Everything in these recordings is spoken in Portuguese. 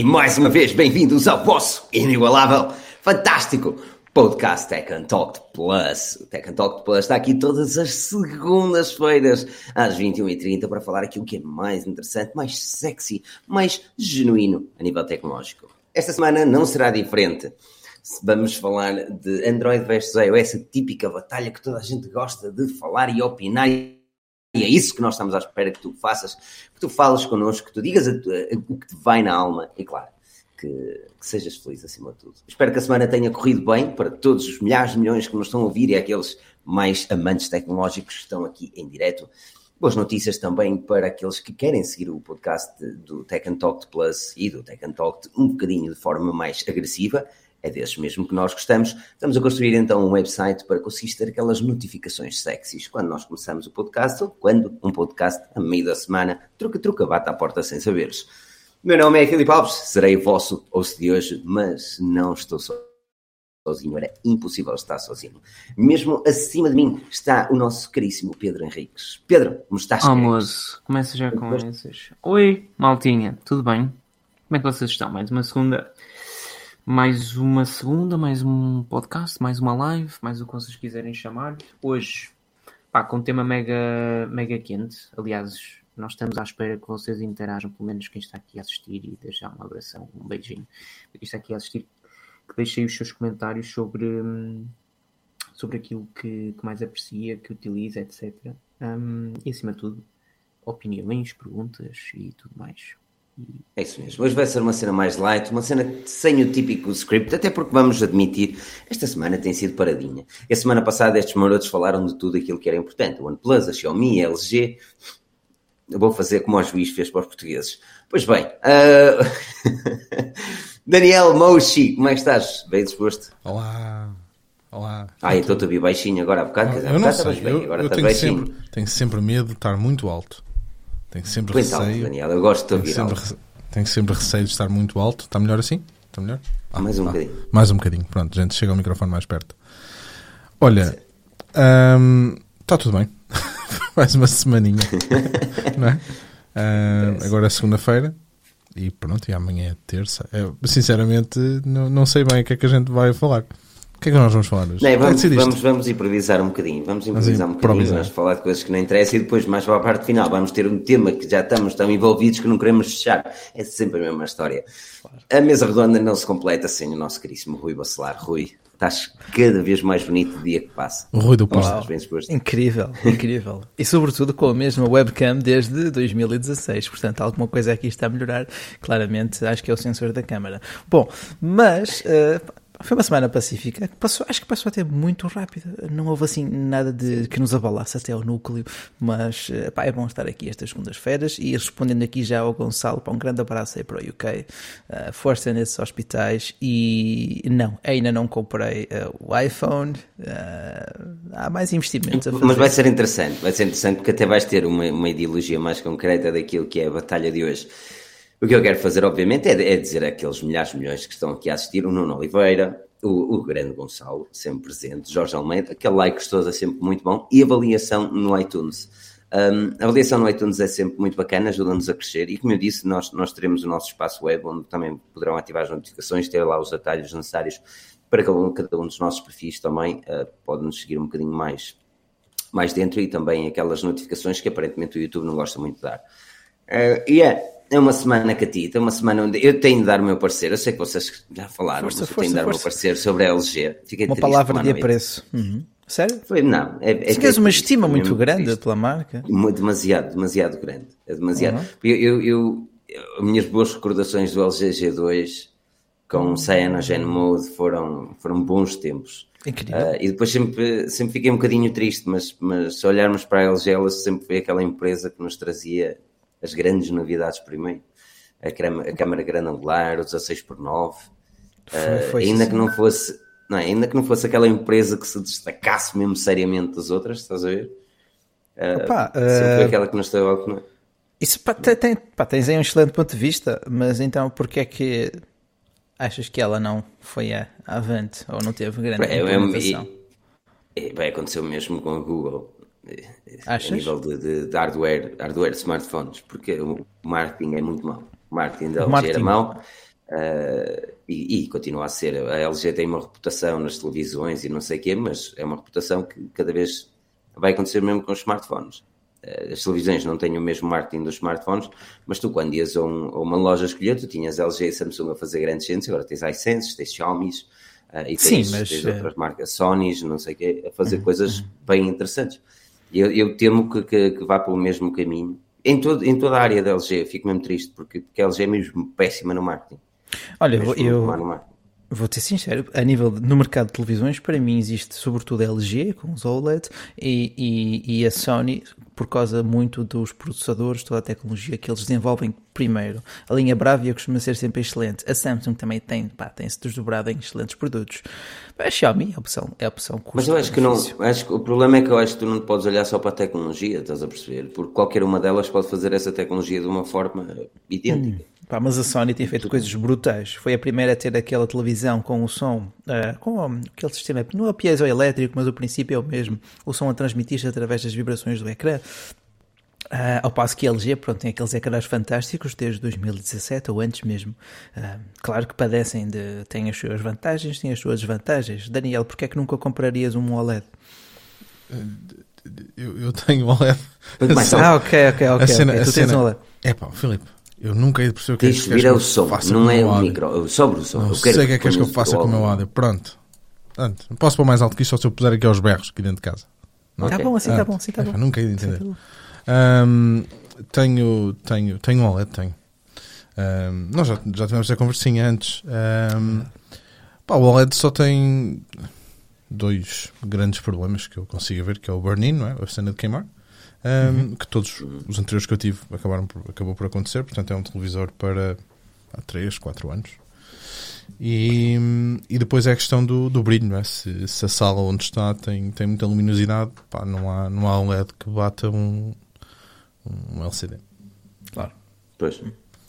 E mais uma vez, bem-vindos ao vosso inigualável, fantástico podcast Tech and Talk Plus. O Tech and Talk Plus está aqui todas as segundas-feiras, às 21h30, para falar aquilo que é mais interessante, mais sexy, mais genuíno a nível tecnológico. Esta semana não será diferente. Vamos falar de Android versus iOS, a típica batalha que toda a gente gosta de falar e opinar é isso que nós estamos à espera que tu faças, que tu fales connosco, que tu digas a, a, o que te vai na alma e, claro, que, que, sejas feliz acima de tudo. Espero que a semana tenha corrido bem para todos os milhares de milhões que nos estão a ouvir e aqueles mais amantes tecnológicos que estão aqui em direto. Boas notícias também para aqueles que querem seguir o podcast do Tech and Talk Plus e do Tech and Talk um bocadinho de forma mais agressiva é desses mesmo que nós gostamos. Estamos a construir então um website para conseguir ter aquelas notificações sexys quando nós começamos o podcast ou quando um podcast, a meio da semana, truca-truca, bate à porta sem saberes. Meu nome é Filipe Alves, serei o vosso host de hoje, mas não estou sozinho, era impossível estar sozinho. Mesmo acima de mim está o nosso caríssimo Pedro Henriques. Pedro, como estás? Oh, moço, começa já com essas. Oi, maltinha, tudo bem? Como é que vocês estão? Mais uma segunda mais uma segunda, mais um podcast, mais uma live, mais o que vocês quiserem chamar. Hoje, pá, com um tema mega, mega quente. Aliás, nós estamos à espera que vocês interajam, pelo menos quem está aqui a assistir, e deixar um abração, um beijinho. Quem está aqui a assistir, que deixem os seus comentários sobre, sobre aquilo que, que mais aprecia, que utiliza, etc. Um, e acima de tudo, opiniões, perguntas e tudo mais. É isso mesmo. Hoje vai ser uma cena mais light, uma cena sem o típico script, até porque vamos admitir, esta semana tem sido paradinha. A semana passada estes marotos falaram de tudo aquilo que era importante. O OnePlus, a Xiaomi, a LG. Eu vou fazer como o juiz fez para os portugueses. Pois bem, uh... Daniel Moshi, como é que estás? Bem disposto? Olá. Olá. Ah, então estou a baixinho agora há bocado. eu não sei, bem, agora eu, eu tenho, sempre, tenho sempre medo de estar muito alto. Tenho sempre Põe receio. Alto, Daniel, eu gosto de ouvir tenho sempre, tenho sempre receio de estar muito alto. Está melhor assim? Está melhor? Ah, mais um tá. bocadinho. Mais um bocadinho. Pronto, gente, chega ao microfone mais perto. Olha, hum, está tudo bem. mais uma semaninha. não é? Uh, agora é segunda-feira. E pronto, e amanhã é terça. Eu, sinceramente, não, não sei bem o que é que a gente vai falar. O que é que nós vamos falar hoje? Não, vamos, vamos, vamos, improvisar um bocadinho. Vamos improvisar um bocadinho. Vamos falar de coisas que não interessam e depois, mais para a parte final, vamos ter um tema que já estamos tão envolvidos que não queremos fechar. É sempre a mesma história. A mesa redonda não se completa sem o nosso caríssimo Rui Bacelar. Rui, estás cada vez mais bonito o dia que passa. O Rui do Pau. Incrível, incrível. e sobretudo com a mesma webcam desde 2016. Portanto, alguma coisa aqui está a melhorar. Claramente, acho que é o sensor da câmara. Bom, mas. Uh, foi uma semana pacífica, passou, acho que passou até muito rápida. Não houve assim nada de que nos abalasse até ao núcleo, mas eh, pá, é bom estar aqui estas segundas-feiras e respondendo aqui já ao Gonçalo, para um grande abraço aí para o UK, uh, eh, força nesses hospitais e não, ainda não comprei uh, o iPhone, uh, há mais investimentos a fazer. Mas vai ser interessante, vai ser interessante porque até vais ter uma, uma ideologia mais concreta daquilo que é a batalha de hoje. O que eu quero fazer, obviamente, é, é dizer àqueles milhares de milhões que estão aqui a assistir, o Nuno Oliveira, o, o grande Gonçalo, sempre presente, Jorge Almeida, aquele like gostoso é sempre muito bom, e avaliação no iTunes. Um, a avaliação no iTunes é sempre muito bacana, ajuda-nos a crescer e, como eu disse, nós, nós teremos o nosso espaço web onde também poderão ativar as notificações, ter lá os atalhos necessários para cada cada um dos nossos perfis também uh, pode nos seguir um bocadinho mais, mais dentro e também aquelas notificações que aparentemente o YouTube não gosta muito de dar. Uh, e é, é uma semana catita, é uma semana onde eu tenho de dar o meu parecer. Eu sei que vocês já falaram, força, mas eu força, tenho de dar o meu parecer sobre a LG. Fiquei uma palavra de apreço. Uhum. Sério? Foi, não. É, é Se uma estima muito grande triste. pela marca. Demasiado, demasiado grande. É demasiado. Uhum. Eu, eu, eu, as minhas boas recordações do LG G2 com Cyanogen Mode foram, foram bons tempos. Incrível. Uh, e depois sempre, sempre fiquei um bocadinho triste, mas, mas se olharmos para a LG, ela sempre foi aquela empresa que nos trazia as grandes novidades primeiro. A, crema, a câmara grande angular, o 16 por 9 uh, ainda que não fosse não ainda que não fosse aquela empresa que se destacasse mesmo seriamente das outras, estás a ver? Uh, Opa, foi aquela que nos deu algo, não é? Isso pá, tem, pá, tens aí um excelente ponto de vista, mas então porquê é que achas que ela não foi avante ou não teve grande é, implementação? É, é, vai acontecer o mesmo com a Google. Achas? a nível de, de, de, hardware, hardware de smartphones, porque o marketing é muito mau. marketing da LG Marketing. era mau. Uh, e, e continua a ser. A LG tem uma reputação nas televisões e não sei o quê, mas é uma reputação que cada vez vai acontecer mesmo com os smartphones. Uh, as televisões não têm o mesmo marketing dos smartphones, mas tu quando ias a, um- a uma loja escolher, tu tinhas LG e Samsung a fazer grandes centros, agora tens iSense, tens Xiaomi uh, e Sim, tens, mas, tens outras marcas, Sony, não sei o quê, a fazer Uhum, coisas bem interessantes. Eu, eu temo que, que, que vá pelo mesmo caminho. Em, todo, em toda a área da LG, fico mesmo triste, porque, porque a LG é mesmo péssima no marketing. Olha, eu, eu má no marketing. Vou ser sincero, a nível de- no mercado de televisões, para mim existe sobretudo a LG com os OLED e, e, e a Sony por causa muito dos processadores, toda a tecnologia que eles desenvolvem primeiro. A linha Bravia costuma ser sempre excelente. A Samsung também tem, pá, tem-se desdobrado em excelentes produtos. A Xiaomi é a opção, é a opção Mas eu acho que não. Acho que o problema é que eu acho que tu não podes olhar só para a tecnologia, estás a perceber? Porque qualquer uma delas pode fazer essa tecnologia de uma forma idêntica. Pá, mas a Sony tem feito coisas brutais. Foi a primeira a ter aquela televisão com o som, ah, com aquele sistema, não é piezoelétrico, mas o princípio é o mesmo. O som a transmitir-se através das vibrações do ecrã. Ah, ao passo que a LG, pronto, tem aqueles ecrãs fantásticos desde 2017 ou antes mesmo. Ah, claro que padecem de. têm as suas vantagens, têm as suas desvantagens. Daniel, porquê é que nunca comprarias um OLED? Eu, eu tenho OLED. Só- Ah, ok, ok, ok. a cena, ok, a Tu tens cena- um OLED. É pá, Filipe, eu nunca hei de perceber o que é que queres vir que eu som, faça não é o micro. Sobre o som. Não eu sei o que é que queres que eu faça com o meu áudio. Pronto. Pronto. Não posso pôr mais alto que isto só se eu puser aqui aos berros aqui dentro de casa. Tá Ok. bom, assim tá Ah, bom, assim tá é, bom. Nunca hei de entender. Assim tá. Ahm, tenho, tenho, tenho um OLED, tenho. Nós já, já tivemos essa conversinha antes. Pá, o OLED só tem dois grandes problemas que eu consigo ver, que é o burn-in, não é? a cena de queimar, ahm, que todos os anteriores que eu tive acabaram por, acabou por acontecer, portanto é um televisor para há 3, 4 anos. E, e depois é a questão do, do brilho, não é? Se, se a sala onde está tem, tem muita luminosidade, pá, não, há, não há um LED que bata um, um LCD. Claro. Pois.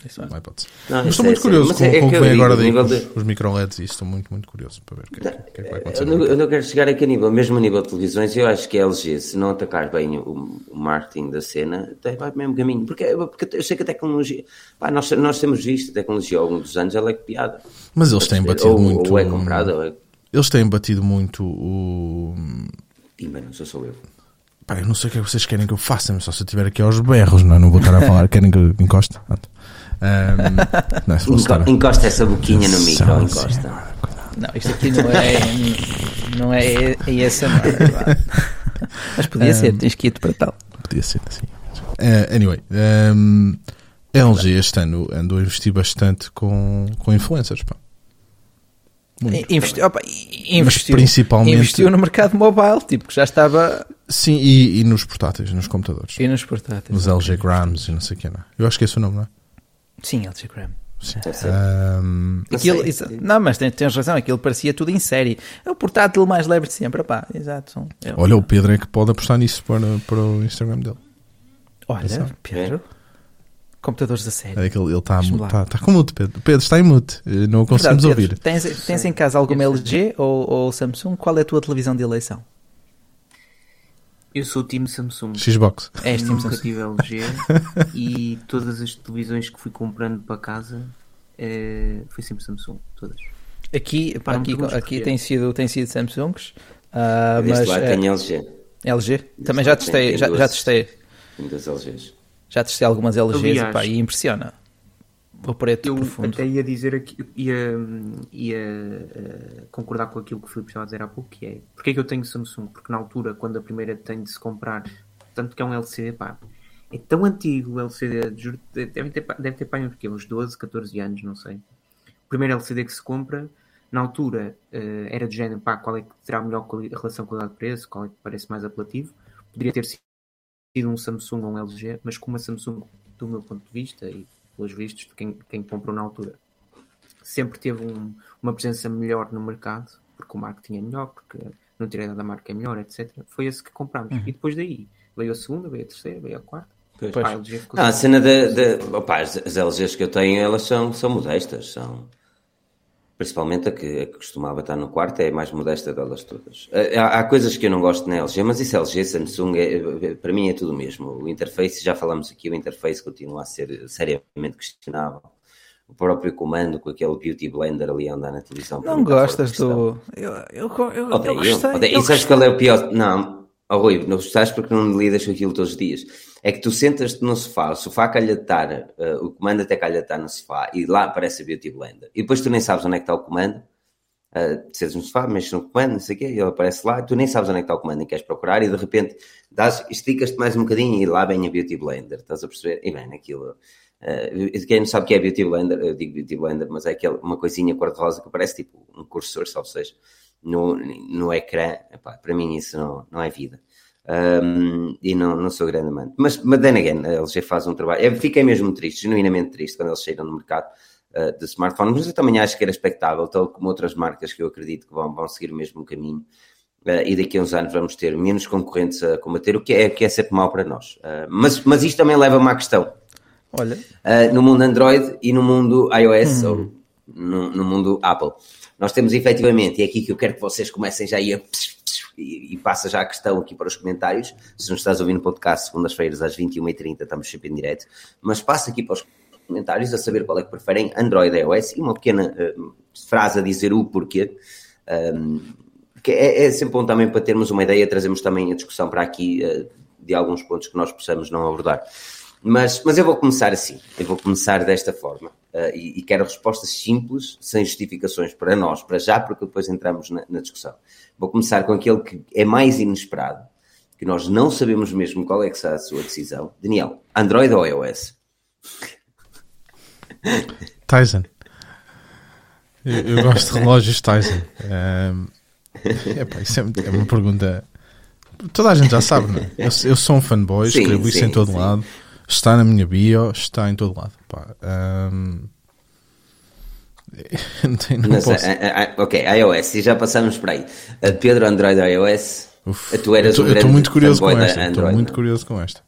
Isso é. Não há hipótese. Não, Mas isso estou é muito sério. curioso Mas com, é com o que que eu vem digo, agora daí com de- os, os micro LEDs e estou muito, muito curioso para ver o que, é que- que é que vai acontecer. Eu não, eu não quero chegar aqui a nível, mesmo a nível de televisões, eu acho que a LG, se não atacar bem o, o marketing da cena, vai para o mesmo caminho. Porque, porque eu sei que a tecnologia, pá, nós, nós temos visto a tecnologia ao longo dos anos, ela é copiada. Mas eles têm batido ou, muito. ou é comprada, ou é. Eles têm batido muito o. Pimba, não sou só eu. Pá, eu não sei o que é que vocês querem que eu faça, mas só se eu estiver aqui aos berros, não, é? não vou estar a falar. Querem que eu encoste? Pronto. Ahm, não, se Enco- encosta essa boquinha no micro, Nossa encosta. Não, isto aqui não é. não é ASMR. vá. Mas podia ser, tens que ir para tal. Podia ser assim. Eh, anyway, ehm, a LG este ano andou a investir bastante com, com influencers. Pá. Muito. Investiu, opa, investiu, principalmente- investiu no mercado mobile, tipo, que já estava. Sim, e, e nos portáteis, nos computadores. E nos portáteis. Nos LG Grams e não sei o que. Não. é? Eu acho que esse é o nome, não é? Sim, LG. Ahm, Não Aquilo, isso- não, mas tens, tens razão, aquilo parecia tudo em série. É o portátil mais leve de sempre, opá, exato. são- é- olha, o Pedro é que pode apostar nisso para, para o Instagram dele. olha, atenção. Pedro, computadores a sério. É que ele está tá, tá com mute, Pedro. Pedro está em mute. Eh, Não o conseguimos Verdade, ouvir. Pedro, Tens, tens em casa alguma LG ou, ou Samsung? Qual é a tua televisão de eleição? Eu sou o time Samsung. Xbox. É este Nunca Samsung. tive LG e todas as televisões que fui comprando para casa eh, foi sempre Samsung, todas. Aqui, pá, aqui, aqui tem, sido, tem sido Samsungs, Deste mas eh, tem LG. LG. Também já testei, tem já, já duas. testei. Tem LGs. Já testei algumas LGs Aliás, pá, e impressiona. Preto Eu profundo. até ia dizer aqui, ia, ia eh, concordar com aquilo que o Filipe estava a dizer há pouco, que é porque é que eu tenho Samsung? Porque na altura, quando a primeira tem de se comprar, tanto que é um LCD, pá, é tão antigo o LCD, juro, deve ter, deve ter pá, uns, quê? uns 12, 14 anos, não sei. O primeiro LCD que se compra, na altura, eh, era de género, pá, qual é que terá a melhor relação qualidade-preço, qual é que parece mais apelativo. Poderia ter sido um Samsung ou um LG, mas como a Samsung, do meu ponto de vista, e pelos vistos de quem, quem comprou na altura, sempre teve um- uma presença melhor no mercado, porque o marketing é melhor, porque a notoriedade da marca é melhor, etc. Foi esse que comprámos. E depois daí veio a segunda, veio a terceira, veio a quarta. Pois. Pá, a LG ficou Ah, a cena da. da- opá, as, as LGs que eu tenho, elas são, são modestas. São. Principalmente a que, a que, costumava estar no quarto, é a mais modesta delas todas. Eh, há, há, coisas que eu não gosto na LG, mas isso é LG, Samsung, é, para mim é tudo o mesmo. O interface, já falamos aqui, o interface continua a ser seriamente questionável. O próprio comando com aquele Beauty Blender ali a andar na televisão. Não gostas do. Eu, eu, eu, eu, odeio, eu gostei. Odeio. E sabes qual é o pior? Não, oh, Rui, não gostas porque não lidas com aquilo todos os dias é que tu sentas-te no sofá, o sofá calha de estar, uh, o comando até calha de estar no sofá, e lá aparece a Beauty Blender. E depois tu nem sabes onde é que está o comando, uh, sentas no sofá, mexes no comando, não sei o quê, ele aparece lá, tu nem sabes onde é que está o comando e queres procurar, e de repente esticas-te mais um bocadinho e lá vem a Beauty Blender, estás a perceber? E bem, aquilo... Uh, quem não sabe o que é Beauty Blender, eu digo Beauty Blender, mas é aquela, uma coisinha cor-de-rosa que parece tipo um cursor, ou seja, no, no ecrã, epá, para mim isso não, não é vida. Um, e não, não sou grande amante. Mas, mas then again, a LG faz um trabalho. Eu fiquei mesmo triste, genuinamente triste, quando eles saíram no mercado uh, de smartphones, mas eu também acho que era expectável, tal como outras marcas que eu acredito que vão, vão seguir o mesmo caminho. Uh, e daqui a uns anos vamos ter menos concorrentes a combater, o que é, que é sempre mau para nós. Uh, mas, mas isto também leva-me à questão. Olha. no mundo Android e no mundo iOS, hum. ou no, no mundo Apple. Nós temos efetivamente, e é aqui que eu quero que vocês comecem já a ir e, e, passa já a questão aqui para os comentários. Se não estás ouvindo o podcast segundas-feiras às 21h30, estamos sempre em direto, mas passa aqui para os comentários a saber qual é que preferem, Android ou iOS, e uma pequena uh, frase a dizer o porquê. Um, que é, é, sempre bom também para termos uma ideia, trazemos também a discussão para aqui uh, de alguns pontos que nós possamos não abordar. Mas, mas eu vou começar assim, eu vou começar desta forma uh, e, e, quero respostas simples, sem justificações para nós, para já, porque depois entramos na, na, discussão. Vou começar com aquele que é mais inesperado, que nós não sabemos mesmo qual é que será a sua decisão. Daniel, Android ou iOS? Tyson. Eu, eu gosto de relógios Tyson. Um, epá, isso é, é, uma pergunta. Toda a gente já sabe, não é? Eu, eu sou um fanboy, sim, escrevo sim, isso em todo sim. lado. Está na minha bio, está em todo lado. Pá, um... não, tenho, não posso. A, a, a, ok, iOS, e já passamos por aí. Pedro, Android iOS. Uf, tu eras eu estou muito curioso com esta. Estou muito curioso com esta.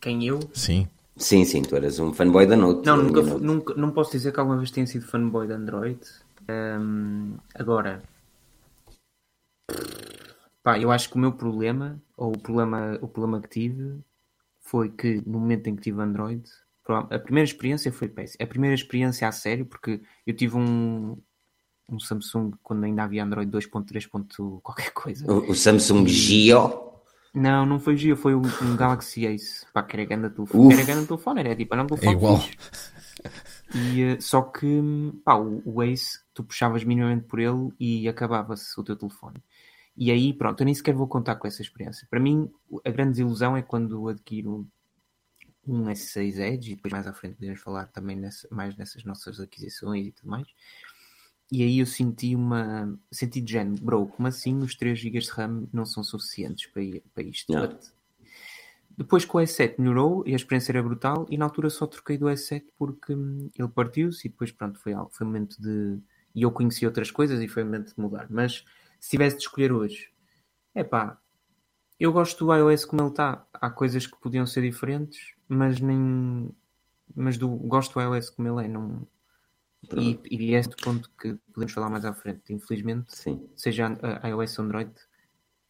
Quem eu? Sim. Sim, sim, tu eras um fanboy da Note. Não, nunca, Note. nunca, não posso dizer que alguma vez tenha sido fanboy da Android. Um, agora, pá, eu acho que o meu problema, ou o problema, o problema que tive, foi que no momento em que tive Android, a primeira experiência foi péssima. A primeira experiência a sério, porque eu tive um, um Samsung quando ainda havia Android 2.3. qualquer coisa. O, o Samsung Gio? Não, não foi Gio, foi um, um Galaxy Ace. Pá, que era grande telefone. Era grande telefone, era tipo, era um telefone. É igual. E, uh, só que, pá, o, o Ace, tu puxavas minimamente por ele e acabava-se o teu telefone. E aí, pronto, eu nem sequer vou contar com essa experiência. Para mim, a grande desilusão é quando adquiro um S6 Edge, e depois mais à frente podemos falar também nessa, mais nessas nossas aquisições e tudo mais. E aí eu senti uma. Senti de género, bro, como assim os 3 GB de RAM não são suficientes para, para isto? Não. Depois com o S7 melhorou e a experiência era brutal, e na altura só troquei do S7 porque hum, ele partiu-se e depois, pronto, foi, foi um momento de. E eu conheci outras coisas e foi um momento de mudar. Mas se tivesse de escolher hoje, é pá, eu gosto do iOS como ele está. Há coisas que podiam ser diferentes, mas nem. Mas do, gosto do iOS como ele é. Não, e, e é este ponto que podemos falar mais à frente. Infelizmente, Sim. seja a iOS ou Android,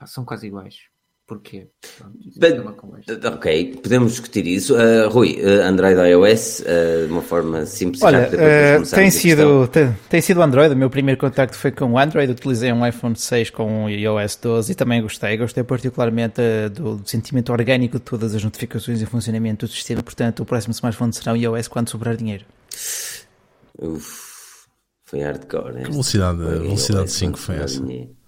são quase iguais. Porquê? Pronto, ok, podemos discutir isso. Uh, Rui, uh, Android iOS, uh, de uma forma simples Olha, tem, sido, tem, tem, sido Android. O meu primeiro contacto foi com o Android. Utilizei um iPhone 6 com o iOS 12 e também gostei. Gostei particularmente do, do sentimento orgânico de todas as notificações e funcionamento do sistema. Portanto, o próximo smartphone será o iOS quando sobrar dinheiro. Uf, foi hardcore. Que velocidade, velocidade 5 foi essa? Dinheiro.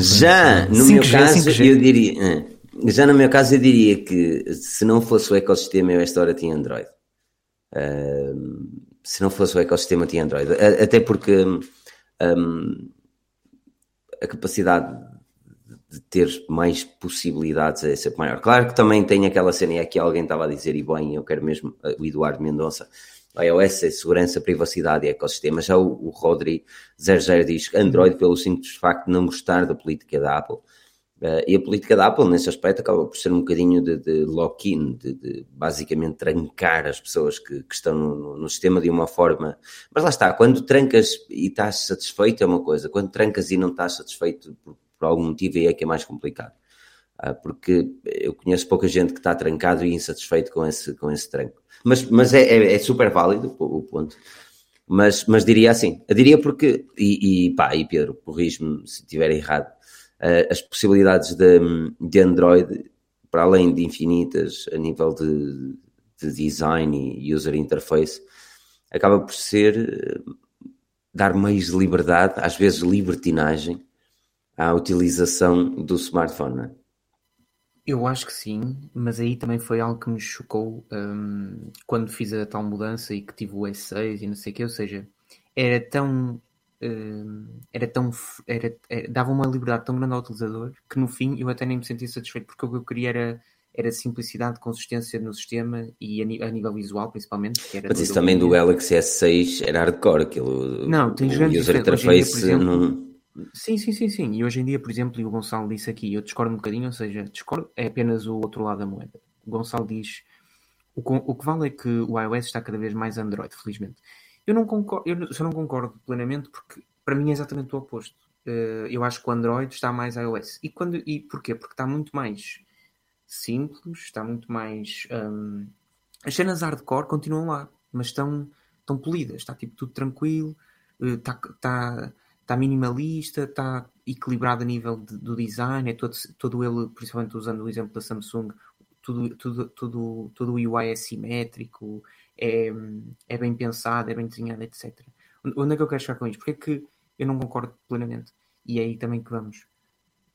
Já no 5G, meu caso, 5G. eu diria. Já no meu caso, eu diria que se não fosse o ecossistema, eu esta hora tinha Android. Uh, se não fosse o ecossistema, tinha Android. Até porque um, a capacidade de ter mais possibilidades é sempre maior. Claro que também tem aquela cena, e aqui alguém estava a dizer, e bem, eu quero mesmo, o Eduardo Mendonça, iOS é segurança, privacidade e ecossistema. Já o, o Rodri 00 diz Android, pelo simples facto de não gostar da política da Apple. Uh, e a política da Apple, nesse aspecto, acaba por ser um bocadinho de, de lock-in, de, de, basicamente trancar as pessoas que, que estão no, no, sistema de uma forma. Mas lá está, quando trancas e estás satisfeito é uma coisa, quando trancas e não estás satisfeito por, por algum motivo, aí é que é mais complicado. Uh, porque eu conheço pouca gente que está trancado e insatisfeito com esse, com esse tranco. Mas, mas é, é, é super válido o, ponto. Mas, mas diria assim, eu diria porque, e, e pá, e Pedro, corrijo-me se estiver errado uh, as possibilidades de, de Android, para além de infinitas a nível de, de design e user interface, acaba por ser uh, dar mais liberdade, às vezes libertinagem, à utilização do smartphone. Não é? Eu acho que sim, mas aí também foi algo que me chocou um, quando fiz a tal mudança e que tive o S6 e não sei o que, ou seja, era tão era tão era, era, dava uma liberdade tão grande ao utilizador que no fim eu até nem me sentia satisfeito porque o que eu queria era era simplicidade, consistência no sistema e a, a nível visual principalmente. Mas isso também do Galaxy S6 era hardcore, aquilo. Não, tens grandes user interface exemplo, Sim, sim, sim, sim. E hoje em dia, por exemplo, e o Gonçalo disse aqui, eu discordo um bocadinho, ou seja, discordo é apenas o outro lado da moeda. O Gonçalo diz o, o que vale é que o iOS está cada vez mais Android, felizmente. Eu não concordo, eu só não concordo plenamente porque para mim é exatamente o oposto. Uh, eu acho que o Android está mais iOS. E, quando, e porquê? Porque está muito mais simples, está muito mais. Um, as cenas hardcore continuam lá, mas estão, estão polidas, está tipo tudo tranquilo, está, está, está minimalista, está equilibrado a nível de, do design, é todo, todo ele, principalmente usando o exemplo da Samsung, tudo, tudo, tudo, todo o UI é simétrico, é, é bem pensado, é bem desenhado, etc. Onde é que eu quero chegar com isto? Porque é que eu não concordo plenamente? E é aí também que vamos.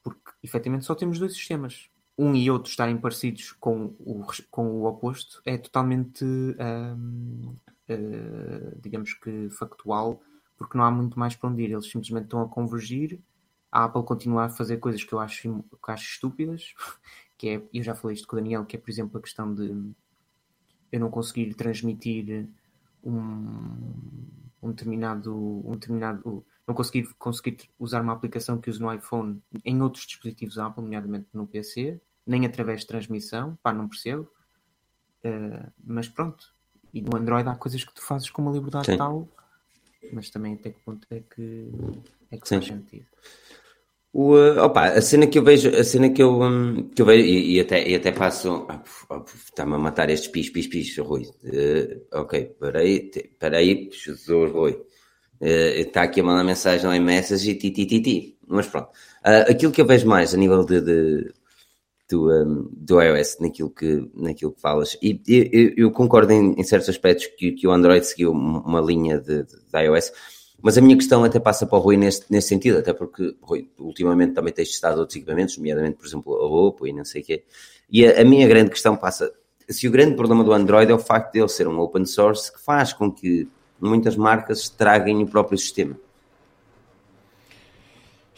Porque, efetivamente, só temos dois sistemas. Um e outro estarem parecidos com o, com o oposto é totalmente, hum, uh, digamos que, factual, porque não há muito mais para onde ir. Eles simplesmente estão a convergir. A Apple continua a fazer coisas que eu acho, que acho estúpidas, que é, eu já falei isto com o Daniel, que é, por exemplo, a questão de eu não conseguir transmitir um, um determinado, um determinado não conseguir, conseguir usar uma aplicação que uso no iPhone em outros dispositivos Apple, nomeadamente no PC, nem através de transmissão, pá, não percebo. Uh, mas pronto, e no Android há coisas que tu fazes com uma liberdade Sim. tal, mas também até que ponto é que, é que faz sentido. O, uh, opa, a cena que eu vejo, a cena que eu, um, que eu vejo, e, e, até, e até faço, oh, está-me a matar estes pis, pis, pis, Rui. Uh, ok, peraí, peraí, Jesus, Rui. Uh, está aqui a mandar mensagem no iMessage e ti, ti, ti, ti. Mas pronto. Uh, aquilo que eu vejo mais a nível de, de do, um, do iOS, naquilo que, naquilo que falas, e, e eu concordo em, em, certos aspectos que, que o Android seguiu uma linha de, de, de iOS mas a minha questão até passa para o Rui nesse, nesse sentido, até porque, Rui, ultimamente também tens testado outros equipamentos, nomeadamente, por exemplo, a Oppo e não sei o quê. E a, a, minha grande questão passa, se o grande problema do Android é o facto de ele ser um open source que faz com que muitas marcas estraguem o próprio sistema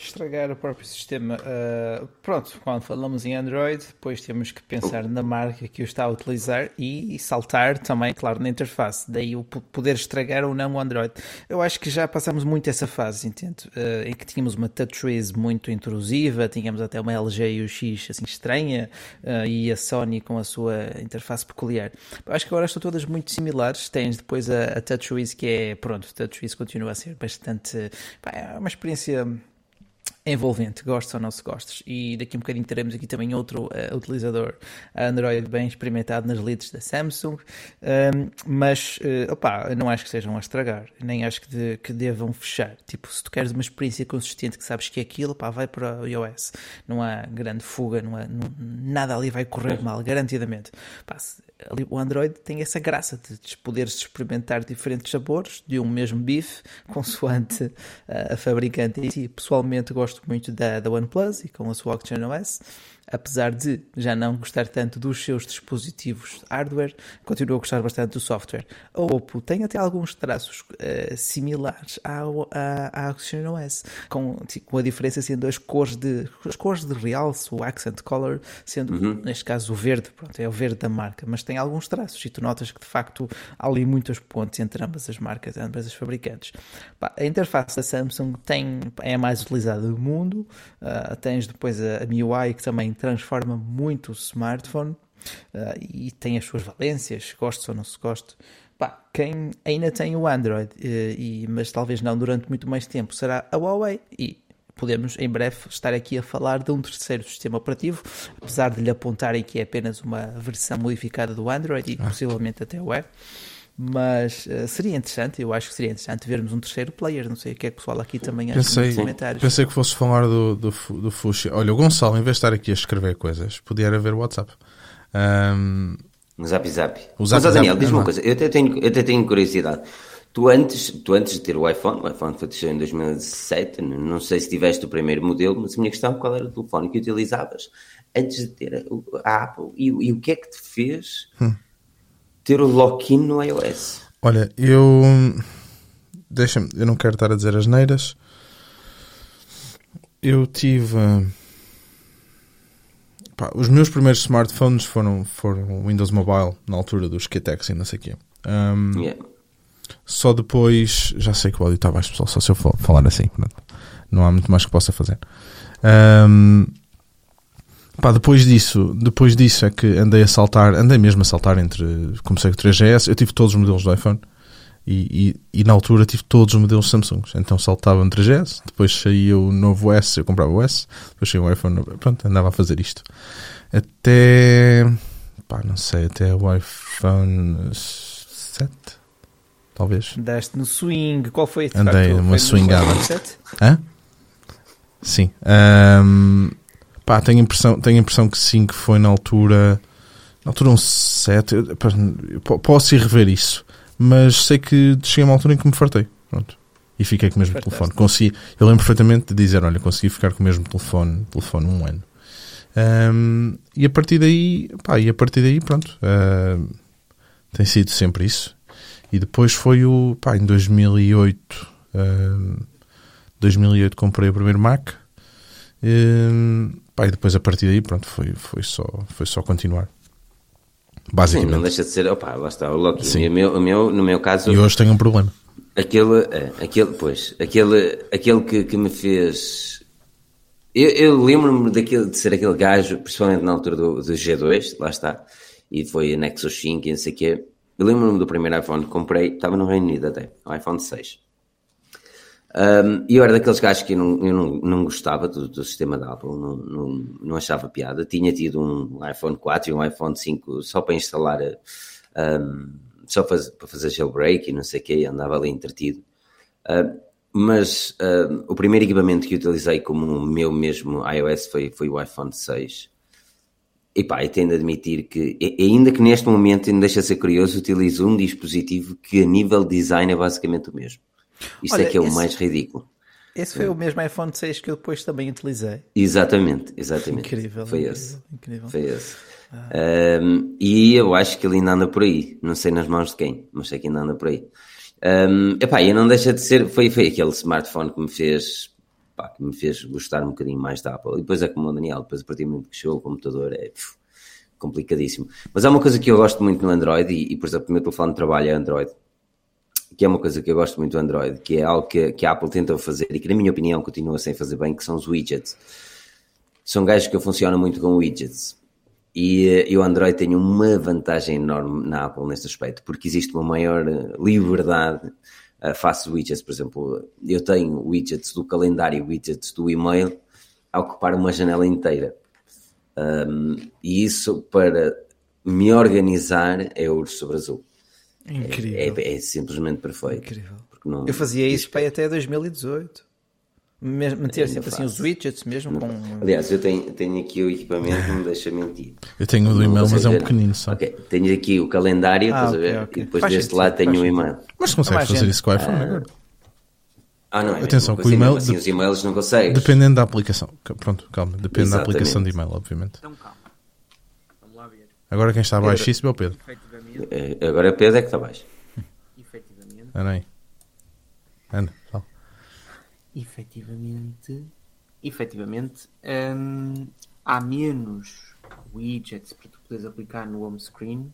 estragar o próprio sistema. Uh, pronto, quando falamos em Android, depois temos que pensar na marca que o está a utilizar e, e, saltar também, claro, na interface. Daí o poder estragar ou não o Android. Eu acho que já passamos muito essa fase, entendo, uh, em que tínhamos uma TouchWiz muito intrusiva, tínhamos até uma LG UX assim estranha uh, e a Sony com a sua interface peculiar. Eu acho que agora estão todas muito similares. Tens depois a, a TouchWiz que é, pronto, TouchWiz continua a ser bastante, pá, é uma experiência envolvente, gostes ou não se gostes. E daqui a um bocadinho teremos aqui também outro uh, utilizador Android bem experimentado nas leads da Samsung, um, mas uh, opa, não acho que sejam a estragar, nem acho que, de, que devam fechar. Tipo, se tu queres uma experiência consistente que sabes que é aquilo, pá, vai para o iOS. Não há grande fuga, não há, não, nada ali vai correr mal, garantidamente. Pá, ali, o Android tem essa graça de, de poderes experimentar diferentes sabores de um mesmo bife, consoante uh, a fabricante si. Pessoalmente gosto muito da, da OnePlus e com a sua OS. Apesar de já não gostar tanto dos seus dispositivos hardware, continua a gostar bastante do software. A Oppo tem até alguns traços uh, similares ao, à, à OS, com, com a diferença sendo as cores de, as cores de realce, o accent color, sendo uhum. neste caso o verde, pronto, é o verde da marca, mas tem alguns traços e tu notas que de facto há ali muitos pontos entre ambas as marcas, ambas as fabricantes. a interface da Samsung tem, é a mais utilizada do mundo, uh, tens depois a, a MIUI que também transforma muito o smartphone uh, e tem as suas valências, goste ou não se goste. Pá, quem ainda tem o Android, uh, e, mas talvez não durante muito mais tempo, será a Huawei. E podemos em breve estar aqui a falar de um terceiro sistema operativo, apesar de lhe apontarem que é apenas uma versão modificada do Android e ah. possivelmente até o é. Mas uh, seria interessante, eu acho que seria interessante vermos um terceiro player. Não sei o que é que o pessoal aqui também acha pensei, comentários. Pensei que fosse falar do, do, do Fuxi. Olha, o Gonçalo, em vez de estar aqui a escrever coisas, podia haver WhatsApp. Um... O Zap Zap. O Zap, Mas, Daniel, diz-me uma coisa, eu até, tenho, eu até tenho curiosidade. Tu antes, tu antes de ter o iPhone, o iPhone foi em 2017, não sei se tiveste o primeiro modelo, mas a minha questão qual era o telefone que utilizavas antes de ter a Apple e, e o que é que te fez hum ter o lock-in no iOS? Olha, eu. Deixa-me, eu não quero estar a dizer as neiras. Eu tive. Pá, os meus primeiros smartphones foram, foram Windows Mobile, na altura dos QTEX e não sei o quê. Um, yeah. Só depois. Já sei que o áudio está baixo, pessoal, só se eu falar assim. Não há muito mais que possa fazer. Um, Pá, depois disso, depois disso é que andei a saltar, andei mesmo a saltar entre, comecei com o 3GS, eu tive todos os modelos do iPhone e, e, e na altura tive todos os modelos Samsung, então saltava no 3GS, depois saía o novo S, eu comprava o S, depois saía o iPhone, pronto, andava a fazer isto. Até, pá, não sei, até o iPhone 7, talvez. Andaste no swing, qual foi a Andei uma swingada. Hã? Sim. Um, Pá, tenho a impressão, tenho a impressão que sim, que foi na altura. Na altura um 7. posso ir rever isso. Mas sei que cheguei a uma altura em que me fartei. Pronto. E fiquei com o mesmo Fantástico. telefone. Consegui, eu lembro perfeitamente de dizer: olha, consegui ficar com o mesmo telefone, telefone um ano. Um, e a partir daí, pá, e a partir daí, pronto. Uh, tem sido sempre isso. E depois foi o, pá, em 2008. Uh, 2008 comprei o primeiro Mac. Um, Pá, e depois a partir daí, pronto, foi, foi, só, foi só continuar. Basicamente. Sim, não deixa de ser, opá, lá está, o Loki. Sim. O meu, o meu, no meu caso. E hoje tenho um problema. Aquele, é, aquele, pois, aquele, aquele que, que me fez. Eu, eu lembro-me daquele, de ser aquele gajo, principalmente na altura do, do G2, lá está, e foi a Nexus 5 e não sei o quê. Eu lembro-me do primeiro iPhone que comprei, estava no Reino Unido até, o iPhone 6. Um, e eu era daqueles gajos que eu não, eu não, não gostava do, do, sistema da Apple, não, não, não, achava piada. Tinha tido um iPhone 4 e um iPhone 5 só para instalar, um, só faz, para fazer jailbreak e não sei o que, andava ali entretido. Uh, mas uh, o primeiro equipamento que utilizei como o meu mesmo iOS foi, foi o iPhone 6. E pá, eu tenho de admitir que, ainda que neste momento ainda deixa ser curioso, utilizo um dispositivo que a nível de design é basicamente o mesmo. Isto Olha, é que é esse, o mais ridículo. Esse foi é. o mesmo iPhone 6 que eu depois também utilizei. Exatamente, exatamente. Incrível. Foi incrível, esse. Incrível. Foi esse. Ah. Um, e eu acho que ele ainda anda por aí. Não sei nas mãos de quem, mas sei que ainda anda por aí. Um, epá, e não deixa de ser. Foi, foi aquele smartphone que me fez. Pá, que me fez gostar um bocadinho mais da Apple. E depois é como o Daniel, depois a partir do momento que chegou o computador é puf, complicadíssimo. Mas há uma coisa que eu gosto muito no Android, e, e por exemplo, o meu telefone de trabalho é Android que é uma coisa que eu gosto muito do Android, que é algo que, que a Apple tentou fazer e que, na minha opinião, continua sem fazer bem, que são os widgets. São gajos que funcionam muito com widgets. E, eh, e o Android tem uma vantagem enorme na Apple neste aspecto, porque existe uma maior eh, liberdade uh, face widgets. Por exemplo, eu tenho widgets do calendário, widgets do e-mail, a ocupar uma janela inteira. Um, e isso, para me organizar, é ouro sobre azul. Incrível. É, é, é simplesmente perfeito. Incrível. Não, eu fazia isso para até 2018. Meter sempre assim os widgets mesmo com... Aliás, eu tenho, tenho aqui o equipamento que me deixa mentir. Eu tenho o do e-mail, mas é um pequenino só. Ok, tenho aqui o calendário, ah, estás okay, a ver? Okay. E depois faz deste lado tenho o e-mail. Mas consegues fazer gente. isso com o iPhone ah, agora? Ah, não é? Atenção, com o e-mail Assim, de- os e-mails não consegues. Dependendo da aplicação. Pronto, calma. Depende da Exatamente. aplicação de e-mail, obviamente. Então calma. Vamos lá ver. Agora quem está abaixo disso é o Pedro. Efetivamente, Eh, Agora Pedro é que está baixo. efetivamente, Ana aí. Ana, fala. efetivamente, efetivamente, hum, há menos widgets para tu poderes aplicar no home screen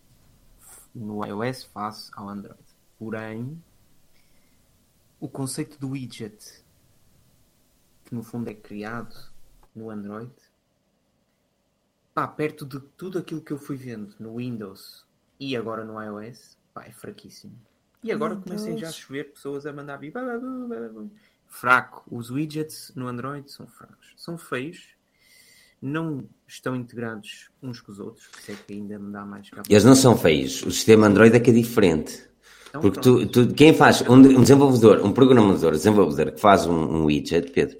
no iOS face ao Android. Porém, o conceito do widget, que no fundo é criado no Android, pá, perto de tudo aquilo que eu fui vendo no Windows e agora no iOS, pá, é fraquíssimo. E agora comecem já a chover pessoas a mandar vir. Fraco. Os widgets no Android são fracos. São feios. Não estão integrados uns com os outros. Por isso é que ainda me dá mais cabo. Eles não são feios. O sistema Android é que é diferente. Então, Porque tu, tu- quem faz, um, um desenvolvedor, um programador, desenvolvedor que faz um, um widget, Pedro,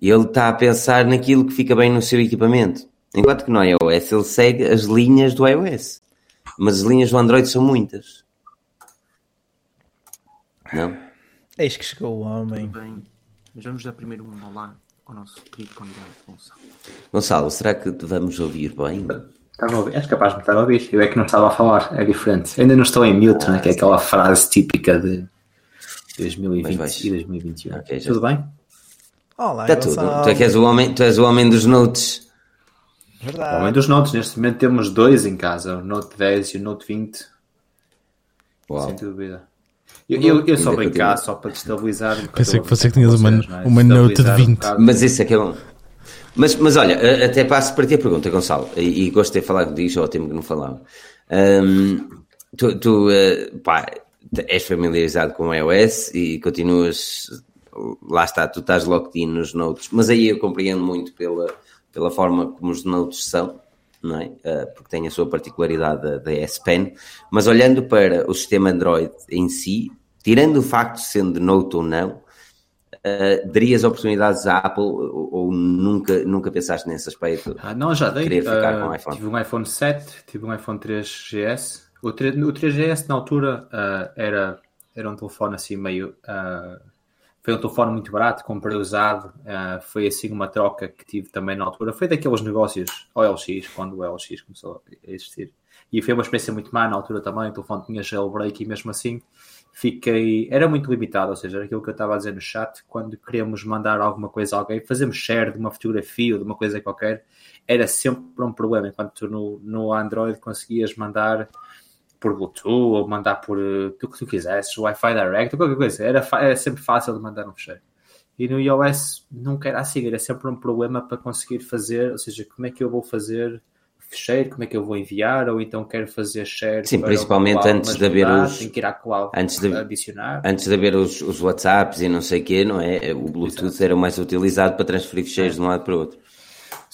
ele está a pensar naquilo que fica bem no seu equipamento. Enquanto que no iOS ele segue as linhas do iOS. Mas as linhas do Android são muitas. Não? Eis que chegou o homem. Bem, mas vamos dar primeiro um olá ao nosso querido convidado Gonçalo. Gonçalo, será que te vamos ouvir bem? Estás a ouvir? És capaz de me estar a ouvir. Eu é que não estava a falar, é diferente. Eu ainda não estou em mute, né? que é aquela frase típica de 2020 Mas vais. e 2021. Ok, já Tudo bem? Olá, Está tudo. Tu é que és o homem, tu és o homem dos notes. O Verdade. homem dos notes, neste momento temos dois em casa, o Note 10 e o Note 20, Uau. sem dúvida. Eu, eu, eu só brincar, continua. só para destabilizar. um Pensei que fosse que tinhas uma- é? uma Note de Destabilizar 20. bocado. Mas isso é que é bom. Mas, mas olha, a- até passo para ti a pergunta, Gonçalo, e, e gostei de falar contigo, já há tempo que não falava. Ahm, tu, tu eh, pá, és familiarizado com o iOS e continuas, lá está, tu estás locked in nos notes, mas aí eu compreendo muito pela, pela forma como os notes são, não é? Ah, porque tem a sua particularidade da, S Pen, mas olhando para o sistema Android em si, tirando o facto de sendo Note ou não, Uh, darias oportunidades à Apple ou, ou nunca, nunca pensaste nesse aspecto? Ah, não, já dei. Querer ficar Ah, com o iPhone. Tive um iPhone 7, tive um iPhone 3GS. O, 3, o 3GS na altura ah, era, era um telefone assim meio. Foi um telefone muito barato, comprei usado. ah, foi assim uma troca que tive também na altura. Foi daqueles negócios OLX, quando o OLX começou a existir. E foi uma experiência muito má na altura também. O telefone tinha jailbreak e mesmo assim fiquei. Era muito limitado, ou seja, era aquilo que eu estava a dizer no chat. Quando queríamos mandar alguma coisa a alguém, fazemos share de uma fotografia ou de uma coisa qualquer, era sempre um problema. Enquanto tu no, no Android conseguias mandar por Bluetooth ou mandar por eh, o que tu quisesses, Wi-Fi Direct, qualquer coisa, era, era sempre fácil de mandar um fecheiro. E no iOS nunca era assim, era sempre um problema para conseguir fazer, ou seja, como é que eu vou fazer fecheiro, como é que eu vou enviar, ou então quero fazer share. Sim, para principalmente cloud, antes de haver os- Tem que ir à cloud antes de- adicionar. Antes de haver os, os WhatsApps e não sei o quê, não é? O Bluetooth era o mais utilizado para transferir ficheiros de um lado para o outro.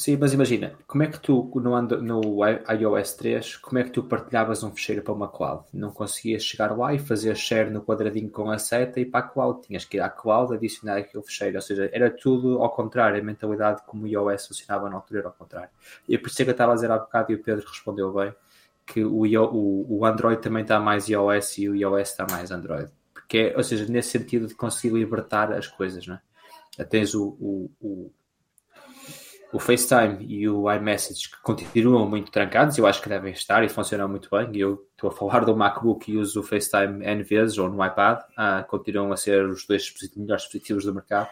Sim, mas imagina, como é que tu, no, Andro- no iOS 3, como é que tu partilhavas um fecheiro para uma cloud? Não conseguias chegar lá e fazer share no quadradinho com a seta e para a cloud. Tinhas que ir à cloud adicionar aquele fecheiro. Ou seja, era tudo ao contrário. A mentalidade como o iOS funcionava na altura era ao contrário. E por isso é que eu estava a dizer há bocado e o Pedro respondeu bem que o, o, o Android também está mais iOS e o iOS está mais Android. Porque, é- ou seja, nesse sentido de conseguir libertar as coisas, não é? Tens o, o, o o FaceTime e o iMessage que continuam muito trancados, eu acho que devem estar e funcionam muito bem. Eu estou a falar do MacBook e uso o FaceTime N vezes ou no iPad, ah, continuam a ser os dois dispositivos- melhores dispositivos do mercado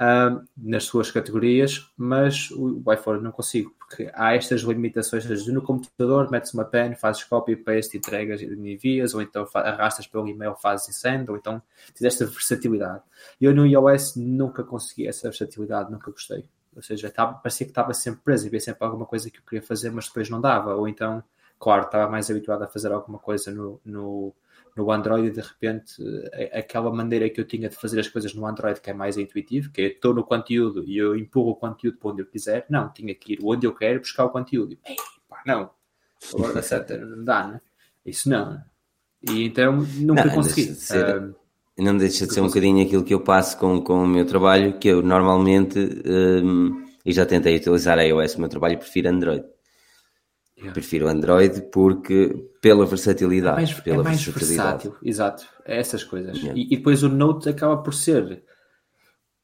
ah, nas suas categorias, mas o, o iPhone não consigo, porque há estas limitações. No computador, metes uma pen, fazes copy, paste, entregas e envias, ou então arrastas pelo e-mail, fazes e send, ou então tens esta versatilidade. Eu no iOS nunca consegui essa versatilidade, nunca gostei. Ou seja, estava, parecia que estava sempre preso e havia sempre alguma coisa que eu queria fazer, mas depois não dava. Ou então, claro, estava mais habituado a fazer alguma coisa no, no, no Android e de repente aquela maneira que eu tinha de fazer as coisas no Android, que é mais intuitivo, que é estou no conteúdo e eu empurro o conteúdo para onde eu quiser, não, tinha que ir onde eu quero buscar o conteúdo. E, "Ei, pá, não, agora dá certo, não dá, né? Isso não. E então nunca Não, consegui. ser- Ah, Não deixa de ser um bocadinho aquilo que eu passo com, com o meu trabalho, que eu normalmente, hum, e já tentei utilizar a iOS no meu trabalho, prefiro Android. Yeah. Prefiro Android porque pela versatilidade. É mais, pela é mais versatilidade. versátil, exato. É essas coisas. Yeah. E, e, depois o Note acaba por ser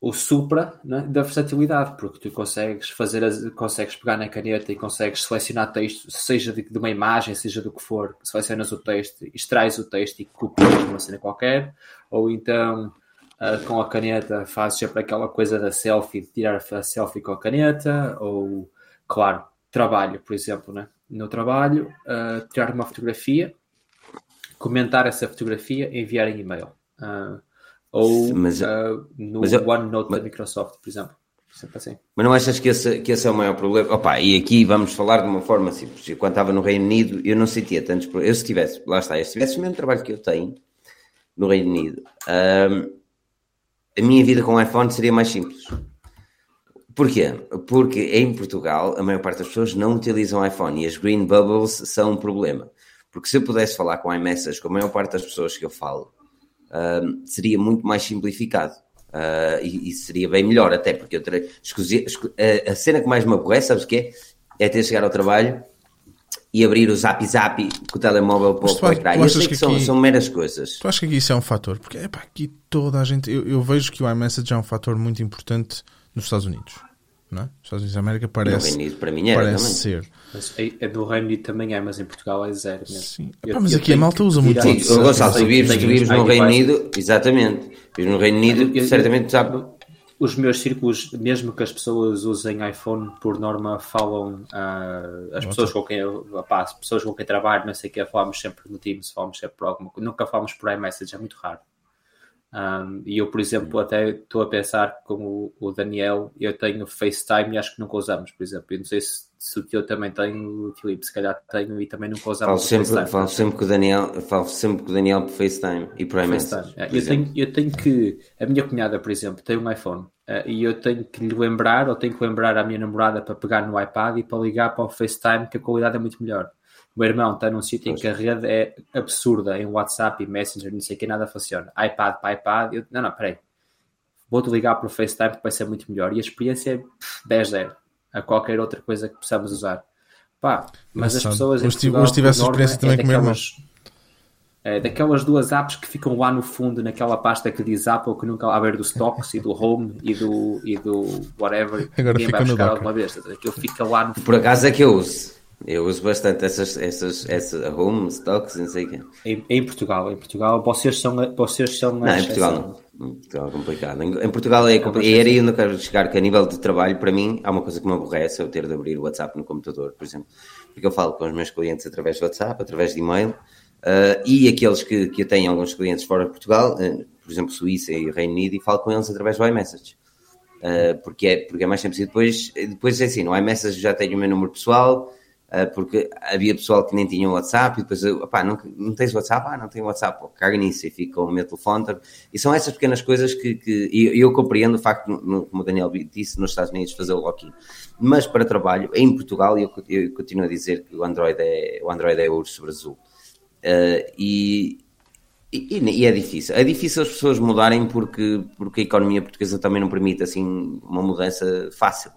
o supra né, da versatilidade, porque tu consegues fazer as, consegues pegar na caneta e consegues selecionar texto, seja de, de, uma imagem, seja do que for, selecionas o texto, extrais o texto e copias uma cena qualquer, ou então uh, com a caneta fazes sempre aquela coisa da selfie, de tirar a selfie com a caneta, ou claro, trabalho, por exemplo, né? no trabalho, uh, tirar uma fotografia, comentar essa fotografia, enviar em e-mail. Uh, ou mas, uh, no mas eu, OneNote mas, da Microsoft, por exemplo. Sempre assim. Mas não achas que esse, que esse é o maior problema? Opa, e aqui vamos falar de uma forma simples. Eu, quando estava no Reino Unido, eu não sentia tantos problemas. Eu, se tivesse, lá está, se tivesse o mesmo trabalho que eu tenho no Reino Unido, um, a minha vida com o iPhone seria mais simples. Porquê? Porque em Portugal a maior parte das pessoas não utilizam iPhone e as green bubbles são um problema. Porque se eu pudesse falar com iMessage com a maior parte das pessoas que eu falo, uh, seria muito mais simplificado. Uh, e, e, seria bem melhor, até porque eu terei, escu, a, a, cena que mais me aborrece, sabes o que é? É ter de chegar ao trabalho e abrir o zap zap com o telemóvel para, o ecrã. Eu sei que, que são, aqui, são meras coisas. Tu achas que isso é um fator? Porque epá, aqui toda a gente. Eu, eu vejo que o iMessage é um fator muito importante nos Estados Unidos não é? Os Estados Unidos da América parece, Unido, para mim era parece também. ser. Mas é, é do Reino Unido também é, mas em Portugal é zero mesmo. Sim. Eu, mas eu aqui a malta usa muito. Sim, o Gonçalo, tu vives, tu vives no Reino Unido, exatamente. Vives no Reino Unido, eu, certamente sabe. Os meus círculos, mesmo que as pessoas usem iPhone, por norma falam uh, as pessoas com quem as pessoas com quem trabalho, não sei o que, falamos sempre no Teams, falamos sempre por alguma coisa. Nunca falamos por iMessage, é muito raro. Um, e eu, por exemplo, até estou a pensar com o, Daniel, eu tenho FaceTime e acho que nunca usamos, por exemplo. Eu não sei se, se o teu também tem, o Filipe, se calhar tenho e também nunca usamos. Falo sempre, falo sempre com o Daniel, falo sempre com o Daniel por FaceTime e por iMessage. É, eu, tenho, eu tenho que, a minha cunhada, por exemplo, tem um iPhone uh, e eu tenho que lhe lembrar, ou tenho que lembrar a minha namorada para pegar no iPad e para ligar para o FaceTime, que a qualidade é muito melhor meu irmão está num sítio em que a rede é absurda, em WhatsApp e Messenger, não sei o que, nada funciona. iPad para iPad, eu, não, não, peraí. Vou-te ligar para o FaceTime que vai ser muito melhor. E a experiência é 10-0 a qualquer outra coisa que possamos usar. Pá, mas as pessoas. Hoje, tive, hoje tive essa experiência também é com o meu irmão. É, daquelas duas apps que ficam lá no fundo, naquela pasta que diz Apple, que nunca lá ver do Stocks e do Home e do, e do whatever. Agora fica vai buscar alguma vez. Aquilo fica lá no fundo. Por acaso é que eu uso. Eu uso bastante essas, essas, essas home stocks, não sei o quê. Em, em, Portugal, em Portugal, vocês são, vocês são Não, em Portugal não. Em Portugal é complicado. Em, em Portugal é complicado. E era aí onde eu quero chegar, que a nível de trabalho, para mim, há uma coisa que me aborrece, é eu ter de abrir o WhatsApp no computador, por exemplo. Porque eu falo com os meus clientes através de WhatsApp, através de e-mail, uh, e aqueles que, que eu tenho alguns clientes fora de Portugal, uh, por exemplo, Suíça e Reino Unido, e falo com eles através do iMessage. Uh, porque, é, porque é mais simples. E depois, depois é assim, no iMessage já tenho o meu número pessoal, porque havia pessoal que nem tinha WhatsApp e depois, opá, não, não tens WhatsApp? Ah, não tenho WhatsApp, caga nisso e fica com o meu telefone. E são essas pequenas coisas que, que eu, eu compreendo o facto, como o Daniel disse, nos Estados Unidos fazer o lock-in. Mas para trabalho, em Portugal, eu, eu continuo a dizer que o Android é o Android é ouro sobre azul. Uh, e, e, e, é difícil. É difícil as pessoas mudarem porque, porque a economia portuguesa também não permite assim uma mudança fácil.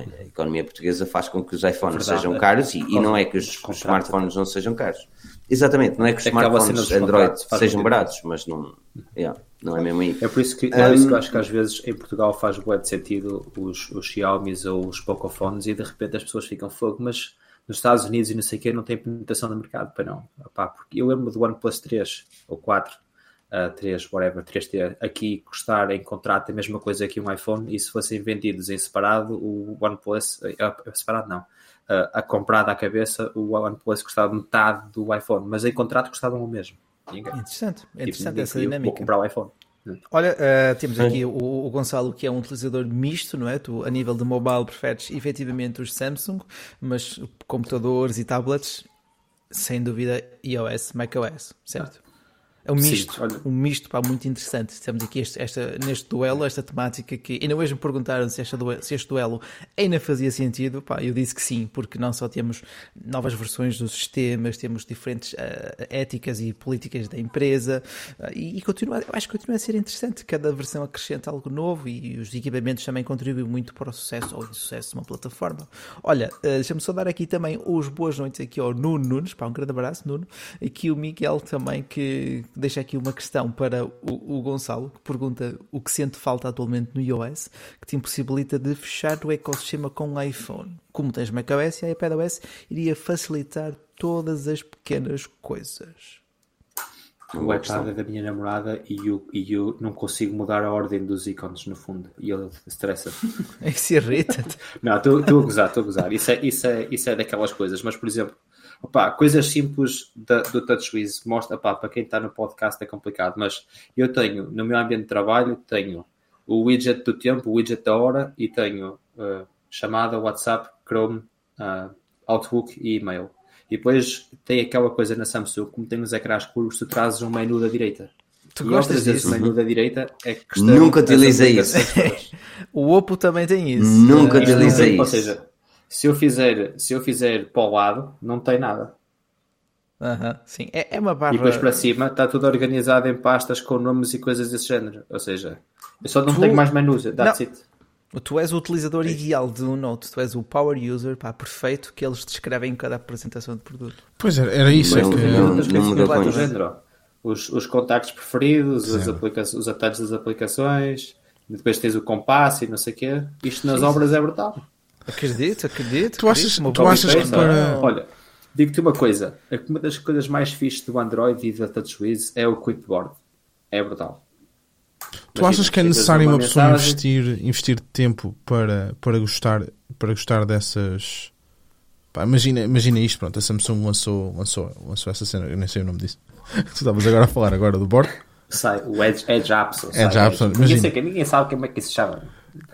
É? A economia portuguesa faz com que os iPhones Verdade, sejam caros e, e, não é que os, os, smartphones não sejam caros. Exatamente, não é que os smartphones Android sejam baratos, mas não, yeah, não é mesmo aí. É por isso que, é um, isso que eu acho que às vezes em Portugal faz bué de sentido os, os Xiaomi ou os Pocofones e de repente as pessoas ficam fogo, mas nos Estados Unidos e não sei o que não tem penetração no mercado, para não. Opá, porque eu lembro do OnePlus 3 ou 4 uh, 3, whatever, 3T, aqui custar em contrato a mesma coisa que um iPhone, e se fossem vendidos em separado, o OnePlus, uh, separado não, uh, a comprado à cabeça, o OnePlus custava metade do iPhone, mas em contrato custavam o mesmo. Interessante, é interessante tipo, essa dinâmica. Vou comprar o iPhone. Olha, uh, temos aqui o, o, Gonçalo que é um utilizador misto, não é? Tu, a nível de mobile, preferes efetivamente os Samsung, mas computadores e tablets, sem dúvida, iOS, macOS, certo? É um misto, Sim, um misto pá, muito interessante. Estamos aqui este- esta, neste duelo, esta temática que ainda hoje me perguntaram se, esta se este duelo ainda fazia sentido. Pá, eu disse que sim, porque não só temos novas versões dos sistemas, temos diferentes ah, éticas e políticas da empresa ah, e, e continua, eu acho que continua a ser interessante. Cada versão acrescenta algo novo e os equipamentos também contribuem muito para o sucesso ou insucesso de uma plataforma. Olha, ah, deixa-me só dar aqui também os boas noites aqui ao Nuno Nunes, pá, um grande abraço, Nuno. Aqui o Miguel também que deixa aqui uma questão para o, o Gonçalo, que pergunta o que sente falta atualmente no iOS, que te impossibilita de fechar o ecossistema com o iPhone. Como tens macOS e iPadOS, iria facilitar todas as pequenas coisas. O iPad é da minha namorada e eu, e eu não consigo mudar a ordem dos ícones no fundo. E ele estressa. Isso irrita-te. Não, estou estou a gozar, estou a gozar. Isso é, isso, é, isso é daquelas coisas. Mas, por exemplo, opá, coisas simples da- do TouchWiz mostra, opá, para quem está no podcast é complicado, mas eu tenho, no meu ambiente de trabalho, tenho o widget do tempo, o widget da hora e tenho eh, chamada, WhatsApp, Chrome, ah, Outlook e e-mail. E depois tem aquela coisa na Samsung, como tem os ecrãs curvos, tu trazes um menu da direita. Tu e gostas trazer disso? esse menu da direita é que Nunca utilizei isso. O Oppo também tem isso. Nunca utilizei tem- Ou isso. seja, se eu fizer, se eu fizer para o lado, não tem nada. aham, sim, é, é uma barra. E depois para cima está tudo organizado em pastas com nomes e coisas desse género. Ou seja, eu só não Tu- tenho mais menus. That's Não. it. Tu és o utilizador ideal de um Note, tu és o power user pá, perfeito que eles descrevem em cada apresentação de produto. Pois era, era isso. É Não, que, não. Com do isso. género. Os, os contactos preferidos, as Sim. aplica os atalhos das aplicações, depois tens o compasso e não sei o quê. Isto nas obras é brutal. Acredito, acredito. Tu achas- acredito, uma tu achas que para- Olha, digo-te uma coisa. é Uma das coisas mais fixes do Android e da TouchWiz é o Quickboard. É brutal. tu Imagina, achas que é necessário numa uma pessoa mensagem- investir, investir tempo para, para, gostar, para gostar dessas. Pá, imagina, imagina isto, pronto, a Samsung lançou, lançou, lançou essa cena, eu nem sei o nome disso. tu estavas agora a falar agora do board. Sai, o Edge, Edge Apps. Edge Apps, Ninguém, imagina. sei, que- ninguém sabe como é que isso se chama.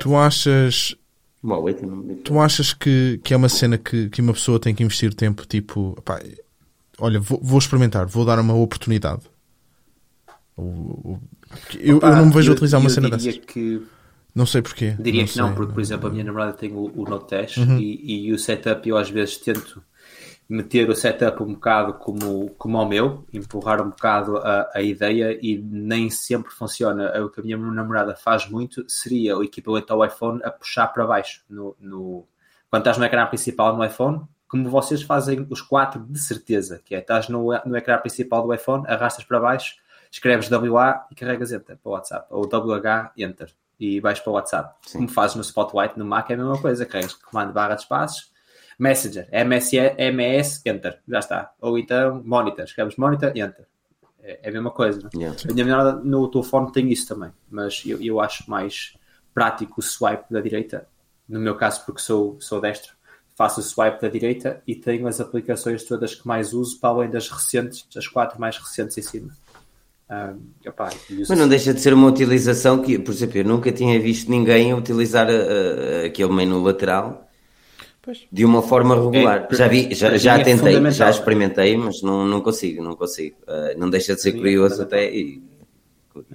Tu achas, Bom, não- tu achas que, que é uma cena que, que uma pessoa tem que investir tempo, tipo, pá, olha, vou, vou experimentar, vou dar uma oportunidade. Eu, Opa, eu não me vejo a eu- utilizar uma eu cena dessas. que Não sei porquê. Diria que não, sei. porque, por exemplo, a minha namorada tem o, o Note 10 Uhum. e, e o setup eu às vezes tento meter o setup um bocado como, como ao meu, empurrar um bocado a, a ideia e nem sempre funciona. O que a minha namorada faz muito seria o equipamento ao iPhone a puxar para baixo. No, no- Quando estás no ecrã principal no iPhone, como vocês fazem os quatro de certeza, que é estás no, no ecrã principal do iPhone, arrastas para baixo, escreves WA e carregas Enter para o WhatsApp, ou WH Enter e vais para o WhatsApp. Sim. Como fazes no Spotlight no Mac é a mesma coisa, carregas comando barra de espaços, Messenger, MS, MS Enter, já está. Ou então Monitor, escreves Monitor Enter. É, é a mesma coisa. não é? Yeah. A minha namorada no telefone tem isso também, mas eu, eu acho mais prático o swipe da direita. No meu caso, porque sou, sou destro, faço o swipe da direita e tenho as aplicações todas que mais uso, para além das recentes, as quatro mais recentes em cima. E uso- Mas não deixa de ser uma utilização que, por exemplo, eu nunca tinha visto ninguém utilizar uh, aquele menu lateral Pois. de uma forma regular. É, já vi, já, já é tentei, fundamental. já experimentei, mas não, não consigo, não consigo. Uh, não deixa de ser Sim, é curioso até e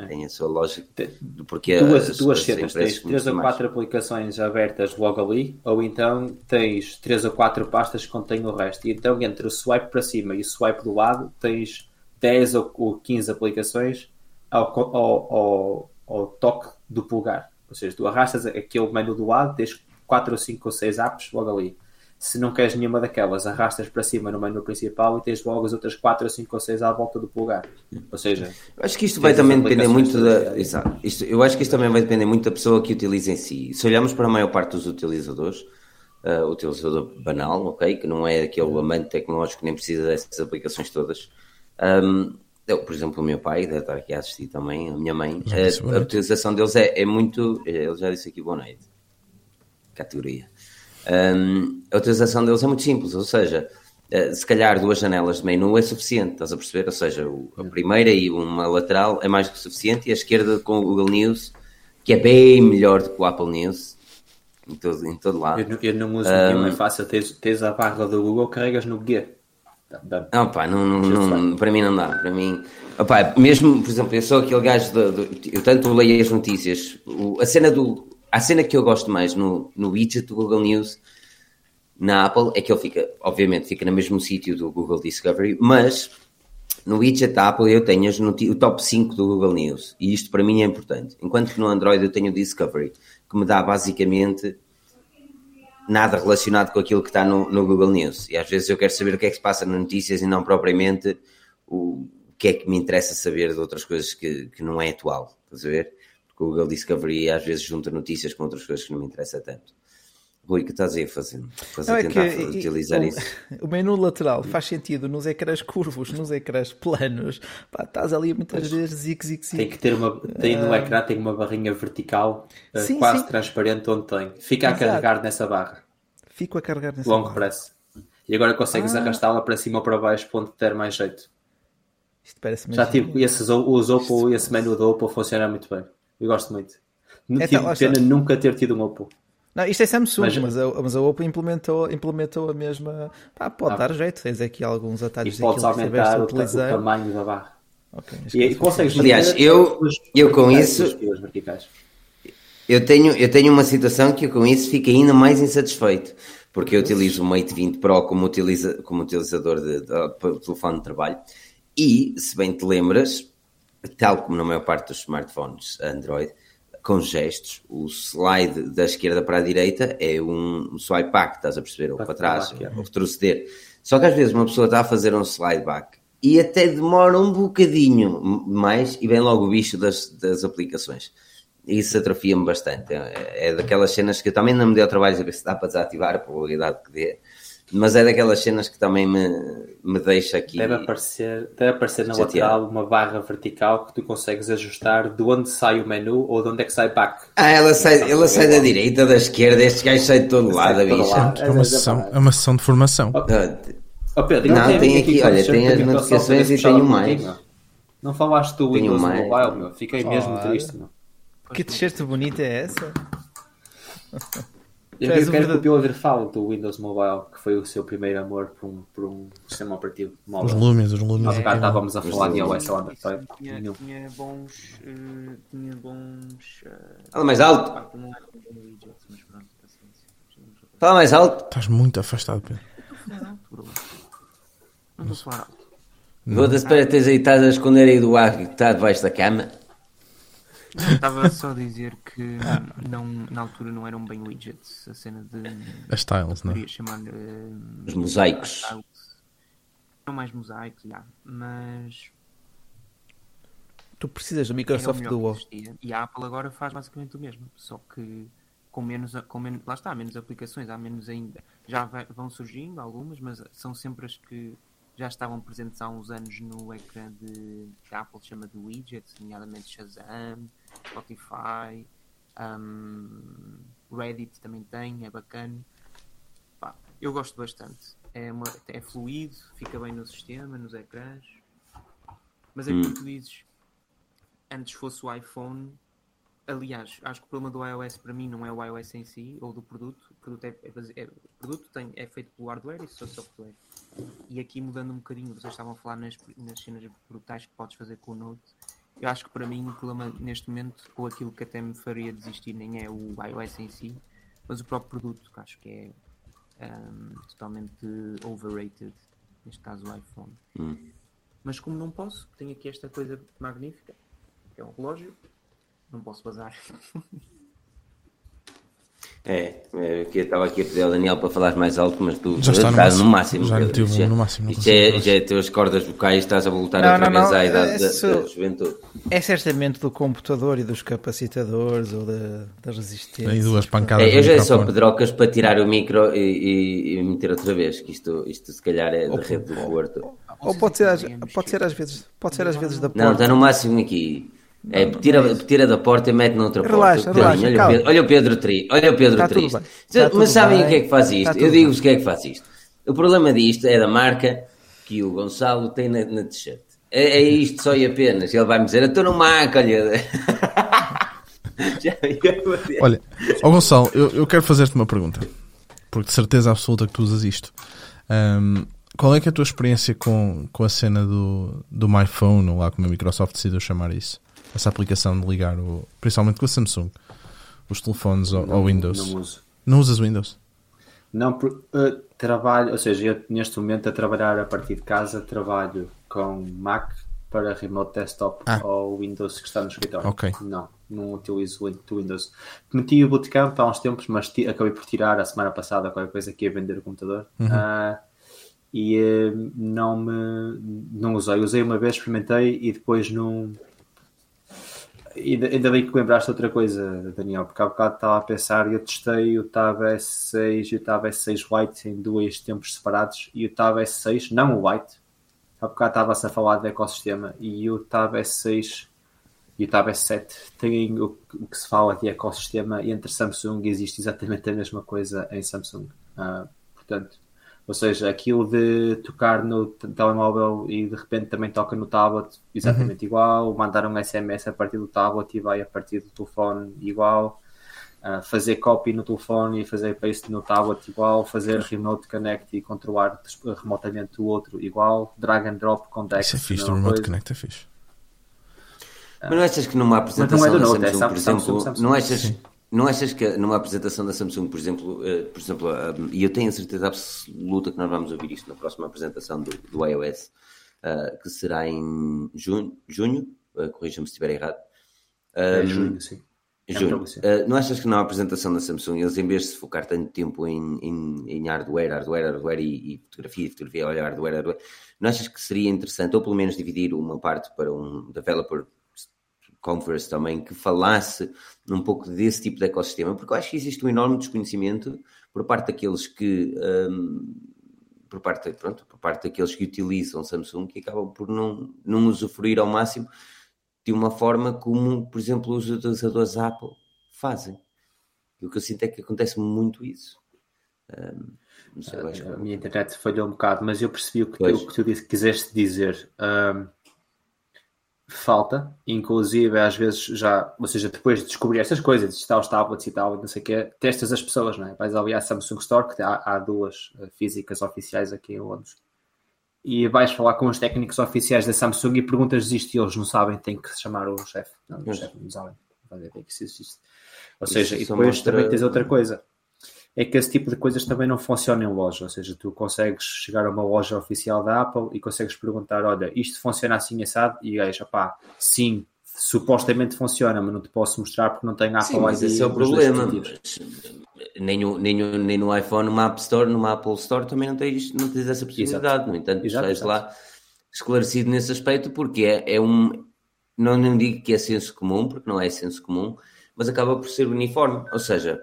tem a sua lógica do porquê duas, as- duas as cenas, tens três ou mais. quatro aplicações abertas logo ali, ou então tens três ou quatro pastas que contêm o resto. E então entre o swipe para cima e o swipe do lado tens 10 ou ou 15 aplicações ao, ao, ao, ao toque do polegar. Ou seja, tu arrastas aquele menu do lado, tens 4 ou 5 ou 6 apps logo ali. Se não queres nenhuma daquelas, arrastas para cima no menu principal e tens logo as outras 4 ou 5 ou 6 à volta do polegar. Ou seja, Eu Acho que isto vai também depender muito da. Exato. Isto, eu acho que isto também vai depender muito da pessoa que utiliza em si. Se olharmos para a maior parte dos utilizadores, o utilizador banal, ok, que não é aquele amante tecnológico que nem precisa dessas aplicações todas. ahm, eu, por exemplo, o meu pai, deve estar aqui a assistir também, a minha mãe, Já a- a, utilização deles é, é muito. Ele já disse aqui boa noite. Categoria. Ahm, a utilização deles é muito simples, ou seja, eh, se calhar duas janelas de menu é suficiente, estás a perceber? Ou seja, o- a primeira e uma lateral é mais do que suficiente, e a esquerda com o Google News, que é bem melhor do que o Apple News, em todo, em todo lado. Eu, não- eu não uso nenhuma, é fácil. Tens, tens a barra do Google, carregas no G. Dá- Não, pá, não, não, não- para mim não dá. Para mim, opá, mesmo, por exemplo, eu sou aquele gajo do, do- eu tanto leio as notícias. O- a cena do, a cena que eu gosto mais no, no widget do Google News na Apple é que ele fica, obviamente, fica no mesmo sítio do Google Discovery, mas no widget da Apple eu tenho o top 5 do Google News e isto para mim é importante. Enquanto que no Android eu tenho o Discovery, que me dá basicamente nada relacionado com aquilo que está no, no Google News. E às vezes eu quero saber o que é que se passa nas notícias e não propriamente o, que é que me interessa saber de outras coisas que, que não é atual. Estás a ver? Porque o Google Discovery às vezes junta notícias com outras coisas que não me interessa tanto. Rui, o que estás aí a fazer? Estás Não, a é tentar que, fazer- e- utilizar o, isso? o menu lateral faz sentido nos ecrãs curvos, nos ecrãs planos. Pá, estás ali muitas vezes zic, zic, zic. Tem que ter uma. Tem no ecrã tem uma barrinha vertical eh, Sim, quase sim. transparente onde tem. Fica a Exato. carregar nessa barra. Fico a carregar nessa Long barra. press. E agora consegues Ah. arrastá-la para cima ou para baixo, ponto que der mais jeito. Isto parece Já tive esses, os Oppo, esse menu do Oppo funciona muito bem. Eu gosto muito. Não É, tive está. pena nunca ter tido um Oppo. Não, isto é Samsung, Mas- mas, a, mas a Oppo implementou, implementou a mesma. Pá, pode Ah. dar jeito. Tens aqui alguns E atalhos podes daquilo que soubeste aumentar o, o tamanho da barra. Ok, E, e consegues Aliás, eu- eu com isso-. Eu tenho, eu tenho uma situação que eu com isso fico ainda mais insatisfeito, porque eu utilizo o Mate 20 Pro como, utiliza, como utilizador de, de, de telefone de trabalho e, se bem te lembras, tal como na maior parte dos smartphones Android, com gestos, o slide da esquerda para a direita é um swipe back, estás a perceber? Ou Para trás, back, ou retroceder. Só que às vezes uma pessoa está a fazer um slide back e até demora um bocadinho mais e vem logo o bicho das, das aplicações. Isso atrofia-me bastante. É, é daquelas cenas que eu também não me deu trabalho a ver se dá para desativar a probabilidade que dê, mas é daquelas cenas que também me, me deixa aqui. Deve aparecer, deve aparecer na Chateado. lateral uma barra vertical que tu consegues ajustar de onde sai o menu ou de onde é que sai back. Ah, ela sai, ela sai da direita, da esquerda, este gajo sai de todo lado, de todo bicha. lado. É uma sessão, é uma sessão de formação. Ah, Oh, Pedro, Não, tem tem a aqui, minha olha, tem as notificações e tenho um mais. Não falaste do Windows mais. Mobile, meu. Fiquei mesmo Ora. triste, meu. Que t-shirt bonita é essa? Eu, o quero que verdade- o Pedro fale do Windows Mobile, que foi o seu primeiro amor por um, por um sistema operativo Os móvel. lumes, os lumes. Nós cá estávamos a Os falar de iOS ao Android. Tinha, bons. eh, tinha bons. eh, Fala mais alto, widgets, mas pronto, paciência. fala mais alto. Estás muito afastado, Pedro. Não estou a falar alto. Vou-te esperar teres aí, estás a esconder aí do ar que está debaixo da cama. Não, Estava só a dizer que não, na altura não eram bem widgets, a cena de. As tiles, não é? Poderia chamar. eh, Os mosaicos. Não mais mosaicos, já, mas. Tu precisas do o Microsoft Duo. existia. E a Apple agora faz basicamente o mesmo, só que com menos, com menos lá está, menos aplicações, há menos ainda. Já vai- vão surgindo algumas, mas são sempre as que já estavam presentes há uns anos no ecrã de que a Apple chama de widgets, nomeadamente Shazam, Spotify, um, Reddit também tem, é bacana. Pá, eu gosto bastante. É, uma- é fluido, fica bem no sistema, nos ecrãs. Mas é como tu dizes, antes fosse o iPhone. Aliás, acho que o problema do iOS para mim não é o iOS em si ou do produto. O produto, é, é é- produto tem, é feito pelo hardware e só software. E aqui mudando um bocadinho, vocês estavam a falar nas, nas cenas brutais que podes fazer com o Note. Eu acho que para mim o problema neste momento, ou aquilo que até me faria desistir, nem é o iOS em si, mas o próprio produto, que acho que é ahm, totalmente overrated, neste caso o iPhone. Mas como não posso, tenho aqui esta coisa magnífica, que é um relógio, não posso bazar. É, é, que eu estava aqui a pedir ao Daniel para falar mais alto, mas tu Já está no estás no máximo. máximo. Já Pedro. Isto é- no máximo, não Isto é, já é teus cordas vocais, estás a voltar Não, outra não, vez não, à idade da, isso- da juventude. É certamente do computador e dos capacitadores ou da, da resistência. Aí duas pancadas É, eu já sou microfone. pedrocas para tirar o micro e, e- e meter outra vez, que isto, isto se calhar é da rede do Porto. Ou pode ser, às, pode ser às vezes, pode ser às vezes da Não, porta. está no máximo aqui. É, tira, tira da porta e mete noutra Relaxa, porta. relaxa, olha, o. Pedro, olha o Pedro Tri, olha o Pedro Tá tudo triste. tá Mas sabem bem, o que é que faz tá isto? Eu digo-vos o que é que faz isto. O problema disto é da marca que o Gonçalo tem na, na t-shirt. É, é isto só e apenas. Ele vai-me dizer, eu estou no Mac, olha. Olha, ó Gonçalo, eu, eu quero fazer-te uma pergunta. Porque de certeza absoluta que tu usas isto. Ahm, qual é que é a tua experiência com, com a cena do, do My Phone, ou lá como a Microsoft decidiu chamar isso? Essa aplicação de ligar, o, principalmente com a Samsung, os telefones ao, ao Windows. Não uso. Não usas Windows? Não, uh, trabalho, ou seja, eu neste momento a trabalhar a partir de casa, trabalho com Mac para remote desktop Ah. ou Windows que está no escritório. Ok. Não, não utilizo o Windows. Meti o bootcamp há uns tempos, mas acabei por tirar a semana passada qualquer coisa que ia vender o computador. Ah, e eh, não me não usei. Usei uma vez, experimentei e depois não. Ainda, ainda bem que lembraste outra coisa, Daniel, porque há bocado estava a pensar e eu testei o Tab S6 e o Tab S6 White em dois tempos separados e o Tab S6, não o White, há bocado estava-se a falar do ecossistema e o Tab S6 e o Tab S7 têm o, que se fala de ecossistema e entre Samsung existe exatamente a mesma coisa em Samsung. Ah, portanto, ou seja, aquilo de tocar no te- telemóvel e de repente também toca no tablet, exatamente igual. Mandar um SMS a partir do tablet e vai a partir do telefone, igual. Uh, fazer copy no telefone e fazer paste no tablet, igual. Fazer remote connect e controlar remotamente o outro, igual. Drag and drop com Dex. Isso é fixe, o mesma Remote coisa. Connect é fixe. Mas não achas que numa apresentação do da Note, é Samsung, Sam- por exemplo, Samsung, Samsung. não achas, não achas que numa apresentação da Samsung, por exemplo, eh, por exemplo, e eu tenho a certeza absoluta que nós vamos ouvir isto na próxima apresentação do, do iOS, ah, que será em junho, junho ah, corrija-me se estiver errado. É junho, sim. É Junho. Uh, não achas que na apresentação da Samsung eles, em vez de se focar tanto tempo em, em, em hardware, hardware, hardware e, e fotografia, fotografia, olha, hardware, hardware, não achas que seria interessante, ou pelo menos dividir uma parte para um developer conference também, que falasse um pouco desse tipo de ecossistema? Porque eu acho que existe um enorme desconhecimento por parte daqueles que. um, por parte, pronto, por parte daqueles que utilizam Samsung que acabam por não, não usufruir ao máximo de uma forma como, por exemplo, os utilizadores Apple fazem. E o que eu sinto é que acontece muito isso. Sei, acho que- A minha internet falhou um bocado, mas eu percebi o que, tu, o que tu disse- quiseste dizer. Ahm, falta, inclusive às vezes já, ou seja, depois de descobrir estas coisas, testar os tablets e tal, não sei o quê, testas as pessoas, não é? Vais ali à Samsung Store, que há, há duas eh, físicas oficiais aqui em Londres, e vais falar com os técnicos oficiais da Samsung e perguntas isto e eles não sabem, tem que chamar o chefe. Não, o Pois. chefe não sabem. Que isso existe. Ou Isso seja, e depois mostra- também tens outra coisa é que esse tipo de coisas também não funciona em loja. Ou seja, tu consegues chegar a uma loja oficial da Apple e consegues perguntar: olha, isto funciona assim assado? E gajo, pá, sim, supostamente funciona, mas não te posso mostrar porque não tenho Apple Sim, mas ID esse é o problema. nem, no, nem, no, nem no iPhone, numa App Store, numa Apple Store também não tens, não tens essa possibilidade. No entanto, Exato, estás exato. lá esclarecido nesse aspecto porque é, é um. Não, não digo que é senso comum, porque não é senso comum, mas acaba por ser uniforme. Ou seja,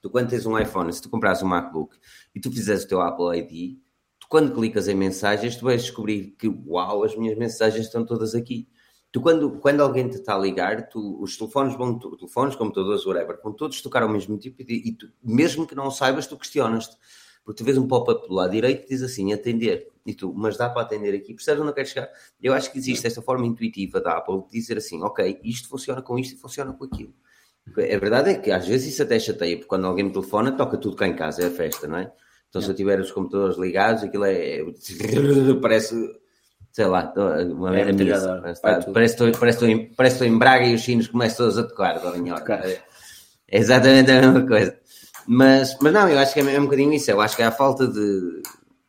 tu quando tens um iPhone, se tu compras um MacBook e tu fizeres o teu Apple ID, tu quando clicas em mensagens, tu vais descobrir que, uau, as minhas mensagens estão todas aqui. Tu, quando, quando alguém te está a ligar, tu, os telefones vão, telefones, computadores, whatever, vão todos tocar ao mesmo tipo e, e tu, mesmo que não saibas, tu questionas-te. Porque tu vês um pop-up do lado direito que diz assim, atender. E tu, mas dá para atender aqui? Percebes onde eu quero chegar? Eu acho que existe esta forma intuitiva da Apple de dizer assim, ok, isto funciona com isto e funciona com aquilo. A verdade é que às vezes isso até chateia, porque quando alguém me telefona, toca tudo cá em casa, é a festa, não é? Então se eu tiver os computadores ligados, aquilo é. parece. Sei lá, uma É metralhadora, Parece, parece, parece, estou em, parece que estou em Braga e os chinos começam todos a tocar, da minha Tocar. É exatamente a mesma coisa. Mas, mas não, eu acho que é um bocadinho isso. Eu acho que há falta de.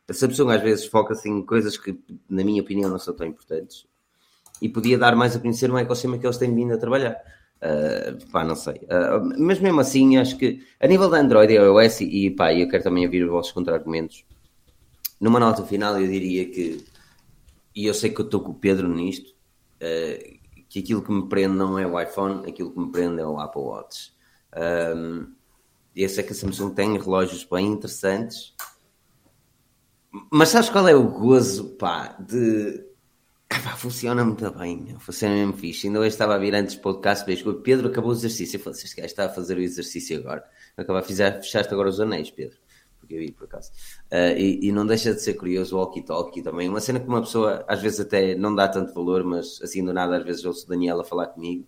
A Samsung às vezes foca-se em coisas que, na minha opinião, não são tão importantes e podia dar mais a conhecer um ecossistema que eles têm vindo a trabalhar. Uh, pá, não sei. Uh, mas mesmo assim, acho que a nível da Android e iOS, e, pá, eu quero também ouvir os vossos contra-argumentos. Numa nota final, eu diria que, e eu sei que eu estou com o Pedro nisto, uh, que aquilo que me prende não é o iPhone, aquilo que me prende é o Apple Watch. Um, eu sei que a Samsung tem relógios bem interessantes, mas sabes qual é o gozo, pá, de ah, funciona muito bem, funciona mesmo fixe. Ainda hoje estava a vir antes do podcast, vejo Pedro acabou o exercício. Eu falei, este gajo está a fazer o exercício agora. Acaba fechaste agora os anéis, Pedro. Porque eu vi por acaso. Uh, e, e não deixa de ser curioso o walkie-talkie também. Uma cena que uma pessoa às vezes até não dá tanto valor, mas assim do nada às vezes ouço o Daniel a falar comigo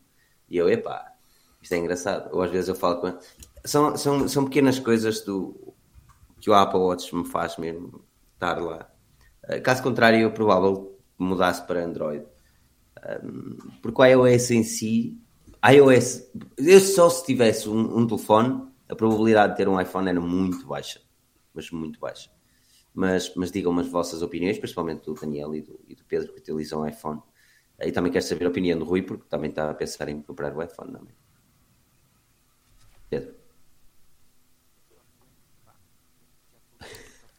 e eu, epá, isto é engraçado. Ou às vezes eu falo com. São, são, são pequenas coisas do, que o Apple Watch me faz mesmo estar lá. Uh, caso contrário, é provável mudasse para Android. Um, porque o iOS em si, iOS, eu só se tivesse um, um, telefone, a probabilidade de ter um iPhone era muito baixa, mas muito baixa. Mas, mas digam-me as vossas opiniões, principalmente do Daniel e do, e do Pedro que utilizam iPhone. E também quero saber a opinião do Rui, porque também está a pensar em comprar o iPhone também. Pedro.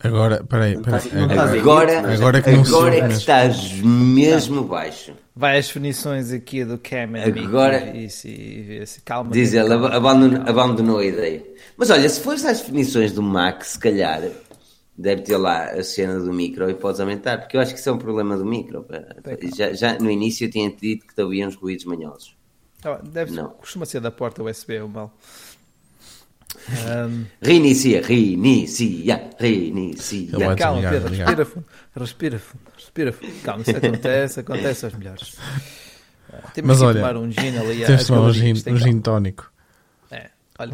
Agora, peraí, peraí. Agora, agora, agora, que, agora é que estás mesmo baixo. Vai às definições aqui do Cam Agora, e, e, e, calma. Diz ele, abandonou, abandonou a ideia. Mas olha, se fores às definições do Mac, se calhar deve ter lá a cena do micro e podes aumentar, porque eu acho que isso é um problema do micro. Já, já no início eu tinha dito que havia uns ruídos manhosos. Ah, deve não. Costuma ser da porta USB o mal. Um... Reinicia, reinicia, reinicia. Calma, Pedro, respira fundo, respira fundo, respira fundo. Calma, isso acontece, acontece aos melhores. Temos Mas que olha, tomar um gin ali. Tens de tomar um gin, um gin tónico. É, olha,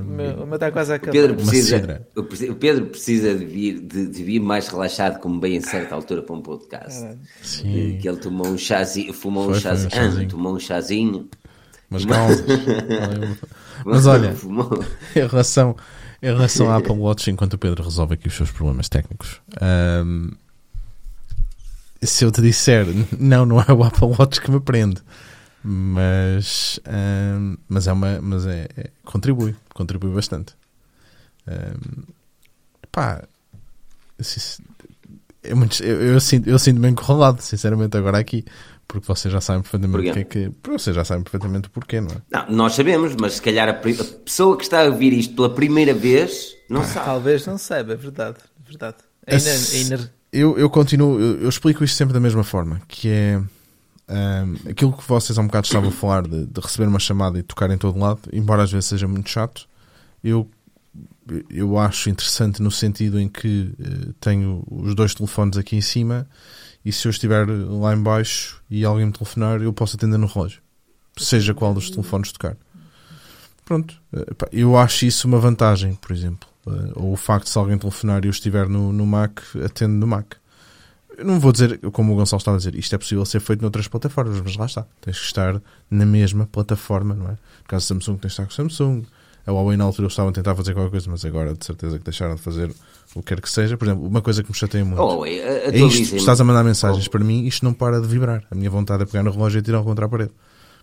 o meu está quase a acabar. Pedro precisa, o Pedro precisa de vir, de, de, vir mais relaxado, como bem em certa altura para um podcast. Sim. Que ele tomou um chazinho, fumou Foi, um chazinho, um chazinho. tomou um chazinho. Mas calma. Mas olha, em relação, em relação à Apple Watch, enquanto o Pedro resolve aqui os seus problemas técnicos, um, se eu te disser, não, não é o Apple Watch que me prende, mas, um, mas é uma, mas é, é, contribui, contribui bastante. Um, pá, é muito, eu, eu, eu sinto-me encurralado, sinceramente, agora aqui porque vocês já sabem perfeitamente porquê que, vocês já sabem perfeitamente o porquê, não é? Não, nós sabemos, mas se calhar a, a, pessoa que está a ouvir isto pela primeira vez não ah, sabe. Talvez não saiba, é verdade, é verdade. É iner... eu, eu continuo, eu, eu, explico isto sempre da mesma forma, que é um, aquilo que vocês há um bocado estavam a falar de, de, receber uma chamada e tocar em todo lado, embora às vezes seja muito chato, eu eu acho interessante no sentido em que uh, tenho os dois telefones aqui em cima e se eu estiver lá embaixo e alguém me telefonar, eu posso atender no relógio. Seja qual dos telefones tocar. Pronto. Eh, eu acho isso uma vantagem, por exemplo. Eh, ou o facto de se alguém telefonar e eu estiver no, no Mac, atendo no Mac. Eu não vou dizer, como o Gonçalo está a dizer, isto é possível ser feito noutras plataformas, mas lá está. Tens que estar na mesma plataforma, não é? No caso Samsung, tens que estar com Samsung. A Huawei na altura estavam a tentar fazer qualquer coisa, mas agora de certeza que deixaram de fazer o que quer que seja. Por exemplo, uma coisa que me chateia muito oh, é, é isto, estás a mandar mensagens oh. para mim isto não para de vibrar. A minha vontade é pegar no relógio e tirar contra a parede.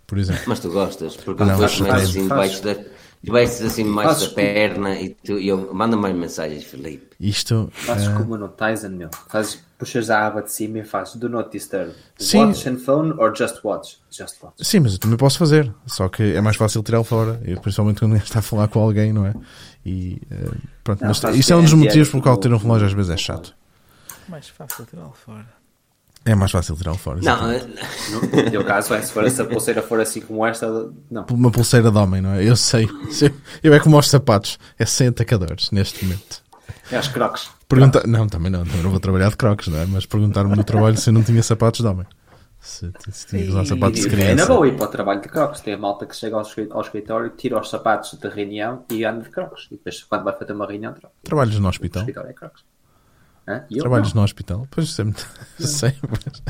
Por exemplo. Mas tu gostas, porque não, tu metes assim debaixo da, debaixo assim mais da perna e, tu, e eu manda mais mensagens, Felipe. Isto. Fazes uh... como no Tyson, meu. Fazes puxas a aba de cima e fazes do not disturb. Sim. Watch and phone or just watch? Just watch. Sim, mas eu também posso fazer. Só que é mais fácil tirá-lo fora. Eu, principalmente quando está a falar com alguém, não é? E uh, pronto. Não, mas isso é um dos motivos pelo qual ter um relógio às vezes é chato. Mais fácil tirá-lo fora. É mais fácil tirá-lo fora. Não, no teu caso é se for essa pulseira for assim como esta, não. Uma pulseira de homem, não é? Eu sei. Eu é como aos sapatos. É sem atacadores neste momento. É aos crocs. Pergunta... Não, também não, também não vou trabalhar de crocs, não é? Mas perguntar-me no trabalho se eu não tinha sapatos de homem. Se, se tinha que usar sapatos de criança. É na boa ir para o trabalho de crocs. Tem a malta que chega ao escritório, tira os sapatos de reunião e anda de crocs. E depois, quando vai fazer uma reunião, troca. Trabalhos no hospital? O escritório é crocs. Trabalhos no hospital? Pois sempre. Sei, mas.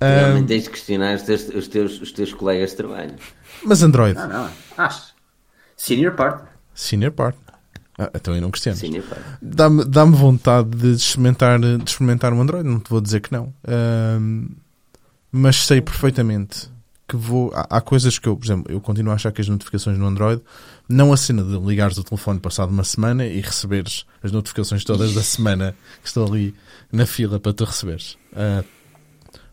Realmente um... tens de questionar os teus, os, teus, os teus colegas de trabalho. Mas Android? Não, não. Acho. Senior partner. Senior partner. Ah, então eu não questiono. Dá-me dá vontade de experimentar, de experimentar um Android, não te vou dizer que não. Um, mas sei perfeitamente que vou. Há, há, coisas que eu, por exemplo, eu continuo a achar que as notificações no Android, não a cena de ligares o telefone passado uma semana e receberes as notificações todas da semana que estão ali na fila para tu receberes. Uh,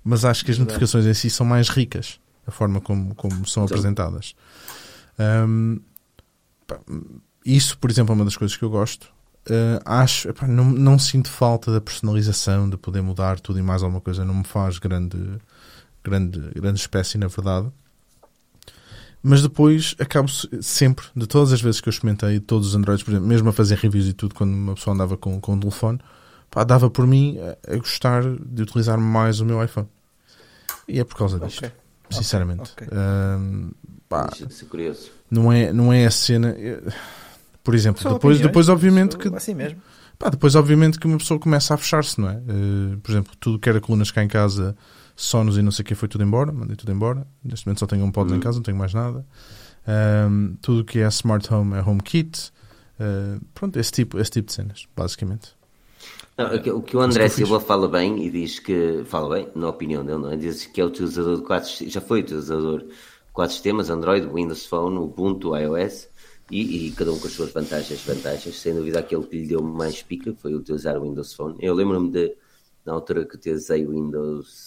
mas acho que as notificações em si são mais ricas, a forma como, como são apresentadas. Um, isso, por exemplo, é uma das coisas que eu gosto. Uh, acho, epá, não, não sinto falta da personalização, de poder mudar tudo e mais alguma coisa. Não me faz grande, grande, grande espécie, na verdade. Mas depois acabo sempre, de todas as vezes que eu experimentei, todos os Androids, por exemplo, mesmo a fazer reviews e tudo, quando uma pessoa andava com, com um telefone, pá, dava por mim a, a, gostar de utilizar mais o meu iPhone. E é por causa disto. Okay. Sinceramente. Okay. Um, pá, curioso. Não é, não é a cena. Por exemplo, depois, depois obviamente que. Assim mesmo. Pá, depois, obviamente, que uma pessoa começa a fechar-se, não é? Uh, por exemplo, tudo que era colunas cá em casa, sonos e não sei o que, foi tudo embora, mandei tudo embora. Neste momento só tenho um pod Uhum. em casa, não tenho mais nada. Um, tudo que é smart home é HomeKit. Uh, pronto, esse tipo, esse tipo de cenas, basicamente. Não, o que- o que o André Silva fala bem e diz que, fala bem, na opinião dele, não é? diz que é utilizador de quatro, já foi utilizador de quatro sistemas, Android, Windows Phone, Ubuntu, iOS, e, e cada um com as suas vantagens desvantagens. Sem dúvida, aquele que lhe deu mais pica foi utilizar o Windows Phone. Eu lembro-me de, na altura que utilizei o Windows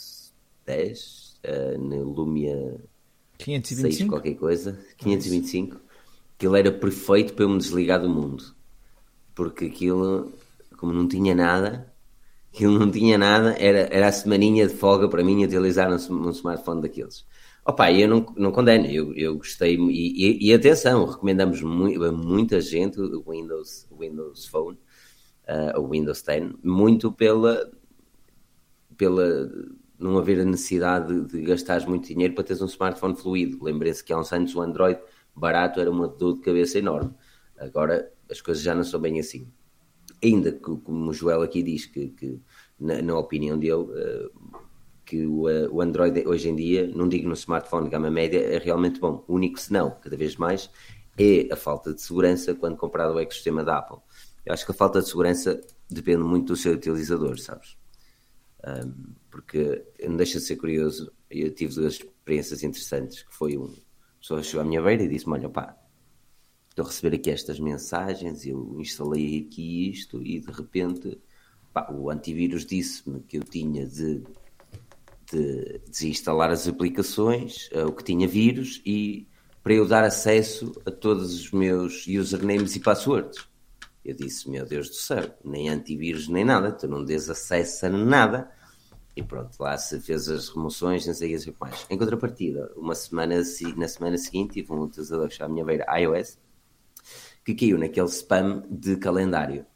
10, eh, na Lumia 6 525? qualquer coisa, 525, aquilo era perfeito para eu me desligar do mundo. Porque aquilo, como não tinha nada, aquilo não tinha nada, era, era a semaninha de folga para mim utilizar um, um smartphone daqueles. Opa, eu não, não condeno, eu, eu gostei, e, e- e atenção, recomendamos mui- a muita gente o Windows, Windows Phone, ah, o Windows 10, muito pela, pela não haver a necessidade de, de gastares muito dinheiro para teres um smartphone fluido. Lembrem-se que há uns anos o Android barato era uma dor de cabeça enorme. Agora as coisas já não são bem assim. Ainda que, como o Joel aqui diz, que, que na, na opinião dele, eh, que o, eh, o Android hoje em dia, não digo no smartphone de gama média, é realmente bom. O único senão, cada vez mais, é a falta de segurança quando comparado ao ecossistema da Apple. Eu acho que a falta de segurança depende muito do seu utilizador, sabes? Um, porque não deixa de ser curioso. Eu tive duas experiências interessantes. Que foi um pessoa chegou à minha beira e disse-me: Olha, pá, estou a receber aqui estas mensagens. Eu instalei aqui isto e de repente pá, o antivírus disse-me que eu tinha de, de desinstalar as aplicações, eh, o que tinha vírus, e para eu dar acesso a todos os meus usernames e passwords. Eu disse, meu Deus do céu, nem antivírus nem nada, tu não dês acesso a nada. E pronto, lá se fez as remoções, não sei o que mais. Em contrapartida, uma semana, se- na semana seguinte, tive um utilizador que chama a minha beira iOS, que caiu naquele spam de calendário.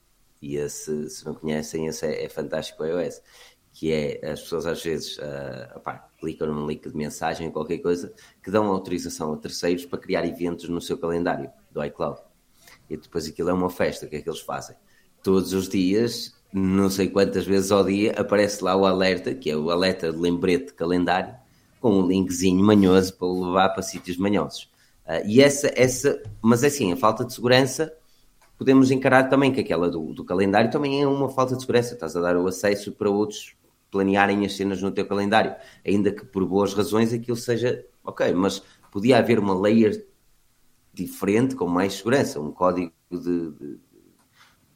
E esse, se não conhecem, esse é, é fantástico iOS. Que é, as pessoas às vezes opá, clicam num link de mensagem ou qualquer coisa, que dão autorização a terceiros para criar eventos no seu calendário do iCloud. E depois aquilo é uma festa, o que é que eles fazem? Todos os dias, não sei quantas vezes ao dia, aparece lá o alerta, que é o alerta de lembrete de calendário, com um linkzinho manhoso para levar para sítios manhosos. Ah, e essa, essa, mas é assim, a falta de segurança, podemos encarar também que aquela do, do calendário também é uma falta de segurança. Estás a dar o acesso para outros planearem as cenas no teu calendário, ainda que por boas razões aquilo seja ok, mas podia haver uma layer diferente com mais segurança, um código de, de-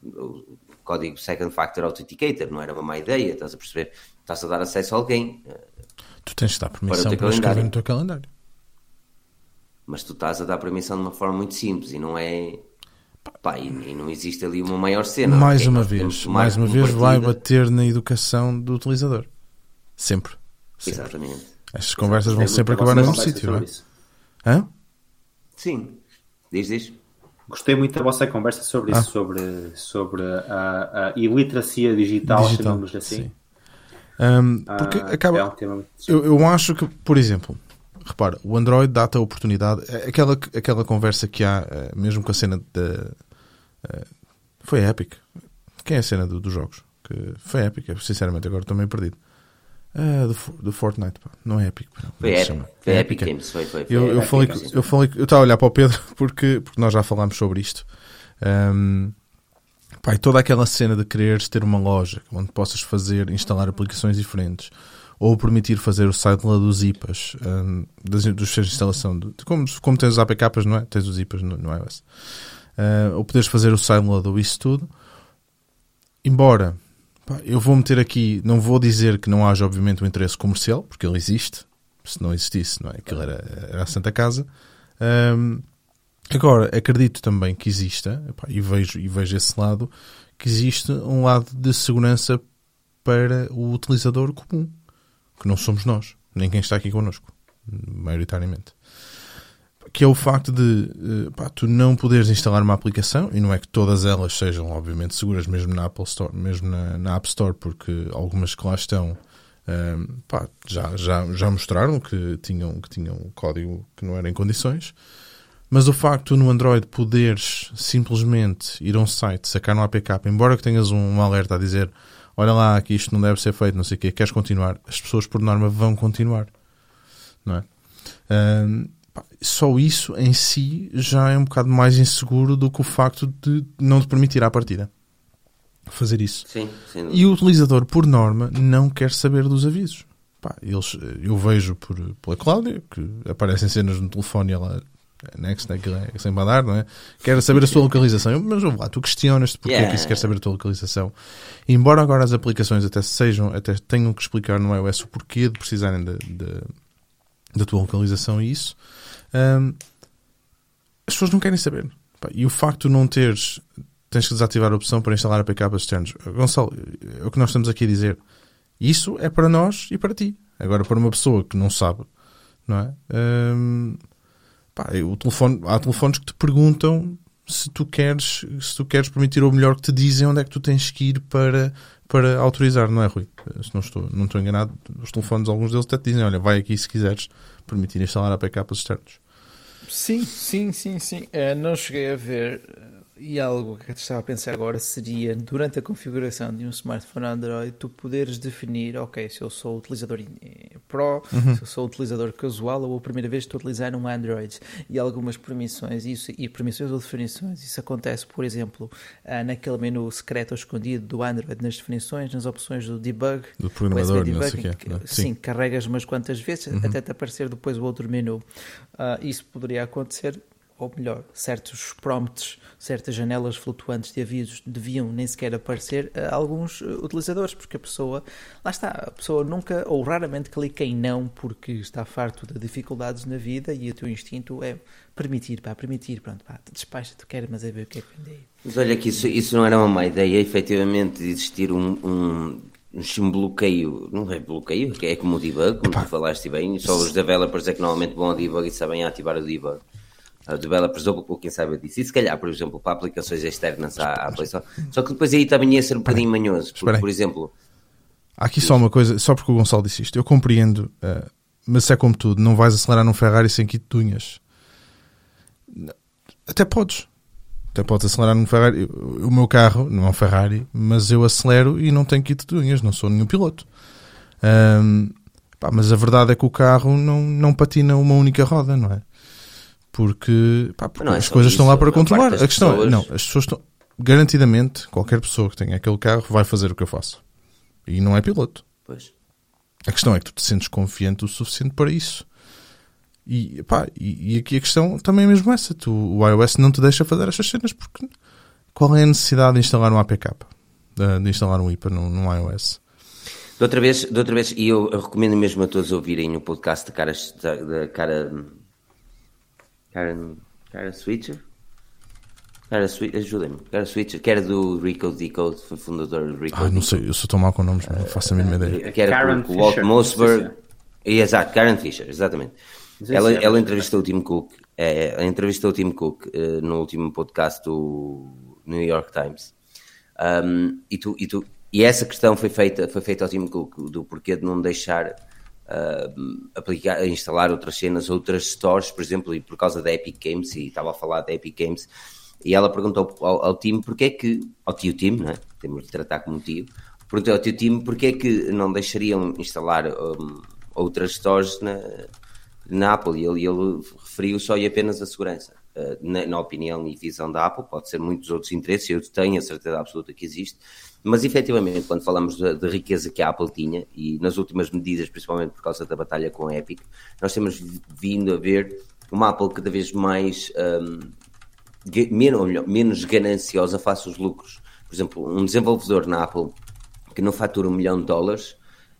o código Second Factor Authenticator, não era uma má ideia, estás a perceber? Estás a dar acesso a alguém, eh, Tu tens de dar permissão Para o para, escrever no teu calendário. mas tu estás a dar permissão de uma forma muito simples e não é. Pá, e, e não existe ali uma maior cena. mais uma vez, mais uma vez vai partida- bater na educação do utilizador. Sempre. Sempre. Exatamente. Estas conversas vão Gostei sempre acabar no mesmo sítio, não é? Hã? Sim. Diz, diz. Gostei muito da vossa conversa sobre Ah. isso, sobre, sobre a, a iliteracia digital, chamamos assim. sim. Hum, porque Ah, acaba. É um tema Eu, eu acho que, por exemplo, repara, o Android dá-te a oportunidade, é aquela, aquela conversa que há, eh, mesmo com a cena da. eh, Foi a Epic. Quem é a cena do- dos jogos? Que foi a Epic, eu, sinceramente, agora estou meio perdido. Ah, do, Fo- do Fortnite, pá. não é pá. Como Foi é chama? Foi É Epic é. Games. Foi, foi, foi Eu, eu falei, Games. eu falei, eu estava a olhar para o Pedro porque, porque nós já falámos sobre isto. Ahm, pá, toda aquela cena de quereres ter uma loja onde possas fazer, instalar aplicações diferentes ou permitir fazer o sideload dos IPAs, ahm, das, dos sistemas de instalação, de, como, como tens os APKs, não é? Tens os IPAs no, no iOS. Ah, ou poderes fazer o sideload ou isso tudo. Embora eu vou meter aqui, não vou dizer que não haja obviamente um interesse comercial, porque ele existe. Se não existisse, não é? Aquilo era, era a Santa Casa. Ahm, agora, acredito também que exista, e, vejo, e vejo esse lado, que existe um lado de segurança para o utilizador comum, que não somos nós, nem quem está aqui connosco, maioritariamente. Que é o facto de eh, pá, tu não poderes instalar uma aplicação, e não é que todas elas sejam, obviamente, seguras, mesmo na Apple Store, mesmo na, na App Store, porque algumas que lá estão ehm, pá, já, já, já mostraram que tinham, que tinham um código que não era em condições. Mas o facto no Android poderes simplesmente ir a um site, sacar no APK, embora que tenhas um alerta a dizer olha lá que isto não deve ser feito, não sei o quê, queres continuar, as pessoas por norma vão continuar. Não é? Um, só isso em si já é um bocado mais inseguro do que o facto de não te permitir à partida fazer isso. Sim, sim. E o utilizador, por norma, não quer saber dos avisos. Pá, eles, eu vejo por, pela Cláudia, que aparecem cenas no telefone e ela next, né, é sem mandar, não é? Quer saber a sua localização. Eu, mas lá, tu questionas-te porque yeah. é que isso quer saber a tua localização. E embora agora as aplicações até sejam, até tenham que explicar no iOS o porquê de precisarem de, de, da tua localização e isso, hum, as pessoas não querem saber. E o facto de não teres, tens que desativar a opção para instalar APKs externos. Gonçalo, é o que nós estamos aqui a dizer. Isso é para nós e para ti. Agora, para uma pessoa que não sabe, não é? Hum, Pá, o telefone, há telefones que te perguntam se tu queres, se tu queres permitir ou melhor que te dizem onde é que tu tens que ir para, para autorizar, não é, Rui? Se não estou, não estou enganado, os telefones, alguns deles até te dizem, olha, vai aqui se quiseres permitir instalar APKs externos. Sim, sim, sim, sim. É, não cheguei a ver e algo que eu estava a pensar agora seria, durante a configuração de um smartphone Android, tu poderes definir, ok, se eu sou utilizador Pro, uhum. se eu sou utilizador casual ou a primeira vez estou a utilizar um Android e algumas permissões, isso, e permissões ou definições, isso acontece, por exemplo, ah, naquele menu secreto ou escondido do Android, nas definições, nas opções do debug, do programador, debug, não sei que, que, sim. sim, carregas umas quantas vezes uhum. até te aparecer depois o outro menu. Uh, isso poderia acontecer ou melhor, certos prompts, certas janelas flutuantes de avisos deviam nem sequer aparecer a alguns eh, utilizadores, porque a pessoa, lá está, a pessoa nunca ou raramente clica em não porque está farto de dificuldades na vida e o teu instinto é permitir, pá, permitir, pronto, pá, despacha, tu queres, mas é ver o que é que vem daí. Mas olha que isso, isso não era uma má ideia, efetivamente, de existir um, um um bloqueio, não é bloqueio, que é como o debug, como Epá. tu falaste bem, só os developers é que normalmente vão ao debug e sabem ativar o debug developers ou quem sabe disso. E se calhar, por exemplo, para aplicações externas à, à Play Store. Só que depois aí também ia ser um bocadinho manhoso. Porque, por exemplo. Há aqui só uma coisa, só porque o Gonçalo disse isto. Eu compreendo, uh, mas é como tudo. Não vais acelerar num Ferrari sem kit de unhas. Até podes. Até podes acelerar num Ferrari. O meu carro não é um Ferrari, mas eu acelero e não tenho kit de unhas. Não sou nenhum piloto. Um, pá, mas a verdade é que o carro não, não patina uma única roda, não é? Porque, pá, porque é as coisas isso, estão lá para controlar. A questão pessoas... é, não, as pessoas estão, garantidamente, qualquer pessoa que tenha aquele carro vai fazer o que eu faço. E não é piloto. Pois. A questão é que tu te sentes confiante o suficiente para isso. E, pá, e, e aqui a questão também é mesmo essa. Tu, o iOS não te deixa fazer estas cenas porque qual é a necessidade de instalar um APK? De, de instalar um IPA num, num iOS? De outra vez, de outra vez, e eu, recomendo mesmo a todos ouvirem o podcast de cara, de cara Karen, Karen Switcher? Karen Switcher, ajuda-me. Karen Switcher, que era do Recode Decode, foi fundador do Recode Ah, não sei, eu sou tão mal com nomes, não faço a mínima ideia. Que era Karen com o Walt Mossberg. Exato, Karen Fisher, exatamente. Ela, ela entrevistou o Tim Cook, é, entrevistou o Tim Cook uh, no último podcast do New York Times. Um, e, tu, e, tu, e essa questão foi feita, foi feita ao Tim Cook, do porquê de não deixar uh, aplicar, instalar outras cenas, outras stores, por exemplo, e por causa da Epic Games, e estava a falar da Epic Games, e ela perguntou ao, ao time porque é que, ao tio Tim, né? temos de tratar como tio, perguntou ao tio Tim porque é que não deixariam instalar um, outras stores na, na Apple, e ele, ele referiu só e apenas a segurança. Uh, na, na, opinião e visão da Apple, pode ser muitos outros interesses, eu tenho a certeza absoluta que existe, mas efetivamente, quando falamos da riqueza que a Apple tinha, e nas últimas medidas, principalmente por causa da batalha com a Epic, nós temos vindo a ver uma Apple cada vez mais um, menos, melhor, menos gananciosa face aos lucros. Por exemplo, um desenvolvedor na Apple que não fatura um milhão de dólares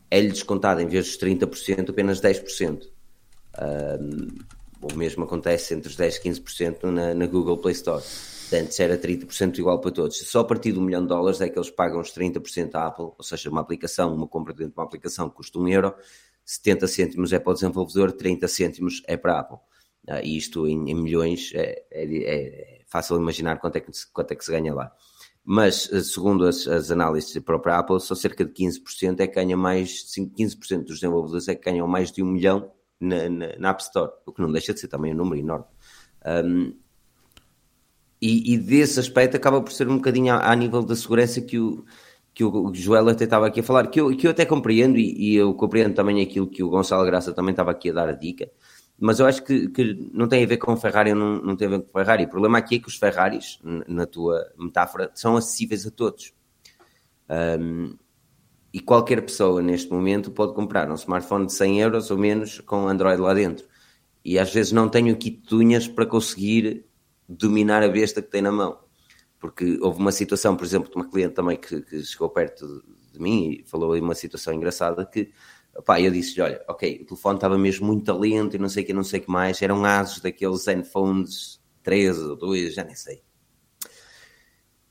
é-lhe descontado em vez dos 30% apenas 10%. Um, o mesmo acontece entre os 10% e 15% na, na Google Play Store. Antes era 30% igual para todos. Só a partir de um milhão de dólares é que eles pagam os 30% à Apple, ou seja, uma aplicação, uma compra dentro de uma aplicação custa um euro, 70 cêntimos é para o desenvolvedor, 30 cêntimos é para a Apple. Uh, e isto em, em milhões é, é, é, fácil imaginar quanto é, que, quanto é que se ganha lá. Mas, eh, segundo as, as análises da própria Apple, só cerca de 15% é que ganha mais, 15% dos desenvolvedores é que ganham mais de um milhão na, na, na App Store, o que não deixa de ser também um número enorme. Um, e, e, desse aspecto acaba por ser um bocadinho a, nível da segurança que o, que o Joel até estava aqui a falar, que eu, que eu até compreendo e, e, eu compreendo também aquilo que o Gonçalo Graça também estava aqui a dar a dica, mas eu acho que, que não tem a ver com Ferrari, não, não tem a ver com Ferrari. O problema aqui é que os Ferraris, na tua metáfora, são acessíveis a todos. Um, e qualquer pessoa neste momento pode comprar um smartphone de 100 euros ou menos com Android lá dentro. E às vezes não tenho kit de unhas para conseguir dominar a besta que tem na mão. Porque houve uma situação, por exemplo, de uma cliente também que, que chegou perto de, de mim e falou aí uma situação engraçada que Pá, eu disse olha, ok, o telefone estava mesmo muito lento e não sei o que, não sei o que mais. Eram asos daqueles Zenphones 13 ou 2, já nem sei.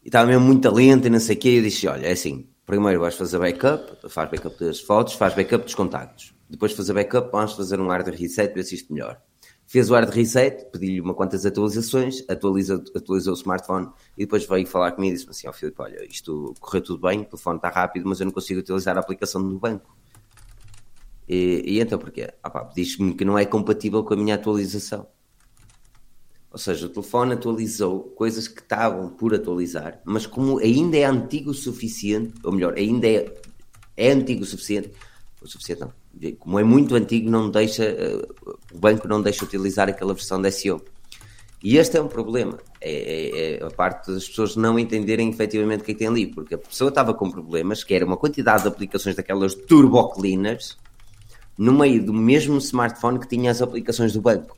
E estava mesmo muito lento e não sei o que. Eu disse, olha, é assim, primeiro vais fazer backup, faz backup das fotos, faz backup dos contactos. Depois fazer backup, vamos fazer um hard reset, ver se isto melhor. Fez o hard reset, pedi-lhe uma quantas atualizações, atualiza, atualizou o smartphone e depois veio falar comigo e disse-me assim, ó oh, Filipe, olha, isto correu tudo bem, o telefone está rápido, mas eu não consigo utilizar a aplicação do banco. E, e então porquê? Ah, diz-me que não é compatível com a minha atualização. Ou seja, o telefone atualizou coisas que estavam por atualizar, mas como ainda é antigo o suficiente, ou melhor, ainda é, é antigo o suficiente, o suficiente não, como é muito antigo, não deixa, uh, o banco não deixa utilizar aquela versão da SEO. E este é um problema. É, é, é, a parte das pessoas não entenderem efetivamente o que é que tem ali, porque a pessoa estava com problemas, que era uma quantidade de aplicações daquelas turbo cleaners, no meio do mesmo smartphone que tinha as aplicações do banco.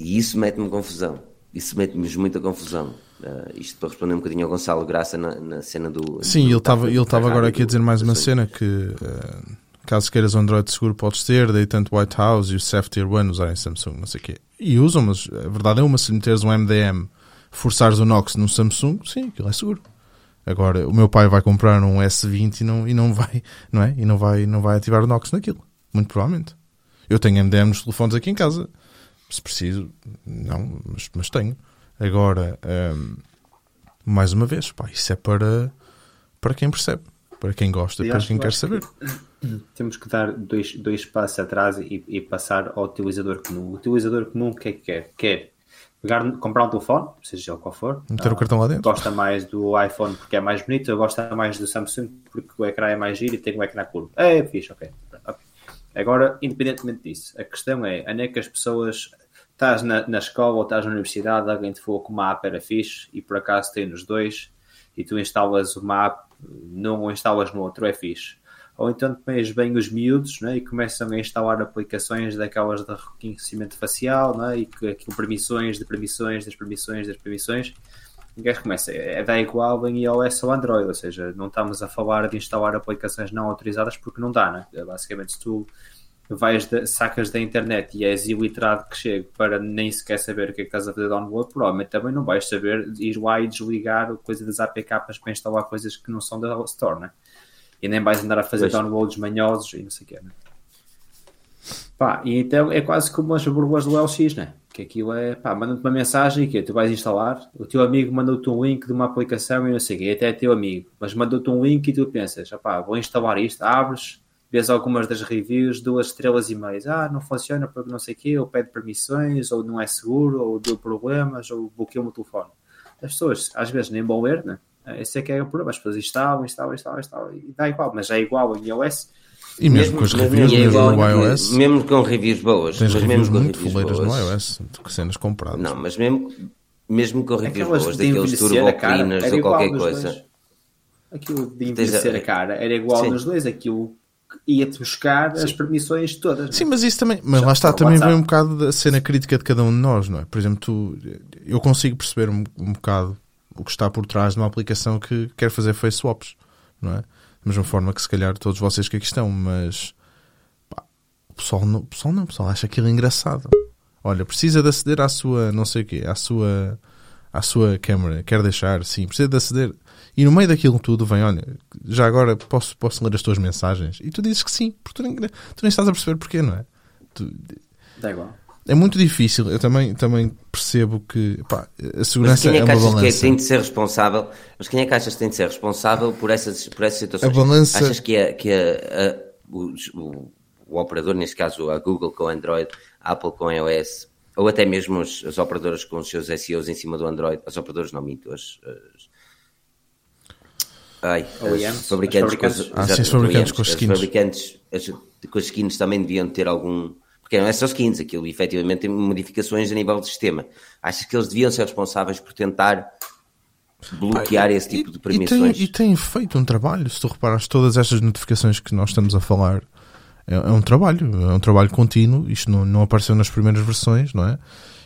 E isso mete-me confusão. Isso mete-me muita confusão. Uh, isto para responder um bocadinho ao Gonçalo Graça na, na cena do. Sim, do ele estava ele estava agora aqui a dizer mais uma cena que. Uh, caso queiras o Android seguro, podes ter. Daí tanto White House e o Safety One usarem Samsung, não sei o quê. E usam, mas a verdade é uma: se meteres um MDM, forçares o Nox no Samsung, sim, aquilo é seguro. Agora, o meu pai vai comprar um S20 e não, e não vai, não é? E não vai, não vai ativar o Nox naquilo. Muito provavelmente. Eu tenho MDM nos telefones aqui em casa. Se preciso, não, mas, mas tenho. Agora, um, mais uma vez, pá, isso é para, para quem percebe, para quem gosta, para quem quer saber. Que temos que dar dois, dois passos atrás e, e passar ao utilizador comum. O utilizador comum o que é que quer? Quer pegar, comprar um telefone, seja ele qual for. Meter o cartão lá dentro. Gosta mais do iPhone porque é mais bonito, eu gosto mais do Samsung porque o ecrã é mais giro e tem um ecrã curvo. É, fixe, ok. okay. Agora, independentemente disso, a questão é, onde é que as pessoas estás na, na escola ou estás na universidade, alguém te falou que uma app era fixe e por acaso tem nos dois e tu instalas uma app, não instalas no outro, é fixe ou então depois vêm os miúdos né, e começam a instalar aplicações daquelas de reconhecimento facial né, e que, que permissões de permissões das permissões das permissões e começa? É, dá igual em iOS ou Android, ou seja, não estamos a falar de instalar aplicações não autorizadas porque não dá, né? É basicamente se tu vais de, sacas da internet e és iliterado que chega para nem sequer saber o que é que estás a fazer download, provavelmente também não vais saber ir lá e desligar coisa das APKs para instalar coisas que não são da Store, né? e nem vais andar a fazer pois. downloads manhosos e não sei o quê, né? Pá, e então é quase como as burbujas do LX, né? Que aquilo é, pá, manda-te uma mensagem que tu vais instalar, o teu amigo mandou-te um link de uma aplicação e não sei o quê, até é teu amigo, mas mandou-te um link e tu pensas, pá, vou instalar isto, abres, vês algumas das reviews, duas estrelas e meias, ah, não funciona porque não sei o quê, ou pede permissões, ou não é seguro, ou deu problemas, ou bloqueou o telefone. As pessoas às vezes nem vão ler, né? Esse é que é o problema. As pessoas instalam, instalam, instalam, instalam e dá igual, mas é igual em iOS. E mesmo, mesmo com as reviews mesmo, igual, no iOS. Mesmo com reviews boas. Tens mas reviews mesmo muito foleiras no iOS, cenas compradas. Não, mas mesmo, mesmo com reviews Aquelas boas, daqueles turbo cleaners ou qualquer coisa. Dois. Aquilo de envelhecer a... a cara era igual Sim. nos dois. Aquilo ia-te buscar Sim. as permissões todas. Sim, mas isso também, mas Já lá está, também vem um bocado da cena crítica de cada um de nós, não é? Por exemplo, tu, eu consigo perceber um, um bocado o que está por trás de uma aplicação que quer fazer face swaps, não é? Da mesma forma que se calhar todos vocês que aqui estão, mas pá, o, pessoal não, o pessoal não, o pessoal acha aquilo engraçado. Olha, precisa de aceder à sua, não sei o quê, à sua, à sua câmera, quer deixar, sim, precisa de aceder. E no meio daquilo tudo vem, olha, já agora posso, posso ler as tuas mensagens? E tu dizes que sim, porque tu nem, tu nem estás a perceber porquê, não é? Tu, Dá igual é muito difícil. Eu também, também percebo que pá, a segurança é, é, uma balança. Que tem de ser responsável? Mas quem é que achas que tem de ser responsável por essas, por essas situações? A balança... Achas que, é, que é, a, o, o, o, operador, neste caso a Google com Android, a Apple com iOS, ou até mesmo as, as, operadoras com os seus SEOs em cima do Android, as operadoras não minto, as, as Ai, OEMs, fabricantes, fabricantes. Com, ah, sim, fabricantes com as skins. fabricantes as, com as skins também deviam ter algum. Porque não é só skins, aquilo efetivamente tem modificações a nível do sistema. Achas que eles deviam ser responsáveis por tentar bloquear esse tipo de permissões? E têm feito um trabalho, se tu reparas, todas estas notificações que nós estamos a falar. É, é um trabalho, é um trabalho contínuo. Isto não, não apareceu nas primeiras versões, não é?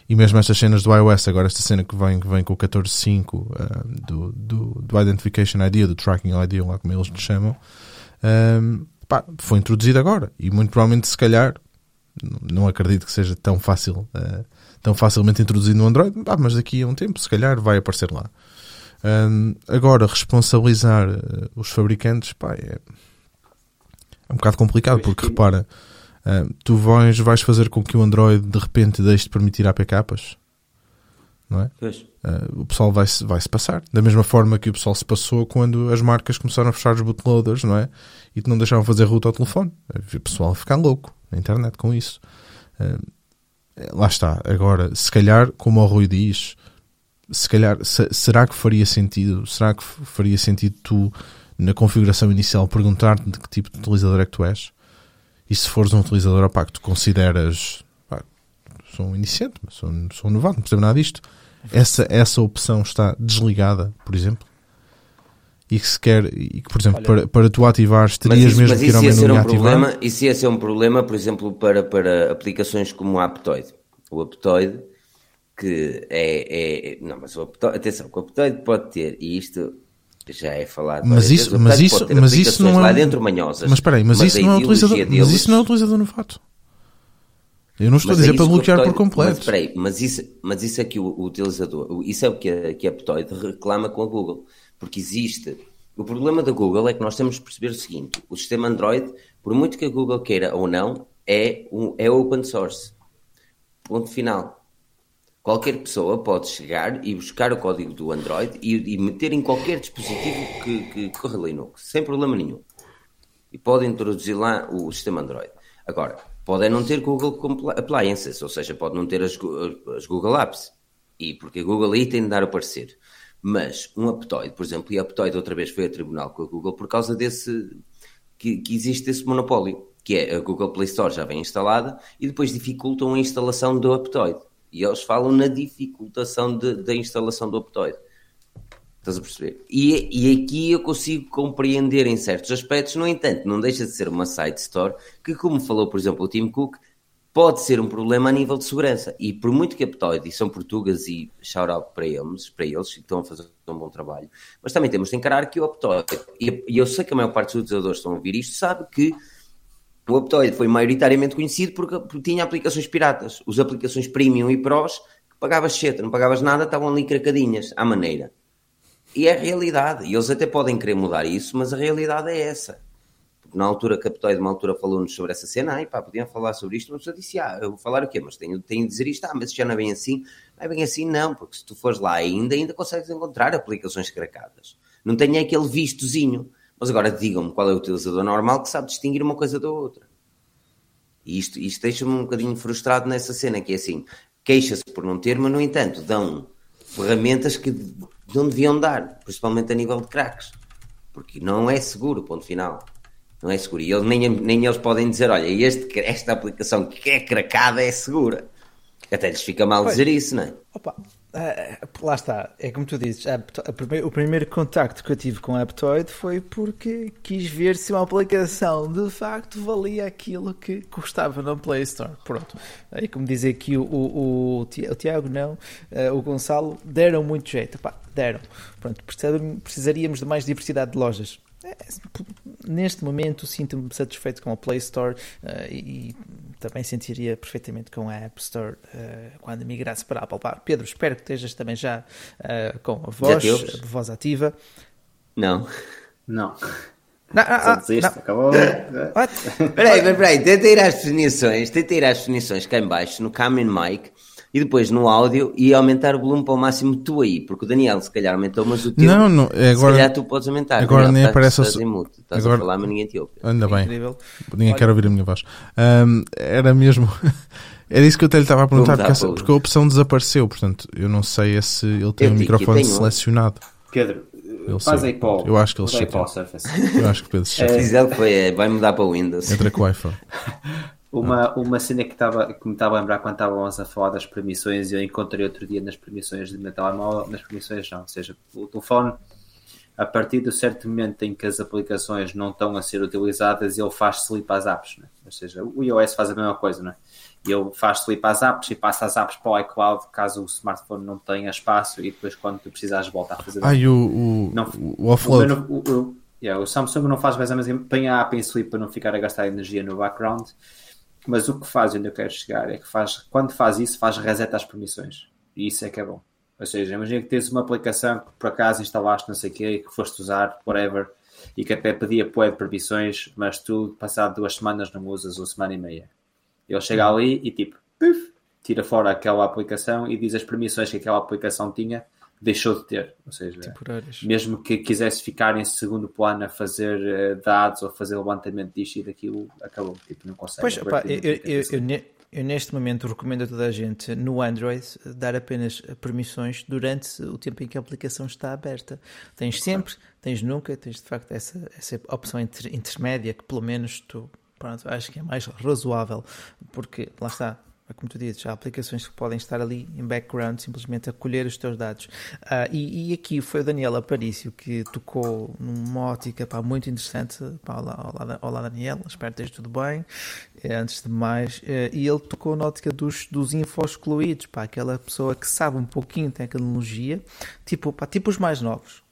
E mesmo estas cenas do iOS, agora esta cena que vem, que vem com o 14.5 uh, do, do, do Identification ID, do Tracking ID, lá como eles lhe chamam, um, pá, foi introduzido agora. E muito provavelmente, se calhar, não acredito que seja tão fácil, uh, tão facilmente introduzido no Android, ah, mas daqui a um tempo, se calhar, vai aparecer lá. Um, agora, responsabilizar uh, os fabricantes, pá, é, é um bocado complicado, porque repara Uh, tu vais, vais fazer com que o Android de repente deixe de permitir APKs, não é? Uh, o pessoal vai-se vai -se passar. Da mesma forma que o pessoal se passou quando as marcas começaram a fechar os bootloaders, não é? E não deixavam fazer root ao telefone. O pessoal ficar louco na internet com isso. Uh, lá está. Agora, se calhar, como o Rui diz, se calhar, se, será que faria sentido? Será que faria sentido tu, na configuração inicial, perguntar-te de que tipo de utilizador é que tu és? E se fores um utilizador opá, que tu consideras pá, sou um iniciante, sou, sou um novato, não percebo nada disto, essa, essa opção está desligada, por exemplo? E que se quer, e que, por exemplo, Olha, para, para tu ativares, terias isso, mesmo que ir ao menu um ativar? Problema, isso ia ser um problema, por exemplo, para, para aplicações como o Aptoid. O Aptoid, que é, é não, mas o Aptoid, atenção, o Aptoid pode ter, e isto já é falado. Mas isso, vezes, mas isso, mas isso não é lá dentro manhosas. Mas espera aí, mas, mas isso não é utilizador, deles... mas isso não é utilizador novato. Eu não estou mas a dizer é para bloquear por completo. Mas, espera aí, mas isso, mas isso é que o, o utilizador, isso é o que a, que a Aptoid reclama com a Google, porque existe. O problema da Google é que nós temos de perceber o seguinte: o sistema Android, por muito que a Google queira ou não, é, um, é open source. Ponto final. Qualquer pessoa pode chegar e buscar o código do Android e, e meter em qualquer dispositivo que, que Linux, sem problema nenhum. E pode introduzir lá o sistema Android. Agora, pode não ter Google Appliances, ou seja, pode não ter as, as Google Apps. E porque a Google aí tem de dar o parecer. Mas um Aptoid, por exemplo, e a Aptoid outra vez foi a tribunal com a Google por causa desse. que, que existe esse monopólio, que é a Google Play Store já vem instalada e depois dificultam a instalação do Aptoid. E eles falam na dificultação da instalação do Optoid. Estás a perceber? E, e aqui eu consigo compreender em certos aspectos, no entanto, não deixa de ser uma site store que, como falou, por exemplo, o Tim Cook, pode ser um problema a nível de segurança. E por muito que a Ptoid, e são portugueses e shout out para eles, para eles, que estão a fazer um bom trabalho, mas também temos de encarar que o Ptoid, e, e eu sei que a maior parte dos utilizadores estão a ouvir isto, sabe que o Aptoid foi maioritariamente conhecido porque, tinha aplicações piratas. Os aplicações Premium e Pros, que pagavas cedo, não pagavas nada, estavam ali cracadinhas, à maneira. E é a realidade. E eles até podem querer mudar isso, mas a realidade é essa. Porque na altura a Aptoid, uma altura, falou-nos sobre essa cena, ai pá, podiam falar sobre isto, mas eu disse, ah, eu vou falar o quê? Mas tenho, tenho de dizer isto, ah, mas já não é bem assim. Não é bem assim, não, porque se tu fores lá ainda, ainda consegues encontrar aplicações cracadas. Não tem aquele vistozinho mas agora digam-me qual é o utilizador normal que sabe distinguir uma coisa da outra. E isto, isto deixa-me um bocadinho frustrado nessa cena, que é assim, queixa-se por não ter, mas no entanto dão ferramentas que não deviam dar, principalmente a nível de craques. Porque não é seguro, ponto final. Não é seguro. E eles, nem, nem eles podem dizer, olha, este, esta aplicação que é cracada é segura. Até lhes fica mal pois. dizer isso, não é? Opa, Uh, lá está, é como tu dizes, a, a, o primeiro contacto que eu tive com a Aptoid foi porque quis ver se uma aplicação de facto valia aquilo que custava na Play Store. Pronto. Aí, como diz aqui o, o, o, Tiago, não, uh, o Gonçalo, deram muito jeito. Pá, deram. Pronto, precisaríamos de mais diversidade de lojas. É, neste momento sinto-me satisfeito com a Play Store uh, e também sentiria perfeitamente com a App Store uh, quando migrasse para a Apple. Pá, Pedro, espero que estejas também já uh, com a voz, a voz ativa. Não. Não. Não, ah, não, não. acabou. Peraí, peraí, tenta ir às definições, tenta ir às definições cá em baixo, no Camin Mic, e depois no áudio e aumentar o volume para o máximo tu aí, porque o Daniel se calhar aumentou, mas o teu não, não, é agora, se calhar tu podes aumentar. Agora Daniel, nem aparece estás, estás estás agora, a falar, mas ninguém te ouve. Ainda é bem, incrível. ninguém Olha. quer ouvir a minha voz. Um, era mesmo Era isso que eu até lhe estava a perguntar, porque, essa- porque a opção desapareceu, portanto, eu não sei se ele tem o que microfone um. selecionado. Pedro, Ele faz sei. aí para o, Eu acho que ele chateou. Surface. Eu acho que o Pedro se Se chateou. foi, é, vai mudar para o Windows. Entra com o iPhone. Uma, uma cena que, estava, que me estava a lembrar quando estávamos a falar das permissões, eu encontrei outro dia nas permissões do meu telemóvel, nas permissões não, ou seja, o telefone, a partir de certo momento em que as aplicações não estão a ser utilizadas, ele faz sleep às apps, né? ou seja, o iOS faz a mesma coisa, não é? Ele faz sleep às apps e passa as apps para o iCloud caso o smartphone não tenha espaço e depois quando tu precisares volta a fazer Ah, e o, o, Não. o offload. o, o, o- yeah, o Samsung não faz mais ou menos põe a app em sleep para não ficar a gastar energia no background. Mas o que faz, onde eu quero chegar, é que faz, quando faz isso, faz reset às permissões. E isso é que é bom. Ou seja, imagina que tens uma aplicação que por acaso instalaste, não sei o quê, e que foste usar, whatever, e que até pedia poé de permissões, mas tu, passado duas semanas, não usas, ou semana e meia. Ele chega ali e tipo, puf, tira fora aquela aplicação e diz as permissões que aquela aplicação tinha, deixou de ter. Ou seja, mesmo que quisesse ficar em segundo plano a fazer eh, dados ou fazer levantamento disto e daquilo, acabou. Tipo, não consegue. Pois, pá, eu, eu, eu, ne- eu neste momento recomendo a toda a gente no Android dar apenas permissões durante o tempo em que a aplicação está aberta. Tens sempre, tens nunca, tens de facto essa, essa opção inter- intermédia que pelo menos tu pronto, acho que é mais razoável, porque lá está. É Como tu dizes, há aplicações que podem estar ali em background, simplesmente a colher os teus dados. Ah, e, e aqui foi o Daniel Aparício que tocou numa ótica pá, muito interessante. Pá, olá, olá, olá, Daniel, espero que esteja tudo bem. Eh, antes de mais, eh, e ele tocou na ótica dos, dos infos excluídos, pá, aquela pessoa que sabe um pouquinho de tecnologia, tipo, pá, tipo os mais novos.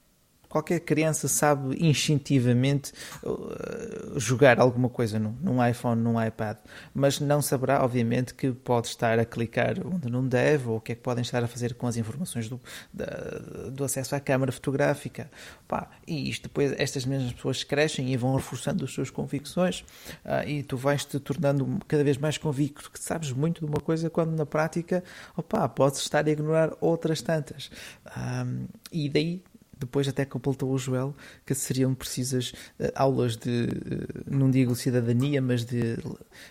Qualquer criança sabe instintivamente uh, jogar alguma coisa num, num iPhone, num iPad, mas não saberá, obviamente, que pode estar a clicar onde não deve ou o que é que podem estar a fazer com as informações do, da- do acesso à câmara fotográfica. Pá, e isto depois, estas mesmas pessoas crescem e vão reforçando as suas convicções ah, e tu vais te tornando cada vez mais convicto que sabes muito de uma coisa quando na prática, opá, podes estar a ignorar outras tantas. Ah, e daí depois até completou o Joel que seriam precisas eh, aulas de, eh, não digo cidadania, mas de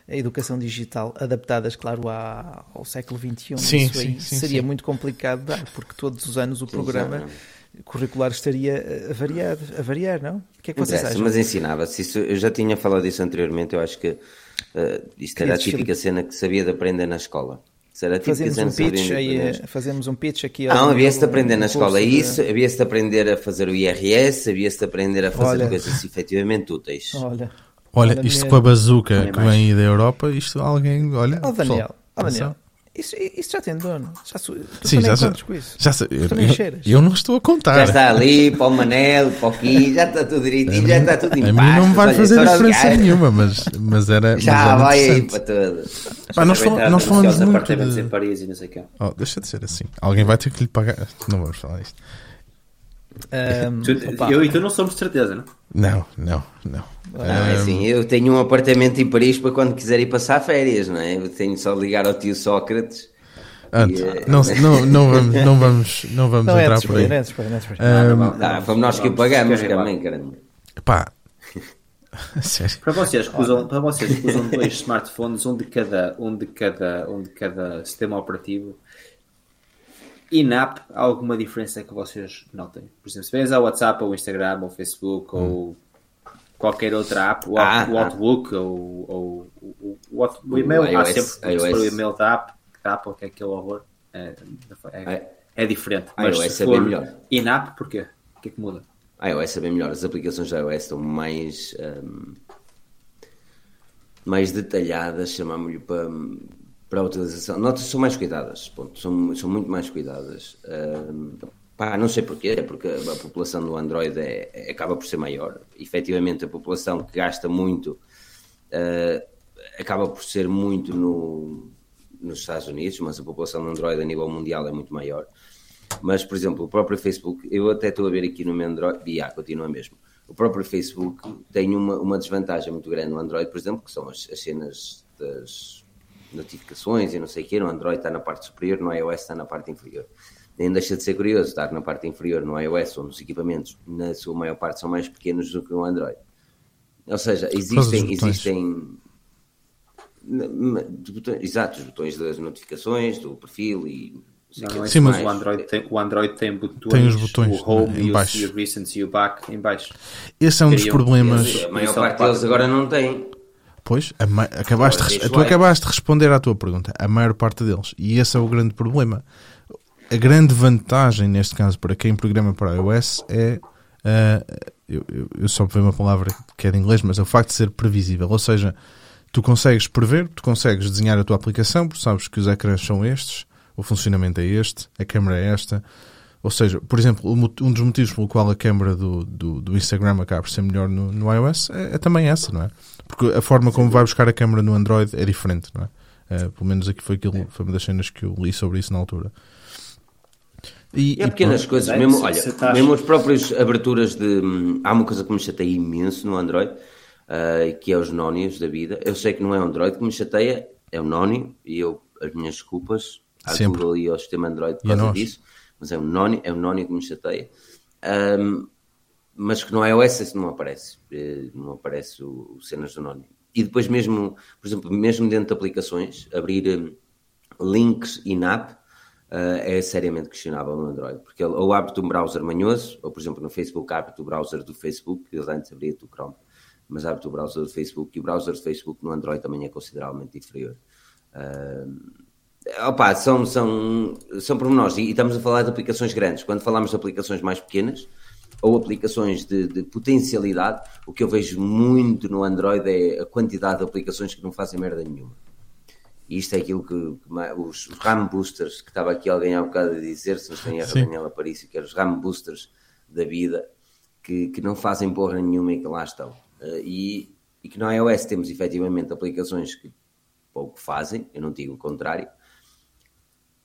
educação digital adaptadas, claro, à- ao século XXI. Sim, Isso aí sim, sim, seria sim. muito complicado de dar, porque todos os anos o programa já. curricular estaria eh, a variar, a variar, não? O que é que vocês acham? mas ensinava-se. Isso, eu já tinha falado disso anteriormente. Eu acho que eh, isto era a típica cena que sabia de aprender na escola. Isso era a típica Fazemos um pitch aí, fazemos um pitch aqui. Não, havia-se de aprender na um escola curso de- isso, havia-se de aprender a fazer o IRS, havia-se de aprender a fazer Olha. coisas efetivamente úteis. Olha, Olha, Olha isto com a bazuca que vem aí da Europa, isto alguém, olha. ó Daniel, pessoal, ó Daniel. Isso, isso já tem dono. Já, tu Sim, já, já, com isso. já sei, eu, eu- eu não estou a contar. Já está ali, para o Manel, para o Kim, já está tudo direitinho, já está tudo em A mim não me vai fazer diferença nenhuma, mas, mas era. mas Já era vai aí para todos. Pá, nós, fal- nós os falamos muito apartamentos de... em Paris e não sei o quê. Oh, deixa de ser assim. Alguém vai ter que lhe pagar. Não vamos falar isto. Ahm, Tu- eu e tu não somos de certeza, não? Não, não, não. Não, é assim, eu tenho um apartamento em Paris para quando quiser ir passar férias, não é? Eu tenho só de ligar ao tio Sócrates. antes, E, eh, não, não, não vamos, não vamos, não vamos não é entrar por aí, é por aí, não é aí. Ah, Não, não, fomos nós que o pagamos também, caramba. Pá, sério. Para vocês que usam, para vocês que usam dois smartphones, um de cada, um de cada, um de cada sistema operativo, in-app, há alguma diferença que vocês notem? Por exemplo, se vês ao WhatsApp, ou Instagram, ou Facebook, ou qualquer outra app, o, Ah, o ah. Outlook, ou, ou, o, o, o, O e-mail, há iOS, sempre iOS. o e-mail da app, da Apple, que é aquele horror, é, é, É. é diferente. Mas iOS se é bem melhor. in-app, porquê? O que é que muda? A iOS é bem melhor. As aplicações da iOS estão mais, ahm, mais detalhadas, chamamos-lhe para, para a utilização. Notas são mais cuidadas, ponto. São, são muito mais cuidadas. Ahm, pá, não sei porquê, porque a população do Android é, é- acaba por ser maior. Efetivamente, a população que gasta muito ah, acaba por ser muito no, nos Estados Unidos, mas a população do Android a nível mundial é muito maior. Mas, por exemplo, o próprio Facebook, eu até estou a ver aqui no meu Android, e ah, continua mesmo. O próprio Facebook tem uma, uma desvantagem muito grande no Android, por exemplo, que são as, as cenas das notificações e não sei o quê. No Android está na parte superior, no iOS está na parte inferior. Nem deixa de ser curioso estar na parte inferior no iOS, onde os equipamentos, na sua maior parte, são mais pequenos do que no Android. Ou seja, os existem, botões. existem Exato, os botões das notificações, do perfil e. Não, não Sim, mas- o Android tem, o Android tem botões, Tem os botões, o Home né, em e o, baixo. e o Recent e o Back em baixo. Esse é um dos problemas. A maior é parte deles agora não tem. Pois, a ma- acabaste Agora tu acabaste de responder à tua pergunta. A maior parte deles. E esse é o grande problema. A grande vantagem, neste caso, para quem programa para iOS é. ah, eu, eu- eu só vi uma palavra que é de inglês, mas é o facto de ser previsível. Ou seja, tu consegues prever, tu consegues desenhar a tua aplicação, porque sabes que os ecrãs são estes, o funcionamento é este, a câmera é esta. Ou seja, por exemplo, um dos motivos pelo qual a câmera do, do, do Instagram acaba por ser melhor no, no iOS é, é também essa, não é? Porque a forma como vai buscar a câmera no Android é diferente, não é? Eh, pelo menos aqui foi, aquilo, foi uma das cenas que eu li sobre isso na altura. E, E há e pequenas pronto. coisas, É, mesmo, olha, estás- mesmo as próprias aberturas de. hum, Há uma coisa que me chateia imenso no Android, ah, que é os nónios da vida. Eu sei que não é o Android que me chateia, é o nónio, e eu, as minhas desculpas à Sempre. Google e ao sistema Android por causa disso, mas é o nónio, é o nónio que me chateia. Ahm, mas que no iOS isso não aparece, eh, não aparece o, o cenas do nónio. E depois mesmo, por exemplo, mesmo dentro de aplicações, abrir hum, links in-app uh, é seriamente questionável no Android, porque ele ou abre-te um browser manhoso, ou por exemplo no Facebook abre-te o browser do Facebook, que ele antes abria-te o Chrome, mas abre-te o browser do Facebook, e o browser do Facebook no Android também é consideravelmente inferior. Uh, opa, são, são, são pormenores, e, e estamos a falar de aplicações grandes. Quando falamos de aplicações mais pequenas, ou aplicações de, de potencialidade, o que eu vejo muito no Android é a quantidade de aplicações que não fazem merda nenhuma. E isto é aquilo que, que os, RAM boosters, que estava aqui alguém há bocado a dizer, se não estou em erro, Sim. Daniela Parício, que eram os RAM boosters da vida, que, que não fazem porra nenhuma e que lá estão. Eh, e, e que no iOS temos efetivamente aplicações que pouco fazem, eu não digo o contrário,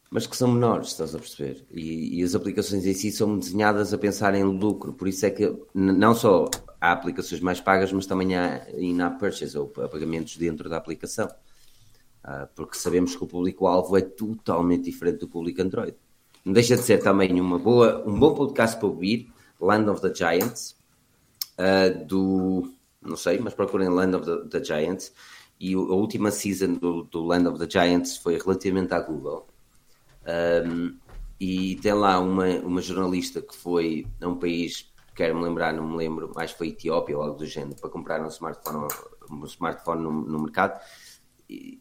mas que são menores, estás a perceber? E, e as aplicações em si são desenhadas a pensar em lucro, por isso é que não só há aplicações mais pagas, mas também há in-app purchase, ou pa- pagamentos dentro da aplicação. Ah, porque sabemos que o público-alvo é totalmente diferente do público Android. Não deixa de ser também uma boa, um bom podcast para ouvir, Land of the Giants, ah, do, não sei, mas procurem Land of the, the Giants, e o- a última season do, do Land of the Giants foi relativamente à Google, um, e tem lá uma, uma jornalista que foi a um país, quero-me lembrar, não me lembro, mais foi Etiópia ou algo do género, para comprar um smartphone, um smartphone no, no mercado. E,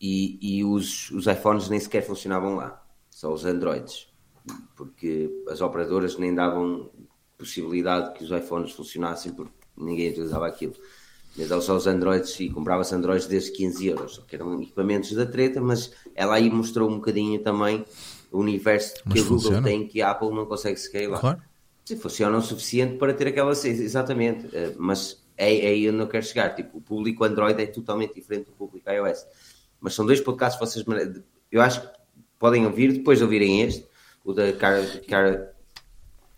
e, e os, os iPhones nem sequer funcionavam lá, só os Androids, porque as operadoras nem davam possibilidade que os iPhones funcionassem porque ninguém utilizava aquilo. Então só os Androids e comprava-se Androids desde 15 euros, que eram equipamentos da treta, mas ela aí mostrou um bocadinho também o universo Mas que a Google funciona. tem que a Apple não consegue scalar. Claro. Sim, funciona o suficiente para ter aquela exatamente, eh, mas é, é aí onde eu quero chegar. Tipo, o público Android é totalmente diferente do público iOS. Mas são dois podcasts que vocês eu acho que podem ouvir depois de ouvirem este, o da Karen, Karen,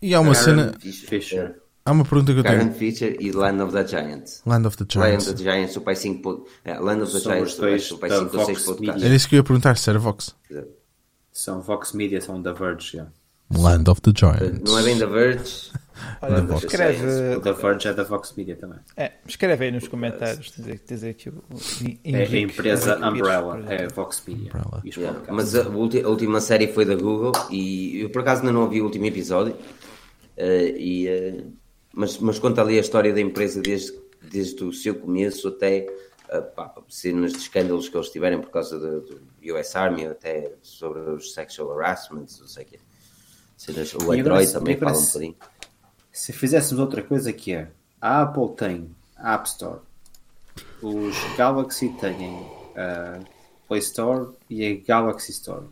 E há uma Karen cena. Fisher. Há uma pergunta que eu Karen tenho. Fisher e Land of the Giants. Land of the Land Giants. of the Giants, o pai 5 pod... é, Land of the São Giants, dois o pai da 5 ou 6 Vox podcasts. Era isso que eu ia perguntar, se era Vox. São Vox Media, são da Verge. yeah. Land of the Giants. Não é bem da Verge. Olha, of the escreve. O da Verge é da Vox Media também. é, escreve aí nos comentários. Dizer, dizer que o, o É a empresa Umbrella, é. Vox Media. Yeah. Mas a, última série foi da Google e eu por acaso ainda não ouvi o último episódio. eh, e, eh, mas, mas conta ali a história da empresa desde, desde o seu começo até pá, cenas de escândalos que eles tiverem por causa do, do US Army, até sobre os sexual harassments, não sei o quê. Cenas, o Android também fala um bocadinho. Se fizéssemos outra coisa que é, a Apple tem a App Store, os Galaxy têm a Play Store e a Galaxy Store.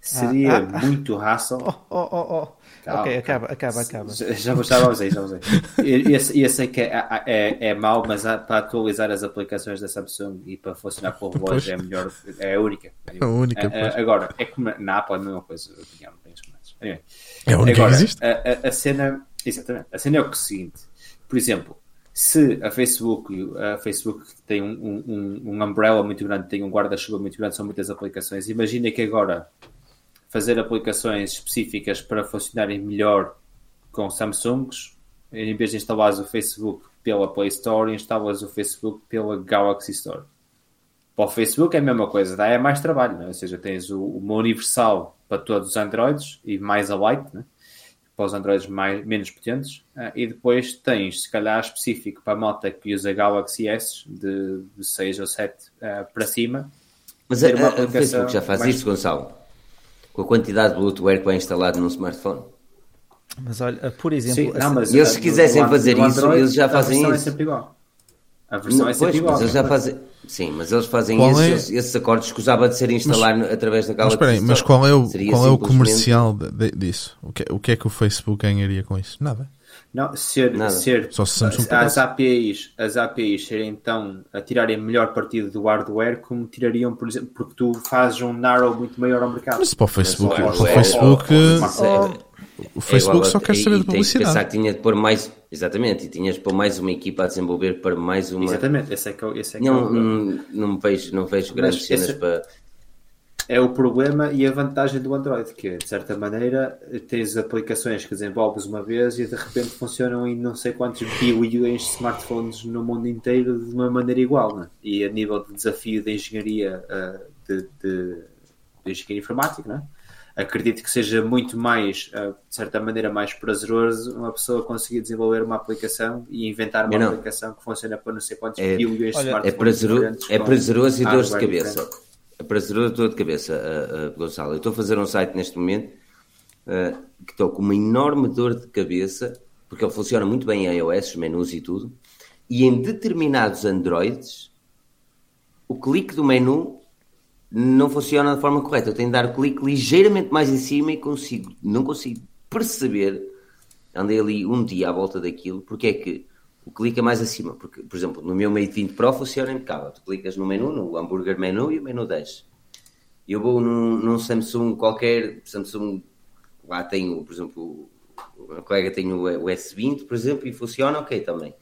Seria Ah, ah, ah. muito hassle. Oh, oh, oh, oh. Calma, ok, acaba, acaba, acaba. Já, vamos aí, já vamos aí. Eu, eu sei- que é, é, é mau, mas para atualizar as aplicações da Samsung e para funcionar com o relógio é melhor, é a única. A única, É, é, pois. agora, é como na Apple é a mesma coisa, eu opinião, não tenho mais. Anyway. É a única Agora, que existe. A, a- a cena, exatamente, a cena é o seguinte, por exemplo, se a Facebook, a Facebook tem um, um, um- um umbrella muito grande, tem um guarda-chuva muito grande, são muitas aplicações, imagina que agora fazer aplicações específicas para funcionarem melhor com Samsungs, em vez de instalares o Facebook pela Play Store, instalas o Facebook pela Galaxy Store. Para o Facebook é a mesma coisa, dá é mais trabalho, né? ou seja, tens o, uma universal para todos os Androids e mais a Lite, né? para os Androids mais, menos potentes, uh, e depois tens, se calhar, específico para a moto que usa Galaxy S de, de 6 ou 7 uh, para cima. Mas a, a, a Facebook já faz mais... isso, Gonçalo? Com a quantidade de Bluetooth que vai instalado num smartphone? Mas olha, por exemplo, Sim, não, mas, eles se quisessem fazer isso, Android, eles já fazem é isso. É sempre igual. A versão não, é sempre pois, igual. Mas eles já fazem... Sim, mas eles fazem isso, é? esses, esses, acordos escusava de ser instalar mas, através da Galaxy Mas, mas qual é o, qual é o comercial de, de, disso? O que, o que é que o Facebook ganharia com isso? Nada. Não, ser, Nada. ser Só se Samsung as APIs, as APIs serem então a tirarem melhor partido do hardware como tirariam, por exemplo, porque tu fazes um narrow muito maior ao mercado. Mas para o Facebook, para o Facebook, o Facebook só quer saber de publicidade. pensar que tinha de pôr mais, exatamente, e tinhas de pôr mais uma equipa a desenvolver para mais uma. Exatamente, esse é que, esse é que não, é o... não, não vejo, não vejo grandes Mas cenas esse- para. é o problema e a vantagem do Android, que de certa maneira tens aplicações que desenvolves uma vez e de repente funcionam em não sei quantos bilhões de smartphones no mundo inteiro de uma maneira igual. Né? E a nível de desafio de engenharia, ah, de, de, de engenharia informática, né? Acredito que seja muito mais, ah, de certa maneira, mais prazeroso uma pessoa conseguir desenvolver uma aplicação e inventar uma aplicação que funciona para não sei quantos É- bilhões de olha, smartphones. É prazeroso, é com prazeroso e dores de cabeça. diferente. É prazeroso e dor de cabeça, uh, uh, Gonçalo. Eu estou a fazer um site neste momento uh, que estou com uma enorme dor de cabeça, porque ele funciona muito bem em iOS, os menus e tudo, e em determinados Androids, o clique do menu não funciona da forma correta. Eu tenho de dar o clique ligeiramente mais em cima e consigo, não consigo perceber. Andei ali um dia à volta daquilo, porque é que o clique é mais acima. Porque, por exemplo, no meu Mate 20 Pro funciona impecável. Tu clicas no menu, no hambúrguer menu e o menu desce. Eu vou num, num Samsung qualquer, Samsung, lá tenho, por exemplo, o meu colega tem o S20, por exemplo, e funciona ok também.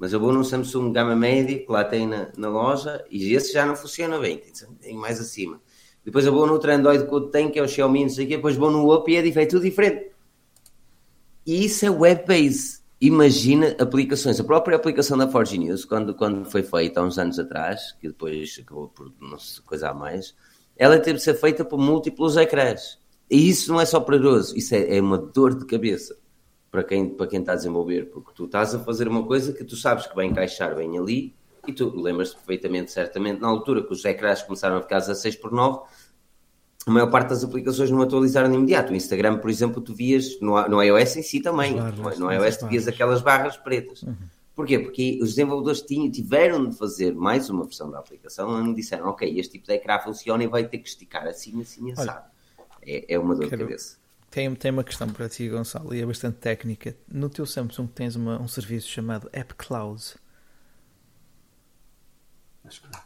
Mas eu vou num Samsung gama média, que lá tem na, na loja, e esse já não funciona bem, tem, mais acima. Depois eu vou no outro Android que eu tenho, que é o Xiaomi, não sei o quê, depois vou no Up e é, dif- é tudo diferente. E isso é web-based. Imagina aplicações. A própria aplicação da Forge News, quando, quando foi feita há uns anos atrás, que depois acabou por não sei, coisa mais, ela teve de ser feita por múltiplos ecrãs. E isso não é só prazeroso, isso é, é uma dor de cabeça para quem, para quem está a desenvolver, porque tu estás a fazer uma coisa que tu sabes que vai encaixar bem ali, e tu lembras-te perfeitamente, certamente, na altura que os ecrãs começaram a ficar 16 por 9, a maior parte das aplicações não atualizaram de imediato. O Instagram, por exemplo, tu vias no, no iOS em si também. As barras, no, no as iOS tu vias aquelas barras pretas. Porquê? Porque os desenvolvedores tinham, tiveram de fazer mais uma versão da aplicação onde disseram, ok, este tipo de ecrã funciona e vai ter que esticar assim, assim, assado. É, é uma dor de Quero- cabeça. Tem, tem uma questão para ti, Gonçalo, e é bastante técnica. No teu Samsung tens uma- um serviço chamado App Cloud. Acho que não.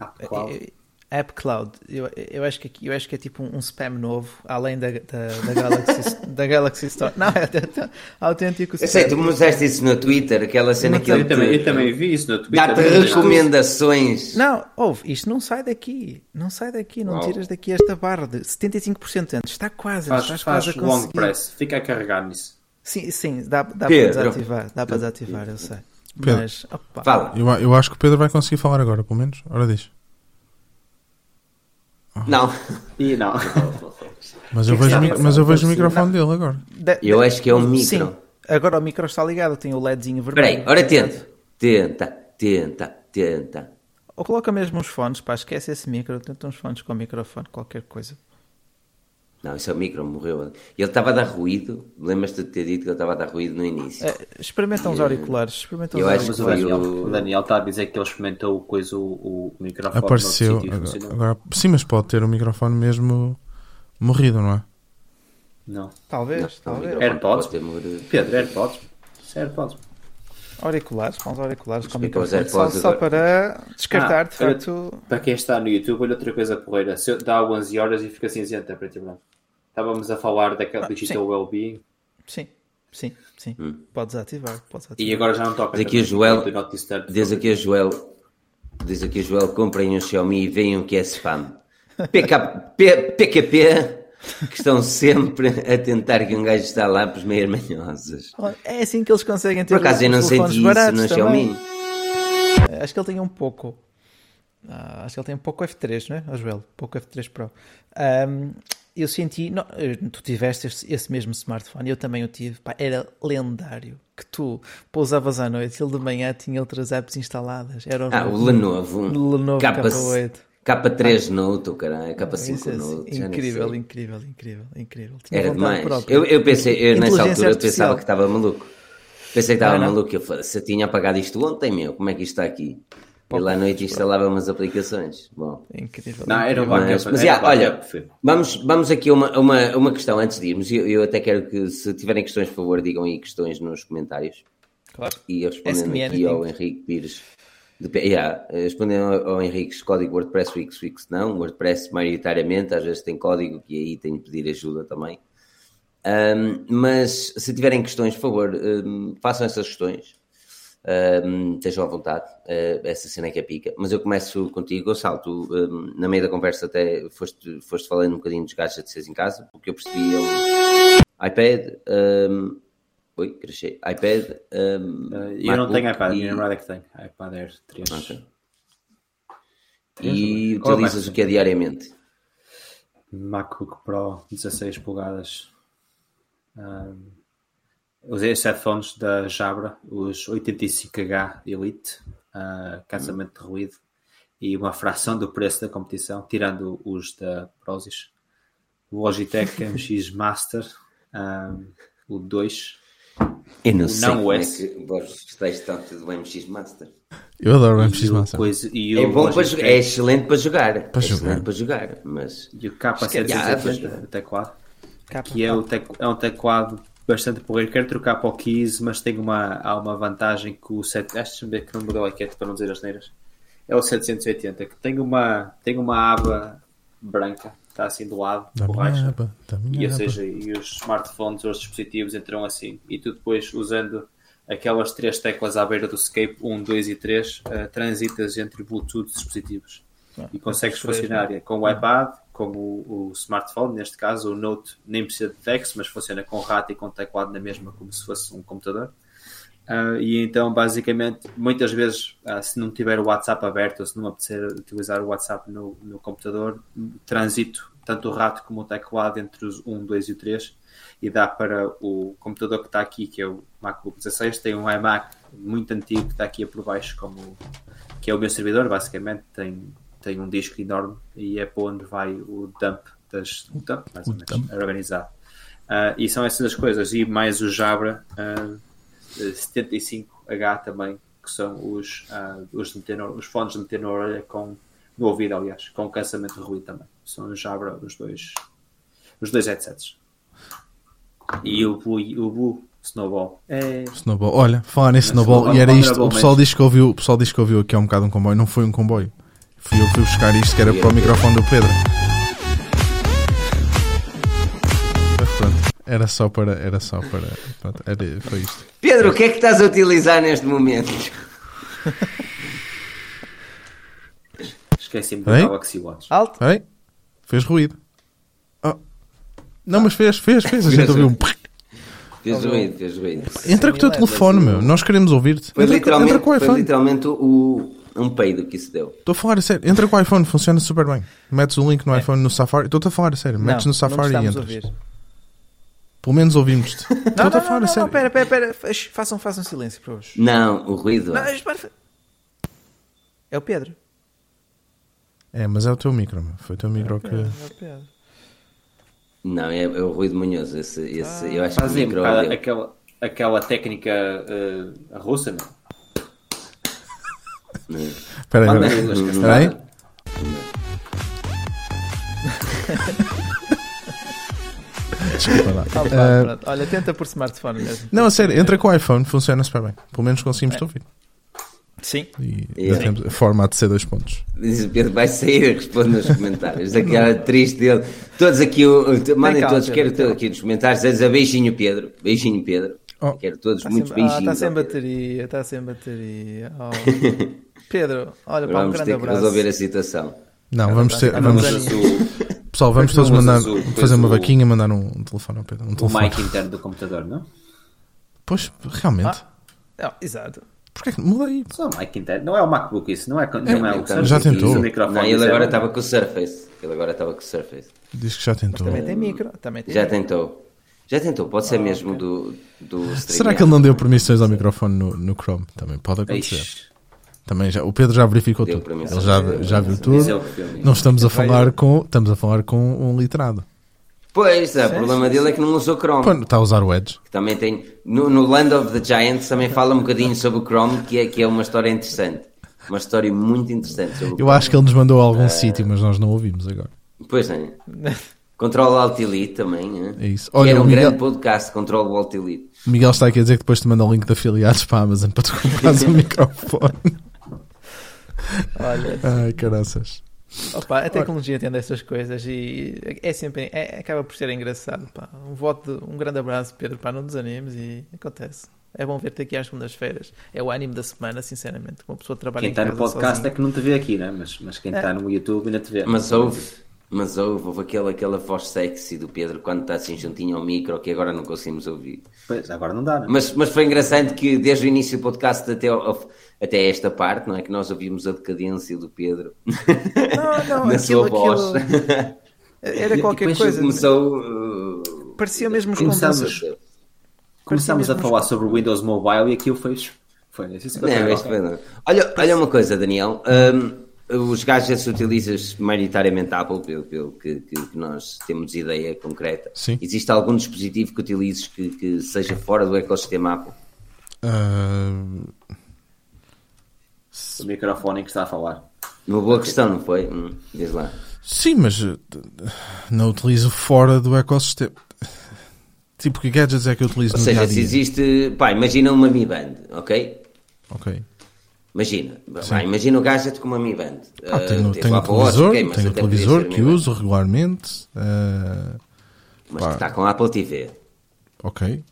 Ah, qual? Eh, App Cloud, eu, eu, acho que, aqui- eu acho que é tipo um, um spam novo, além da, da, da Galaxy, da Galaxy Store. Não, é aut- autêntico Eu sei, tu me mostraste isso no Twitter, aquela cena que Eu também, eu também vi isso no Twitter. dá-te recomendações. Não, ouve, isto não sai daqui. Não sai daqui, não Uau. tiras daqui esta barra de 75% antes. Está quase, Faz, estás faz quase a long conseguir. press, fica a carregar nisso. Sim, sim, dá, dá para desativar, dá para desativar, eu sei. Pedro. Mas, opa, Fala. Eu, eu acho que o Pedro vai conseguir falar agora, pelo menos. Ora diz. Não. E não. Mas eu vejo, mas eu vejo o Não. microfone dele agora. Eu acho que é um micro. Sim, agora o micro está ligado, tem o LEDzinho Espera vermelho. aí, ora tenta. Tenta, tenta, tenta. Ou coloca mesmo uns fones, pá, esquece esse micro, tenta uns fones com o microfone, qualquer coisa. Não, isso é o micro, morreu. Ele estava a dar ruído. Lembras-te de ter dito que ele estava a dar ruído no início? É, experimenta uns auriculares, experimenta uns Eu acho que o Daniel, o- o Daniel está a dizer que ele experimentou o coisa, o, o microfone Apareceu. e Agora, funcionou. agora- sim, mas pode ter o microfone mesmo morrido, não é? Não. Talvez, Não, talvez. AirPods? pode ter morrido. Pedro, AirPods. Isso é AirPods. Auriculares, com os auriculares com microfone, só, só para descartar, Ah, de facto. Para quem está no YouTube, olha outra coisa porreira. Se eu- dá 11 horas e fica cinzenta, preto e branco. Estávamos a falar daquela Ah, digital well-being Sim, sim, sim. Hum. Pode desativar, pode desativar. e agora já não toca. Diz aqui o também. Joel-. Diz aqui a Joel. Diz aqui a Joel, comprem um Xiaomi e vejam o que é spam. PK, P- PQP, que estão sempre a tentar que um gajo está lá para os meias manhosas. É assim que eles conseguem ter Por acaso eu não senti isso no. Xiaomi. Acho que ele tem um pouco. ah, acho que ele tem um Poco F3, não é? Ó Joel, Poco F3 Pro. Ahm, eu senti, não, eh, tu tiveste esse, esse mesmo smartphone, eu também o tive, pá, era lendário. Que tu pousavas à noite e ele de manhã tinha outras apps instaladas. Era Ah, o Lenovo. o Lenovo K- K8. K3 Note, o caralho, K5 Isso é Note. incrível, incrível, incrível, incrível. Tinha Era demais. Eu, eu pensei, eu nessa altura artificial. pensava que estava maluco. Pensei que estava Não, não. maluco. Eu falei, se eu tinha apagado isto ontem, meu, como é que isto está aqui? Eu lá à noite instalava umas aplicações. Bom. Incrível. Não, era um Mas, mas era já, olha, vamos, vamos aqui a uma, uma, uma questão antes de irmos. Eu, eu até quero que, se tiverem questões, por favor, digam aí questões nos comentários. Claro. E eu respondendo aqui ao. Henrique Pires. De, yeah, respondendo ao, ao Henrique, código WordPress Wix, Wix não. WordPress maioritariamente, às vezes tem código que aí tenho de pedir ajuda também. Ahm, mas se tiverem questões, por favor, ahm, façam essas questões. Ahm, estejam à vontade. Ah, essa cena é que é pica. Mas eu começo contigo, Gonçalo. Tu, ahm, na meio da conversa, até foste, foste falando um bocadinho dos gadgets de seis em casa. O que eu percebi é um iPad. Oi, cresci. iPad. ahm, Uh, eu não tenho iPad, e- minha namorada é que tem. iPad Air 3. Ok. Três, E ou utilizas o que é diariamente? MacBook Pro 16 polegadas. Um, usei os headphones da Jabra, os 85H Elite, uh, cansamento de ruído e uma fração do preço da competição, tirando os da Prozis. O Logitech MX Master, um, o 2. Eu não O sei não como é S. que vós gostais tanto do MX Master. Eu adoro o e MX o Master. coisa- e É bom para jogar, é excelente para jogar. é Para excelente jogar. para jogar, mas E o K780, Yeah, o teclado. Que é, o tec- é um teclado bastante porreiro. Quero trocar para o Keys, mas tem uma, há uma vantagem que o 7. Deixa-me ver que não modelo é que é, para não dizer as neiras. É o 780, que tem uma, tem uma aba branca, está assim do lado, Da borracha. aba, E, ou seja, e os smartphones ou os dispositivos entram assim. E tu depois, usando aquelas três teclas à beira do Escape, 1, 2 e 3, eh, transitas entre Bluetooth dispositivos. e consegues três, funcionar com o iPad, com o, o smartphone, neste caso o Note nem precisa de text, mas funciona com rato e com teclado na mesma, como se fosse um computador. Ah, e então, basicamente, muitas vezes, ah, se não tiver o WhatsApp aberto ou se não apetecer utilizar o WhatsApp no, no computador, transito tanto o rato como o teclado entre os 1, 2 e o 3 e dá para o computador que está aqui, que é o MacBook 16, tem um iMac muito antigo que está aqui por baixo, como, que é o meu servidor, basicamente, tem, tem um disco enorme e é para onde vai o dump, das, o dump mais ou menos, dump. organizado. Ah, e são essas as coisas, e mais o Jabra eh, 75H também, que são os, ah, os, de meter no- os fones de meter na orelha com no ouvido, aliás, com cansamento de ruído também. São os Jabra, os dois, os dois headsets. E o Blue, o Blue Snowball. É, Snowball. Olha, falar nesse Mas Snowball, Snowball e era isto, o pessoal diz que ouviu, o pessoal diz que ouviu aqui há um bocado um comboio, não foi um comboio. Fui eu que fui buscar isto que era para o microfone do Pedro. Era só para, era só para, pronto, era, foi isto. Pedro, o que é que estás a utilizar neste momento? esqueci-me do? Galaxy Watch. Alto. Ei, fez ruído. Oh. Não, mas fez, fez, fez, a gente ouviu um... Fez ruído, fez ruído. Entra com o teu telefone, meu, nós queremos ouvir-te. Foi Entra, com- literalmente, entra com o foi iPhone. literalmente o, um peido que isso deu. Estou a falar a sério. Entra com o iPhone, funciona super bem. Metes o link no iPhone no Safari. Estou-te a falar a sério. Metes não, no Safari não e entras. Pelo menos ouvimos-te. Não, Estou-te a não, não, não, sério. não, pera, pera, pera. Façam, façam silêncio para hoje. Não, o ruído. Não, espera. É o Pedro. É, mas é o teu micro, meu. Foi o teu micro que. É o Pedro. Não, é, é o ruído Munhoso. Esse, esse, eu acho que o micro deu. aquela, aquela técnica eh, russa, não? Espera aí, espera aí Desculpa lá. Ah, pá, pronto. Olha, tenta por smartphone mesmo. não, a sério, entra com o iPhone, funciona super bem. Pelo menos conseguimos te ouvir. Sim. E Yeah. já temos formato C dois pontos. Diz o Pedro, vai sair e responde nos comentários. Aquela triste dele. Todos aqui, mandem todos, Pedro, quero todos aqui nos comentários. A dizer beijinho, Pedro. Beijinho, Pedro. Oh. Quero todos Está muitos sem, ah, beijinhos. está sem Pedro. bateria, está sem bateria. Oh. Pedro, olha, Agora pá, um vamos grande ter que abraço. resolver a situação. Não, vamos ter. Ah, Vamos, pessoal, vamos todos não mandar, o- fazer uma o- vaquinha e mandar um, um telefone ao Pedro. Um o telefone. mic interno do computador, não? Pois, realmente. Ah, exato. Porquê que mudei? Só o mic interno. Não é o MacBook isso, não é, não é, o então, já Surface, tentou. o microfone, Não, ele é agora estava com o Surface. Ele agora estava com o Surface. Diz que já tentou. Também tem micro. Também tem Já micro. tentou. Já tentou, pode ser mesmo do, do Será que ele não deu permissões ao microfone no, no Chrome? Também pode acontecer. Ixi, Também já, o Pedro já verificou Deu tudo. Ele já, já viu tudo. É o que. Não estamos a falar com, estamos a falar com um litrado. Pois, é, o problema dele é que não usou Chrome. Pô, Está a usar o Edge. Que também tem. No, no Land of the Giants também fala um bocadinho sobre o Chrome, que é, que é uma história interessante. Uma história muito interessante sobre o Eu Chrome. acho que ele nos mandou a algum sítio, mas nós não ouvimos agora. Pois é. Control Alt Elite também, é? É isso. Que Olha, era o um Miguel, grande podcast, Control Alt Elite. o Miguel está aqui a dizer que depois te manda o link de afiliados para a Amazon para tu comprares um microfone. Olha, Ai, caraças. opa, a tecnologia tem destas coisas e é sempre, é- acaba por ser engraçado. Pá. Um voto, um grande abraço, Pedro, para não desanimes e acontece. É bom ver-te aqui às segundas-feiras. É o ânimo da semana, sinceramente. Uma pessoa trabalha Quem em está no podcast sozinho. é que não te vê aqui, né? mas, mas quem está no YouTube ainda te vê. Mas houve, mas houve, houve aquela, aquela voz sexy do Pedro quando está assim juntinho ao micro que agora não conseguimos ouvir. Pois, agora não dá, né? Mas, mas foi engraçado que desde o início do podcast até, até esta parte, não é? Que nós ouvimos a decadência do Pedro Não, não, na aquilo, sua voz. aquilo- Era qualquer Depois coisa. começou. uh, Parecia mesmo os. Começámos a falar sobre o Windows Mobile e aquilo foi. Foi, Não, isto foi não. Olha, olha uma coisa, Daniel. Um, os gadgets utilizas maioritariamente Apple, pelo, pelo que, que- que nós temos ideia concreta. Sim. Existe algum dispositivo que utilizes que, que seja fora do ecossistema Apple? Ah, O microfone em que está a falar. Uma boa questão, não foi? Hum, diz lá. sim, mas uh, não utilizo fora do ecossistema. Tipo, que gadgets é que eu utilizo Ou no seja, dia a se dia? existe. Pá, imagina uma Mi Band, ok? Ok. Imagina. Pá, imagina o gadget com uma Mi Band. Ah, Ah, tenho, tenho Watch, televisor, ok, mas tenho podia televisor que uso regularmente. ah, Mas pá. que está com a Apple TV. ok.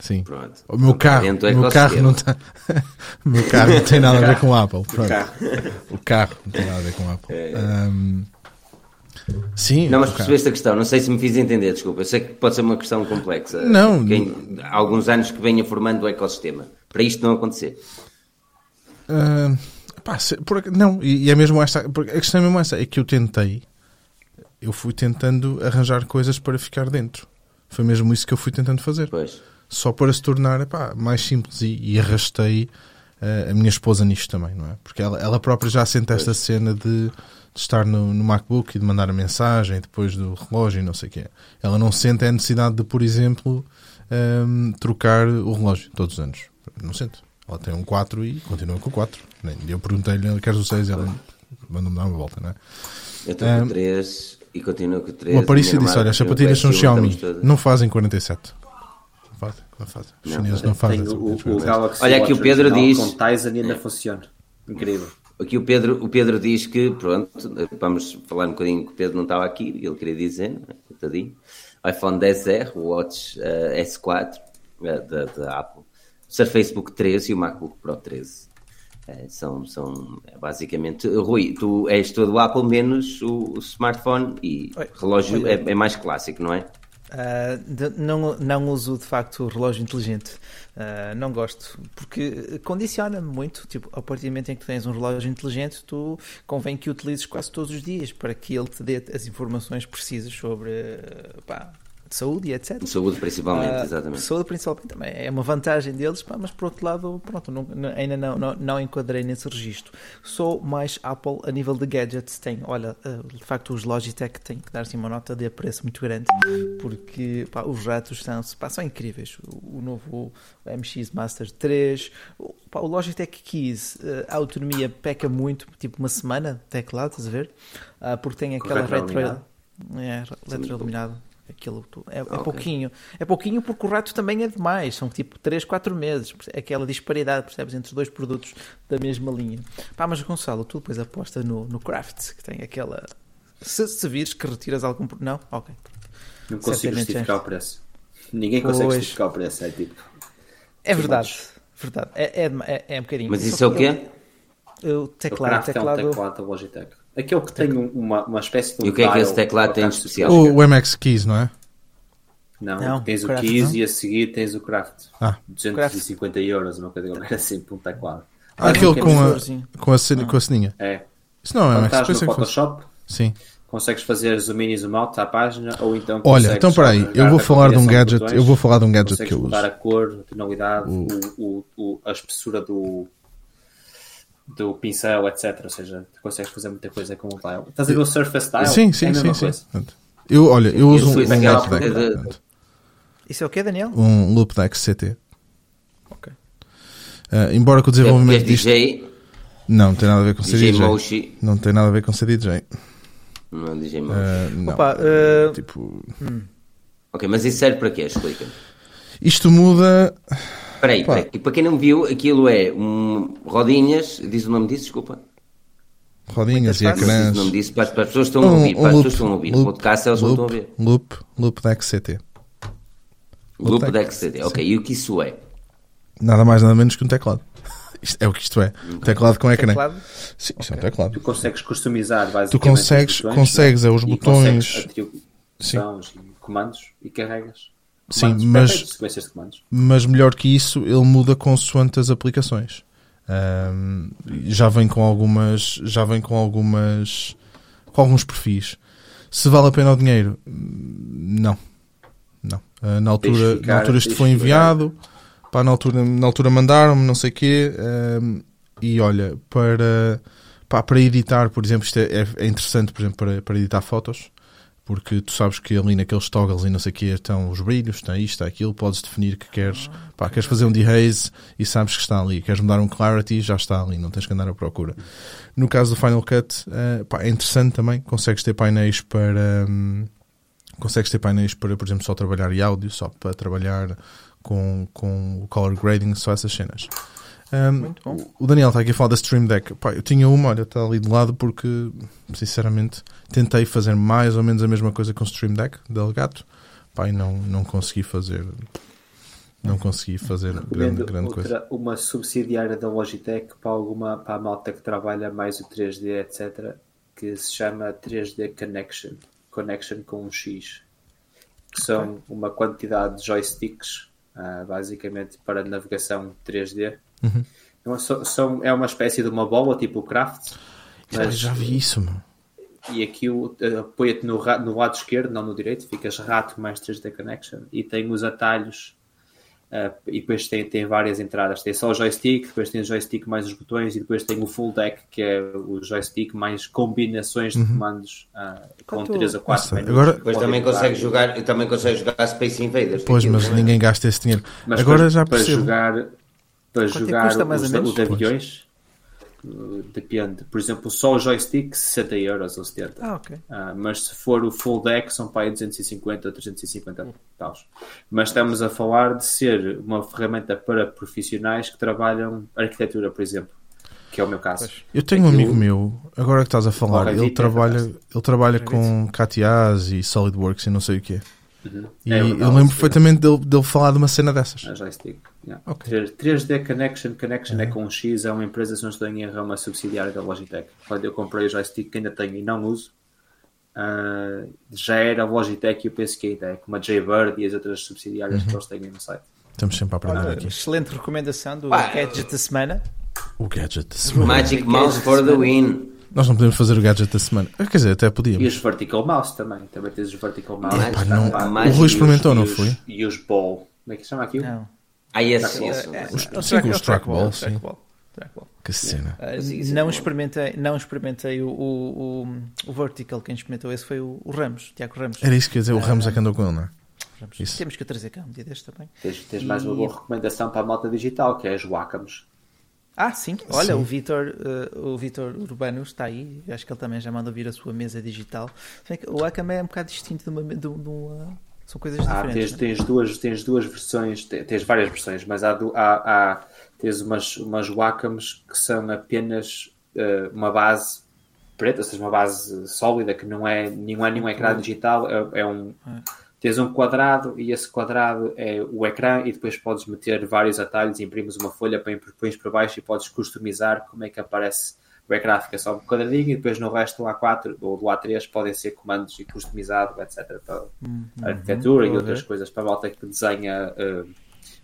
Sim. Pronto. O meu Então, carro, o meu carro não está. o meu carro não tem nada a ver com o Apple. Pronto. O carro não tem nada a ver com o Apple. Ahm, sim, Não, mas percebeste a questão, não sei se me fiz entender, desculpa. Eu sei que pode ser uma questão complexa. Não. Quem, há alguns anos que venha formando o ecossistema. Para isto não acontecer. Ah, pá, se- por não, e, e é mesmo esta. A questão é mesmo essa: é que eu tentei, eu fui tentando arranjar coisas para ficar dentro. Foi mesmo isso que eu fui tentando fazer. Pois. Só para se tornar epá, mais simples. E, e arrastei ah, a minha esposa nisto também, não é? Porque ela, ela própria já sente esta cena de, de estar no, no MacBook e de mandar a mensagem depois do relógio e não sei o quê. Ela não sente a necessidade de, por exemplo, ahm, trocar o relógio todos os anos. Não sente. Ela tem um 4 e continua com o 4. Nem- Eu perguntei-lhe, queres o 6? Ela mandou-me dar uma volta, não é? Eu estou com 3 e continuo com 3. O Aparício disse: Olha, as sapatilhas são Xiaomi, não fazem 47. Não fazem, não fazem. Os chineses não fazem. O, o, o 47. Galaxy Olha, aqui o Pedro diz- Com Tizen e ainda funciona. Incrível. Aqui o Pedro, o Pedro diz que, pronto, vamos falar um bocadinho que o Pedro não estava aqui, ele queria dizer, não é? coitadinho. iPhone 10R, o Watch eh, S4 eh, da, da Apple, Surface Book 13 e o MacBook Pro 13. Eh, são, são é, basicamente, Rui, tu és todo Apple menos o, o smartphone e Oi. relógio é, é mais clássico, não é? Ah, de- não, não uso de facto o relógio inteligente. Ah, não gosto, porque condiciona-me muito. Tipo, a partir do momento em que tens um relógio inteligente, tu convém que o utilizes quase todos os dias para que ele te dê as informações precisas sobre ah, pá, saúde e etc. Saúde principalmente, Ah, exatamente. Saúde principalmente também é uma vantagem deles, pá, mas por outro lado, pronto, não- ainda não, não, não enquadrei nesse registro. Sou mais Apple a nível de gadgets. Tenho, olha, ah, de facto, os Logitech têm que dar-se uma nota de apreço muito grande, porque pá, os ratos são, pá, são incríveis. O, o novo MX Master 3, o, pá, o Logitech Keys, ah, a autonomia peca muito, tipo uma semana, teclado, estás a ver? Porque tem aquela retro. É, retroiluminado. Aquilo é, é Ok. pouquinho. É pouquinho porque o rato também é demais. São tipo 3, 4 meses. Aquela disparidade, percebes? Entre os dois produtos da mesma linha. Pá, mas Gonçalo, tu depois aposta no, no Craft, que tem aquela. Se, se vires que retiras algum. Não? Ok. Não consigo justificar é. o preço. Ninguém consegue Pois. justificar o preço. É tipo. É verdade. Verdade. É, é, é, é um bocadinho. Mas isso é o quê? O O teclado. É um teclado teclado da Logitech. Aquele que tem um- uma, uma espécie de um E o que é que esse teclado tem de especial? O, o MX Keys, não é? Não, Não, tens o craft, Keys não? e a seguir tens o Craft. Ah. 250 euros, uma coisa qualquer assim, ponto teclado. Ah, aquele que é com a, com a, cena- com a ceninha. É. Isso não é Quando Max. estás no. Photoshop, Sim. consegues fazer zoom in e zoom out à página, ou então Olha, então peraí, eu carregar vou falar de um gadget, botões, eu vou falar de um gadget consegues que eu uso. a cor, a tonalidade, o, o, o- a espessura do, do pincel, etc. Ou seja, tu consegues fazer muita coisa com o tile. Estás a ver o Surface Tile? Sim, é sim, a mesma sim, coisa. sim. Eu, olha, eu uso um, um loop deck. de- Isso é o quê, Daniel? Um loop deck CT. Ok. Ah, embora com o É porque desenvolvimento és disto. DJ, Não, não tem nada a ver com ser DJ DJ. Moshi. Não tem nada a ver com ser DJ. Não é DJ Moshi. Ah, não. Opa, ah, Tipo, Ok, mas isso serve para quê? Explica-me. isto muda. Espera aí, aí. para quem não viu, aquilo é um, rodinhas, diz o nome disso, desculpa. Rodinhas e Não ecrãs. o nome disso, para, para as pessoas que estão a ouvir, para as pessoas que estão a ouvir. O podcast eles não estão a loop, ouvir. loop, loop deck CT. Loop deck. deck CD. Ok, e o que isso é? Nada mais, nada menos que um teclado. Isto é o que isto é. Um teclado com ecrã. Teclado? Sim, isto é um teclado. Tu consegues customizar basicamente Tu consegues- os botões, consegues, é os e botões. consegues atribuições e comandos e carregas. Sim, mas-. Mas melhor que isso, ele muda consoante as aplicações. Ahm, já vem com algumas. Já vem com algumas. com alguns perfis. Se vale a pena o dinheiro? Não. Não. Ah, na, altura, ficar- na altura isto foi enviado. Pá, na, altura, na altura mandaram-me, não sei o quê. ahm, e olha, para, pá, para editar, por exemplo, isto é, é- é interessante, por exemplo, para, para editar fotos. Porque tu sabes que ali naqueles toggles e não sei o que estão os brilhos, está isto, está aquilo, podes definir que queres, pá, queres fazer um dehaze e sabes que está ali, queres mudar um clarity, já está ali, não tens que andar à procura. No caso do Final Cut, eh, pá, é interessante também, consegues ter painéis para, hum, consegues ter painéis para, por exemplo, só trabalhar e áudio, só para trabalhar com, com o color grading, só essas cenas. Um, Muito bom. o Daniel está aqui a falar da Stream Deck. Pá, eu tinha uma, olha, está ali de lado porque, sinceramente, tentei fazer mais ou menos a mesma coisa com o Stream Deck da Elgato. Pá, e não, não consegui fazer. Não consegui fazer grande, Recomendo grande coisa. outra, uma subsidiária da Logitech para, alguma, para a malta que trabalha mais o 3D, etc., que se chama 3D Connection. Connection com um X. Que são uma quantidade de joysticks, ah, basicamente para navegação 3D. Uhum. Não, são- são- é uma espécie de uma bola, tipo o Craft. Já, já vi isso, meu. e aquilo eh, apoia-te no, ra- no lado esquerdo, não no direito, ficas rato mais 3D Connection e tem os atalhos eh, e depois tem, tem várias entradas. Tem só o joystick, depois tem o joystick mais os botões e depois tem o full deck, que é o joystick mais combinações de comandos ah, com Quanto- 3 a 4 Nossa, agora- Depois também consegue jogar, também consegue jogar Space Invaders. Pois, Aquilo, mas é? ninguém gasta esse dinheiro. Mas Agora para, já para percebo. jogar, para é que jogar custa mais os, menos? os aviões, uh, depende. Por exemplo, só o joystick 60 euros ou 70. Ah, ok. Ah, mas se for o full deck são para aí 250 ou 350 paus. Mas estamos a falar de ser uma ferramenta para profissionais que trabalham arquitetura, por exemplo, que é o meu caso. Eu tenho um amigo meu, agora que estás a falar, ele trabalha, ele trabalha com CATIAs e SolidWorks e não sei o quê. Uhum. E É eu lembro perfeitamente dele, dele falar de uma cena dessas. A joystick. yeah. Ok. 3D Connection, Connection é com um X, é uma empresa, se não estou em erro, é uma subsidiária da Logitech. Quando eu comprei o joystick, que ainda tenho e não uso, ah, já era Logitech e eu penso que ainda é, como a Jaybird e as outras subsidiárias Uhum. que eles têm no site. Estamos sempre a aprender Olha, aqui. excelente recomendação do Pá, Gadget da semana. O gadget da semana. Magic Mouse for the win. Nós não podemos fazer o gadget da semana. Quer dizer, até E podíamos. os Vertical Mouse também. Também tens os Vertical Mouse. Não- o E Rui os- experimentou, e não os- foi? E os Ball. Como é que se chama aquilo? Não. Ah, esse, esse. É, Os- o sim, track- os é trackball, sim. Que cena. Ah, é não experimentei, não experimentei o, o, o, o Vertical, quem experimentou esse foi o, o Ramos, Tiago Ramos. Era isso que ia dizer, o Ramos é que andou com ele, não é? Temos que trazer cá um dia deste também. Tens, tens mais uma E- boa recomendação para a malta digital, que é as Wacams. Ah, sim. Olha, Sim. o Vitor eh, o Vitor Urbano está aí. Acho que ele também já mandou vir a sua mesa digital. O Wacom é um bocado distinto de uma. De uma são coisas Ah, diferentes. tens, né? tens, duas, tens duas versões, te- tens várias versões, mas há, há, há tens umas, umas Wacams que são apenas eh, uma base preta, ou seja, uma base sólida, que não é nenhum, é nenhum ecrã digital, é, é um. Tens um quadrado e esse quadrado é o ecrã e depois podes meter vários atalhos, imprimes uma folha, pões para baixo e podes customizar como é que aparece o ecrã fica só um quadradinho e depois no resto do A4 ou do A3 podem ser comandos e customizado, etc. para arquitetura e outras coisas para a malta que desenha uh,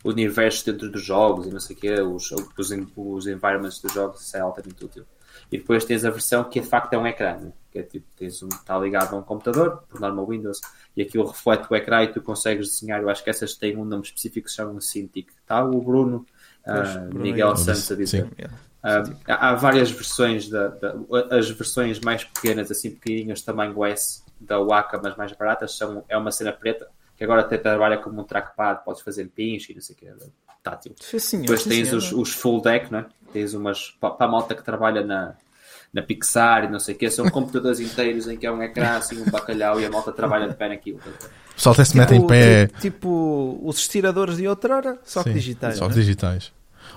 universos dentro dos jogos e não sei o quê, os, os, os environments dos jogos, isso é altamente útil. E depois tens a versão que de facto é um ecrã, né? Que é tipo, tens um, está ligado a um computador, por norma Windows, e aquilo reflete o ecrã e tu consegues desenhar, eu acho que essas têm um nome específico que se chama Cintiq. Está o Bruno, ah, Bruno Miguel. Santos a dizer. Sim. Yeah. Ah, há há várias versões, da, da- as versões mais pequenas, assim pequenininhas, tamanho S, da Waka, mas mais baratas, são, é uma cena preta, que agora até trabalha como um trackpad, podes fazer pinch e não sei o que, tátil. Sim, senhor, Depois sim, tens os, os full deck, né? tens umas, para a malta que trabalha na, na Pixar e não sei o que, são computadores inteiros em que é um ecrã, assim, um bacalhau e a malta trabalha de pé naquilo. O pessoal até se mete em pé. Tipo, tipo os estiradores de outrora, só que Sim, digitais. Só que né? digitais.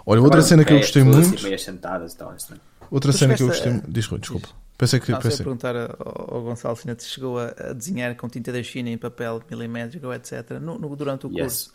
Olha, outra cena que eu gostei muito. Assim, meias sentadas e né? Outra cena que eu gostei. a- Desculpa, desculpa. Pensei que. Não, só Pensei... perguntar ao, Gonçalo se ainda chegou a, a desenhar com tinta da China em papel milimétrico, etc. No, no- durante o Yes. curso.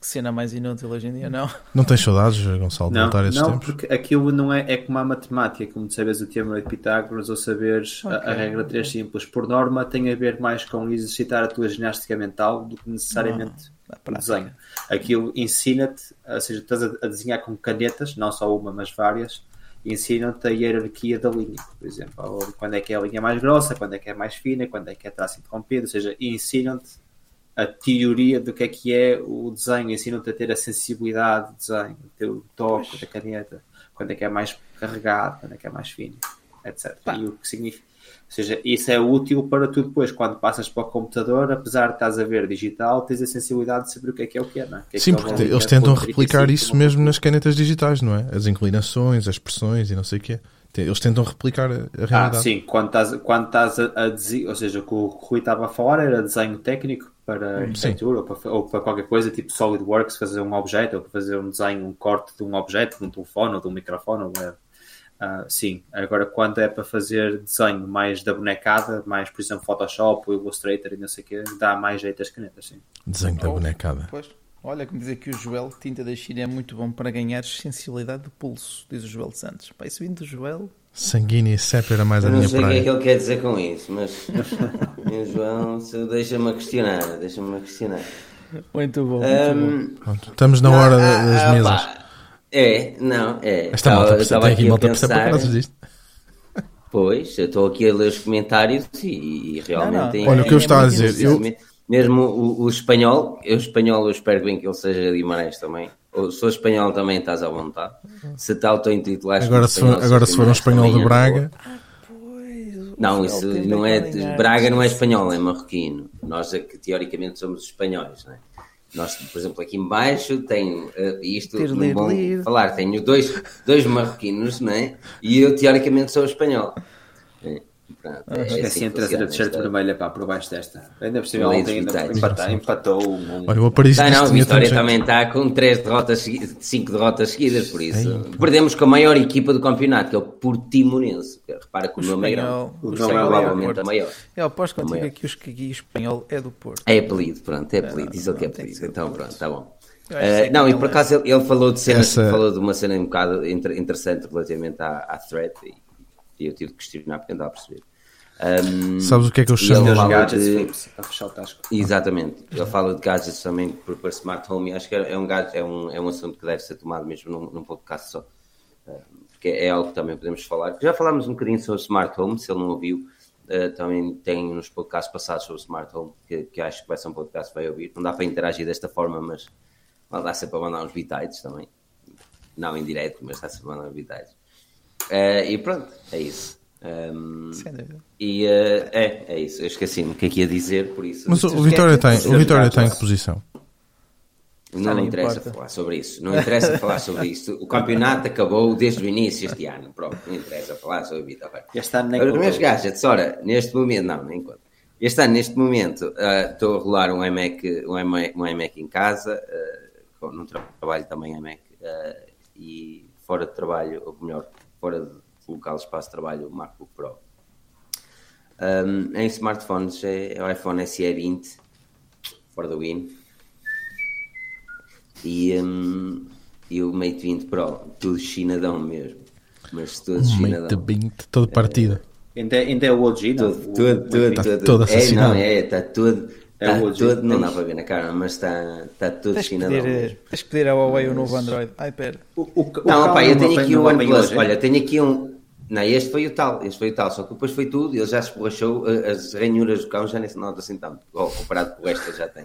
Que cena mais inútil hoje em dia, não? Não tens saudades, Gonçalo, de Não, voltar a esses não tempos? porque aquilo não é, é como a matemática, como de saberes o teorema de Pitágoras ou saberes a- a, Ok. regra 3 simples. Por norma, tem a ver mais com exercitar a tua ginástica mental do que necessariamente Ah, a o prática. desenho. Aquilo ensina-te, ou seja, estás a, a desenhar com canetas, não só uma, mas várias, ensinam-te a hierarquia da linha, por exemplo. Ou quando é que é a linha mais grossa, quando é que é mais fina, quando é que é traço interrompido, ou seja, ensinam-te a teoria do que é que é o desenho, ensinam-te a ter a sensibilidade do desenho, o teu toque da caneta, quando é que é mais carregado, quando é que é mais fino, etc. E o que significa. Ou seja, isso é útil para tu depois, quando passas para o computador, apesar de estás a ver digital, tens a sensibilidade de saber o que é que é o que é, não é? Que é Sim, que é porque uma eles tentam replicar 35, isso mesmo nas canetas digitais, não é? As inclinações, as pressões e não sei o quê. Te- Eles tentam replicar a a Ah, realidade. sim, quando estás, quando estás a, a dizer, ou seja, o que o Rui estava a falar era desenho técnico para arquitetura ou para, ou para qualquer coisa, tipo SolidWorks, fazer um objeto, ou fazer um desenho, um corte de um objeto, de um telefone ou de um microfone, ou whatever. Ah, sim, agora quando é para fazer desenho mais da bonecada, mais por exemplo Photoshop ou Illustrator e não sei o que, dá mais jeito às canetas, sim. Desenho da Oh. bonecada. Pois. Olha, como dizer que o Joel, tinta da China, é muito bom para ganhar sensibilidade do pulso, diz o Joel Santos. Pá, isso vindo do Joel. Sanguíneo e sépia era mais a Eu não minha sei o que é praia. que ele quer dizer com isso, mas meu João, deixa-me a questionar, deixa-me a questionar. Muito bom, muito bom. Estamos na hora da- das ah, mesas. pá, É, não, é. Esta malta estava tem aqui a malta pensar- causa disto. Pois, eu estou aqui a ler os comentários e, e realmente Não, não. tem- Olha, o que eu é estava a dizer, eu-. Mesmo o, o espanhol, eu espanhol eu espero bem que ele seja de Guimarães também. Ou, se for espanhol também estás à vontade. Se te auto-intitulares Agora, se for, agora se for um espanhol de é Braga, o Não, isso não é. Braga não é espanhol, é marroquino. Nós é que teoricamente somos espanhóis, não é? Nós, por exemplo, aqui em baixo tem eh, isto, Tir, não vão falar, tenho dois, dois marroquinos, não é? E eu teoricamente sou espanhol. É, pronto, é Esqueci assim que de trazer a funciona t-shirt vermelha para por baixo desta. Ainda por cima Não é ontem ainda empatou, empatou um, olha, o Paris não, que a tinha Vitória também está com três derrotas, segui- cinco derrotas seguidas, por isso. Perdemos com a maior equipa do campeonato, que é o Portimonense. Repara que o, O nome é grande. espanhol- Por o isso é é provavelmente a maior. Eu aposto contigo Também é. aqui os que aqui espanhol é do Porto. É apelido, pronto, é apelido, diz ele que é não, que apelido. Então pronto, tá bom. Que não, e por é- acaso ele, ele falou de cenas, Essa- falou de uma cena um bocado inter- interessante relativamente à, à thread e, e eu tive de questionar porque andava a perceber. Ahm, Sabes o que é que eu ele chamo? Fala de- flips para fechar o tasco. Exatamente. Ele fala de gadgets também para, smart home e acho que é um, gadget, é, um, é um assunto que deve ser tomado mesmo num, num podcast só. Porque é algo que também podemos falar. Já falámos um bocadinho sobre smart home, se ele não ouviu. uh, também tem nos podcasts passados sobre smart home, que, que acho que vai ser um podcast que vai ouvir. Não dá para interagir desta forma, mas lá dá sempre para mandar uns bitites também. Não em direto, mas dá sempre para mandar uns bitites. Uh, e pronto, é isso. Um, Sem dúvida. e uh, é, é isso. Eu esqueci-me o que é que ia dizer, por isso. Mas o, Vitória é- tem, é o Vitória tem que posição? Não não interessa importa. falar sobre isso. Não interessa falar sobre isto. O campeonato acabou desde o início este ano. Pronto, não interessa falar sobre o Vitória. Este ano nem Agora, meus gadgets, ora, neste momento, não, nem conta. Este ano, neste momento, ah, estou a rolar um iMac, um iMac, um iMac em casa, com- num tra- trabalho também iMac, ah, e fora de trabalho, ou melhor, fora de local de espaço de trabalho, o MacBook Pro. Um, em smartphones é, é o iPhone SE 20 for the win e, um, e o Mate 20 Pro, tudo chinadão mesmo. mas todo Um chinadão. mate bem todo partido. Ainda, é- é o OG, não? Tudo, O- tudo, o- tudo, Tá tudo. todo É, assassinado. não, é, está tudo. É OG. tudo, não É dá para ver na cara, mas está, está tudo Tens que chinadão. pedir, eh, tens que pedir ao Huawei o novo Android. Ai, pera. O, o, o Não, pá, eu tenho aqui o OnePlus. hoje, Olha, tenho aqui um. Não, este foi o tal, este foi o tal, só que depois foi tudo, ele já se borrachou, eh, as ranhuras do cão já nem se nota assim tanto, igual, comparado com o resto já tem.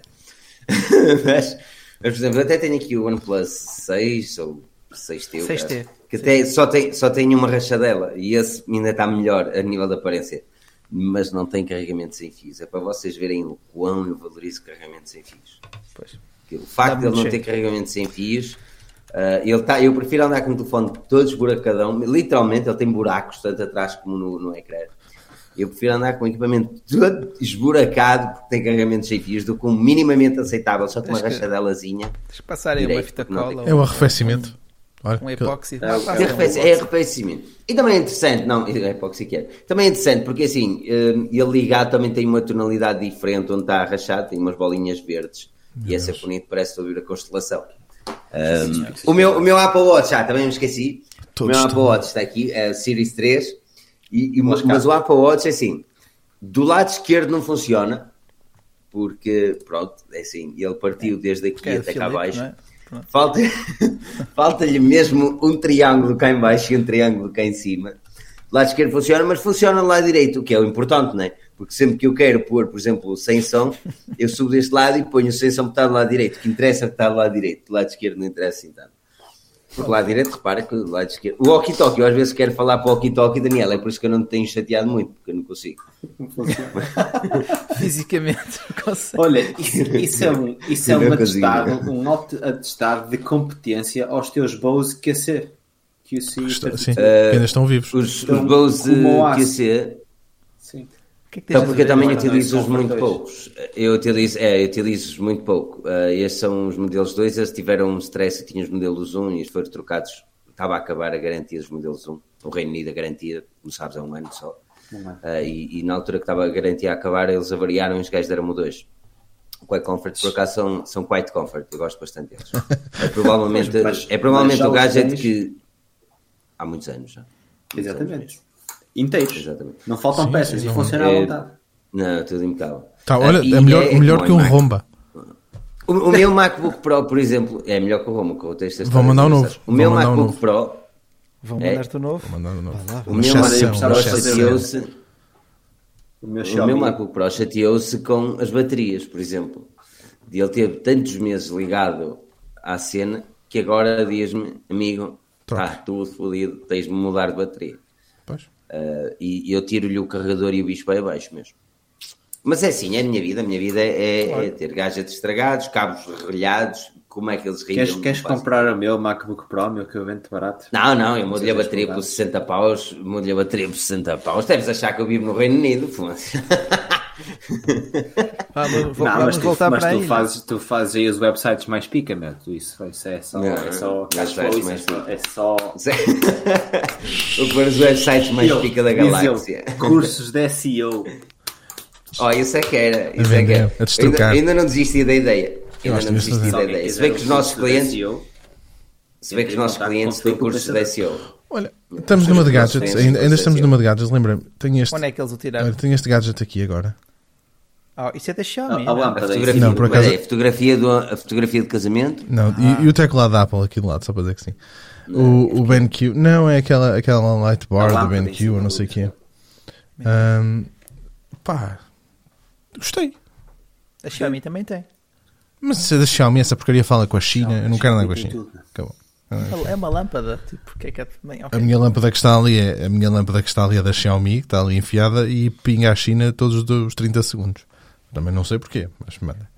mas, mas, por exemplo, eu até tenho aqui o OnePlus 6 ou 6T, eu 6T, acho, que até só tem, só tem uma rachadela e esse ainda está melhor a nível da aparência, mas não tem carregamento sem fios. É para vocês verem o quão eu valorizo carregamento sem fios. Pois. O facto de ele não ter carregamento sem fios, ah, ele tá, eu prefiro andar com o telefone todo esburacadão. Literalmente, ele tem buracos tanto atrás como no, no ecrã. Eu prefiro andar com o equipamento todo esburacado porque tem carregamento sem fios do que um minimamente aceitável, só com uma rachadelazinha. Que passar aí uma fita cola. É o um- arrefecimento. Olha, Um que- epóxi. É, Ah, é É, um epóxi. é arrefecimento. E também é interessante, não, é epóxi que é. Também é interessante porque assim, eh, ele ligado também tem uma tonalidade diferente onde está rachado, tem umas bolinhas verdes e essa é bonito, parece ouvir a constelação. Um, o, meu, o meu Apple Watch, já também me esqueci. Todos o meu Apple Watch está aqui, é o Series 3. E, e- Mas mas o Apple Watch é assim: do lado esquerdo não funciona, porque pronto, é assim, ele partiu desde aqui é até cá abaixo. é? Pronto. Falta, falta-lhe mesmo um triângulo cá em baixo e um triângulo cá em cima. Do lado esquerdo funciona, mas funciona do lado direito, o que é o importante, não é? Porque sempre que eu quero pôr, por exemplo, sem som, eu subo deste lado e ponho sem som que está do lado direito. O que interessa é que está do lado direito, do lado esquerdo não interessa assim tanto. Porque lado direito, repara que do lado esquerdo. O walkie-talkie, eu às vezes quero falar para o walkie-talkie, Daniel, é por isso que eu não te tenho chateado muito, porque eu não consigo. Fisicamente. consegue. Olha, isso, isso é um, isso é um não consigo. atestado, um auto- atestado de competência aos teus Bose QC. QC Está- sim, que ainda estão vivos. Os, os Então, Bose como o aço. QC, que é que tens Então, porque eu também utilizo-os muito poucos. Eu utilizo, é, eu utilizo-os muito pouco. Uh, estes são os modelos 2, eles tiveram um stress, eu tinha os modelos 1 e eles foram trocados. Estava a acabar a garantia dos modelos 1. O Reino Unido a garantia, como sabes, é um ano só. Um. Uh, e, e na altura que estava a garantia a acabar, eles avariaram e os gajos deram-me o 2. O Quite Comfort, por acaso, são, são Quite Comfort, eu gosto bastante deles. É provavelmente, Mas- mas- é provavelmente o gadget tens? que. Há muitos anos já. Muitos anos Exatamente. mesmo. Inteiros. Exatamente. Não faltam Sim, peças sim, e não. funciona à É- vontade. Não, tudo impecável. Tá, olha, Ah, é melhor, é melhor que um Mac. romba. O, o meu MacBook Pro, por exemplo, é melhor que o Roma, que eu tenho esta Vão história mandar um novo. O meu MacBook novo. Pro, Vão mandar-te o novo? Vou mandar um novo. Lá, o meu chateou-se, O meu o meu MacBook Pro chateou-se com as baterias, por exemplo. De ele ter tantos meses ligado à cena que agora diz-me, amigo, está tudo fodido, tens de mudar de bateria. Uh, e eu tiro-lhe o carregador e o bicho vai abaixo mesmo. Mas é assim, é a minha vida. A minha vida é, é ter gadgets estragados, cabos relhados. Como é que eles riem? Queres, queres comprar o meu MacBook Pro, meu que eu vendo barato? Não, não, eu mudo-lhe a bateria por folgado. 60 paus. Mudo-lhe a bateria por 60 paus. Deves achar que eu vivo no Reino Unido. Vamos, não, vamos mas, tu, voltar para tu, aí. fazes, tu fazes aí os websites mais pica, meu. Isso, isso é só. Não, é só flow, isso é só. É só os websites mais Eu, pica da galáxia. cursos de SEO. Oh, isso é que era. Isso é que era. Ainda, ainda não desisti da ideia. Eu Ainda não desisti da ideia. Se bem que os nossos clientes, se bem que os nossos clientes têm cursos de. SEO. Olha, estamos numa de os nossos gadgets. clientes Ainda, ainda estamos numa de gadgets. Lembra-me, tenho este, Onde é que eles o tiraram? olha, tenho este gadget aqui agora. Ah, isso é da Xiaomi. A, a não? A lâmpada. fotografia, Não, por acaso- é, a fotografia, do, a fotografia de casamento. Não, Ah. e, e o teclado da Apple aqui do lado, só para dizer que sim. O, o BenQ, não, é aquela, aquela light A bar do BenQ, ou não do sei o quê. Ahm, pá, gostei. A Xiaomi também tem. Mas se é da Xiaomi, essa porcaria fala com a China, eu não quero nada com a China. Acabou. É uma lâmpada. Tipo, que é que é também? A minha lâmpada que está ali é a minha lâmpada que está ali é da Xiaomi, que está ali enfiada e pinga a China todos os os 30 segundos. Também não sei porquê, mas manda.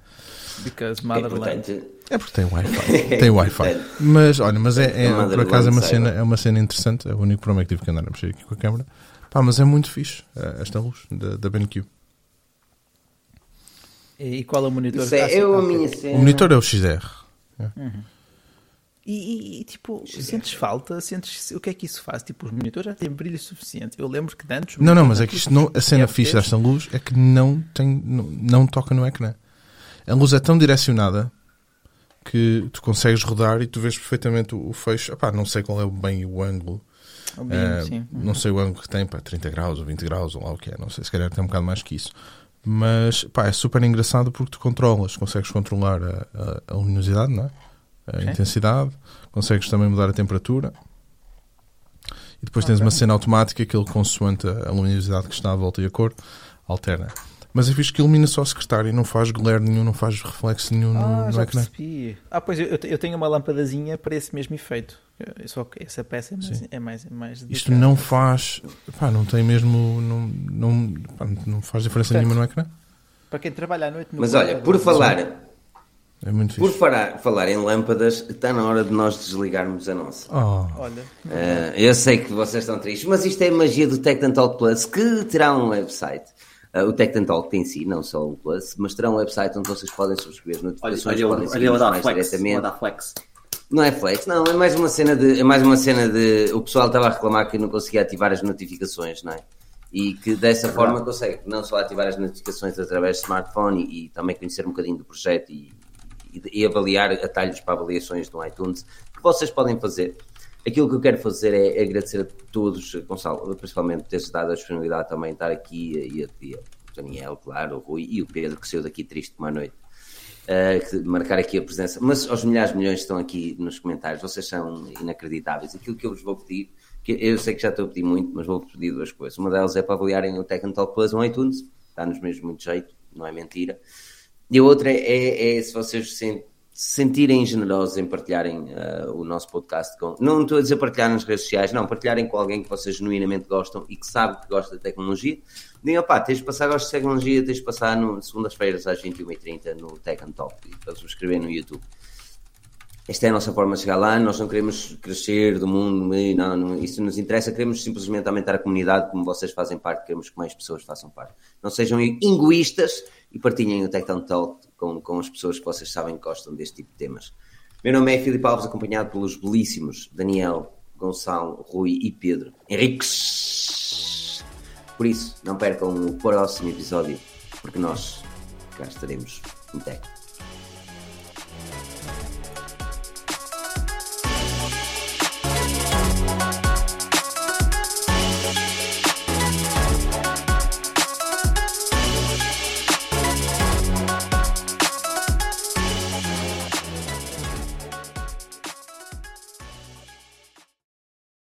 Because É Motherland. importante. É porque tem Wi-Fi. Tem Wi-Fi. Mas olha, mas é, é, por acaso é uma, cena, é uma cena interessante. É o único problema é que tive que andar a mexer aqui com a câmera. Pá, mas é muito fixe eh, esta luz da, da BenQ. E, e qual é o monitor? Isso é, eu, a Ok. minha cena. O monitor é o XDR. E, e- e, tipo, sentes falta? Sentes o que é que isso faz? Tipo, os monitores já têm brilho suficiente. Eu lembro que antes. Não, não, mas é que isto não, a cena fixe desta luz é que não, tem, não, não toca no ecrã. A luz é tão direcionada que tu consegues rodar e tu vês perfeitamente o, o fecho. Epá, não sei qual é bem o ângulo. O mínimo, Eh, sim. não sei o ângulo que tem, pá, 30 graus ou 20 graus ou lá o que é, não sei, se calhar tem um bocado mais que isso. Mas pá, é super engraçado porque tu controlas, consegues controlar a, a- a luminosidade, não é? A intensidade, consegues também mudar a temperatura. E depois tens uma cena automática que ele, consoante a a luminosidade que está à volta e a cor, alterna. Mas é fixe que ilumina só o secretário, não faz glare nenhum, não faz reflexo nenhum no, Ah, no já ecrã. percebi. Ah, pois eu, eu tenho uma lâmpadazinha para esse mesmo efeito. Eu- Só que essa peça é mais, é mais, é mais Isto não faz, pá, não tem mesmo, não, não, pá, não faz diferença Portanto, nenhuma no ecrã. Para quem trabalha à noite no Mas olha, por falar, É muito por falar, em lâmpadas, está na hora de nós desligarmos a nossa. Oh, Olha, Ah, eu sei que vocês estão tristes, mas isto é a magia do Tech Talk Plus, que terá um website. Ah, o Tech Talk em si, não só o Plus, mas terá um website onde vocês podem subscrever Olha, notificações, olha, podem olha, olha da mais flex. diretamente. Olha flex. Não é flex, não, é mais uma cena de. É mais uma cena de. O pessoal estava a reclamar que não conseguia ativar as notificações, não é? E que dessa forma consegue não só ativar as notificações através de smartphone e, e também conhecer um bocadinho do projeto e, e, avaliar atalhos para avaliações do iTunes que vocês podem fazer. Aquilo que eu quero fazer é agradecer a todos, Gonçalo, principalmente por teres dado a disponibilidade também de estar aqui e a, o Daniel, claro, o Rui e o Pedro, que saiu daqui triste uma noite. Uh, marcar aqui a presença. Mas aos milhares de milhões que estão aqui nos comentários, vocês são inacreditáveis. Aquilo que eu vos vou pedir, que eu sei que já estou a pedir muito, mas vou pedir duas coisas. Uma delas é para avaliarem o Tech and Talk Plus no iTunes, está-nos mesmo muito jeito, não é mentira. E a outra é, é- se vocês se se sentirem generosos em partilharem uh, o nosso podcast com. Não estou a dizer partilhar nas redes sociais, não, partilharem com alguém que vocês genuinamente gostam e que sabe que gosta de tecnologia. Digam, pá, tens de passar, gosto de tecnologia, tens de passar no, segundas-feiras às 21h30 no Tech and Talk e para subscrever no YouTube. Esta é a nossa forma de chegar lá. Nós não queremos crescer do mundo, não, não, isso nos interessa. Queremos simplesmente aumentar a comunidade, como vocês fazem parte. Queremos que mais pessoas façam parte. Não sejam egoístas e partilhem o Tech and Talk com, com as pessoas que vocês sabem que gostam deste tipo de temas. Meu nome é Filipe Alves, acompanhado pelos belíssimos Daniel, Gonçalo, Rui e Pedro Henriques. Por isso, não percam o próximo episódio, porque nós cá estaremos no Tech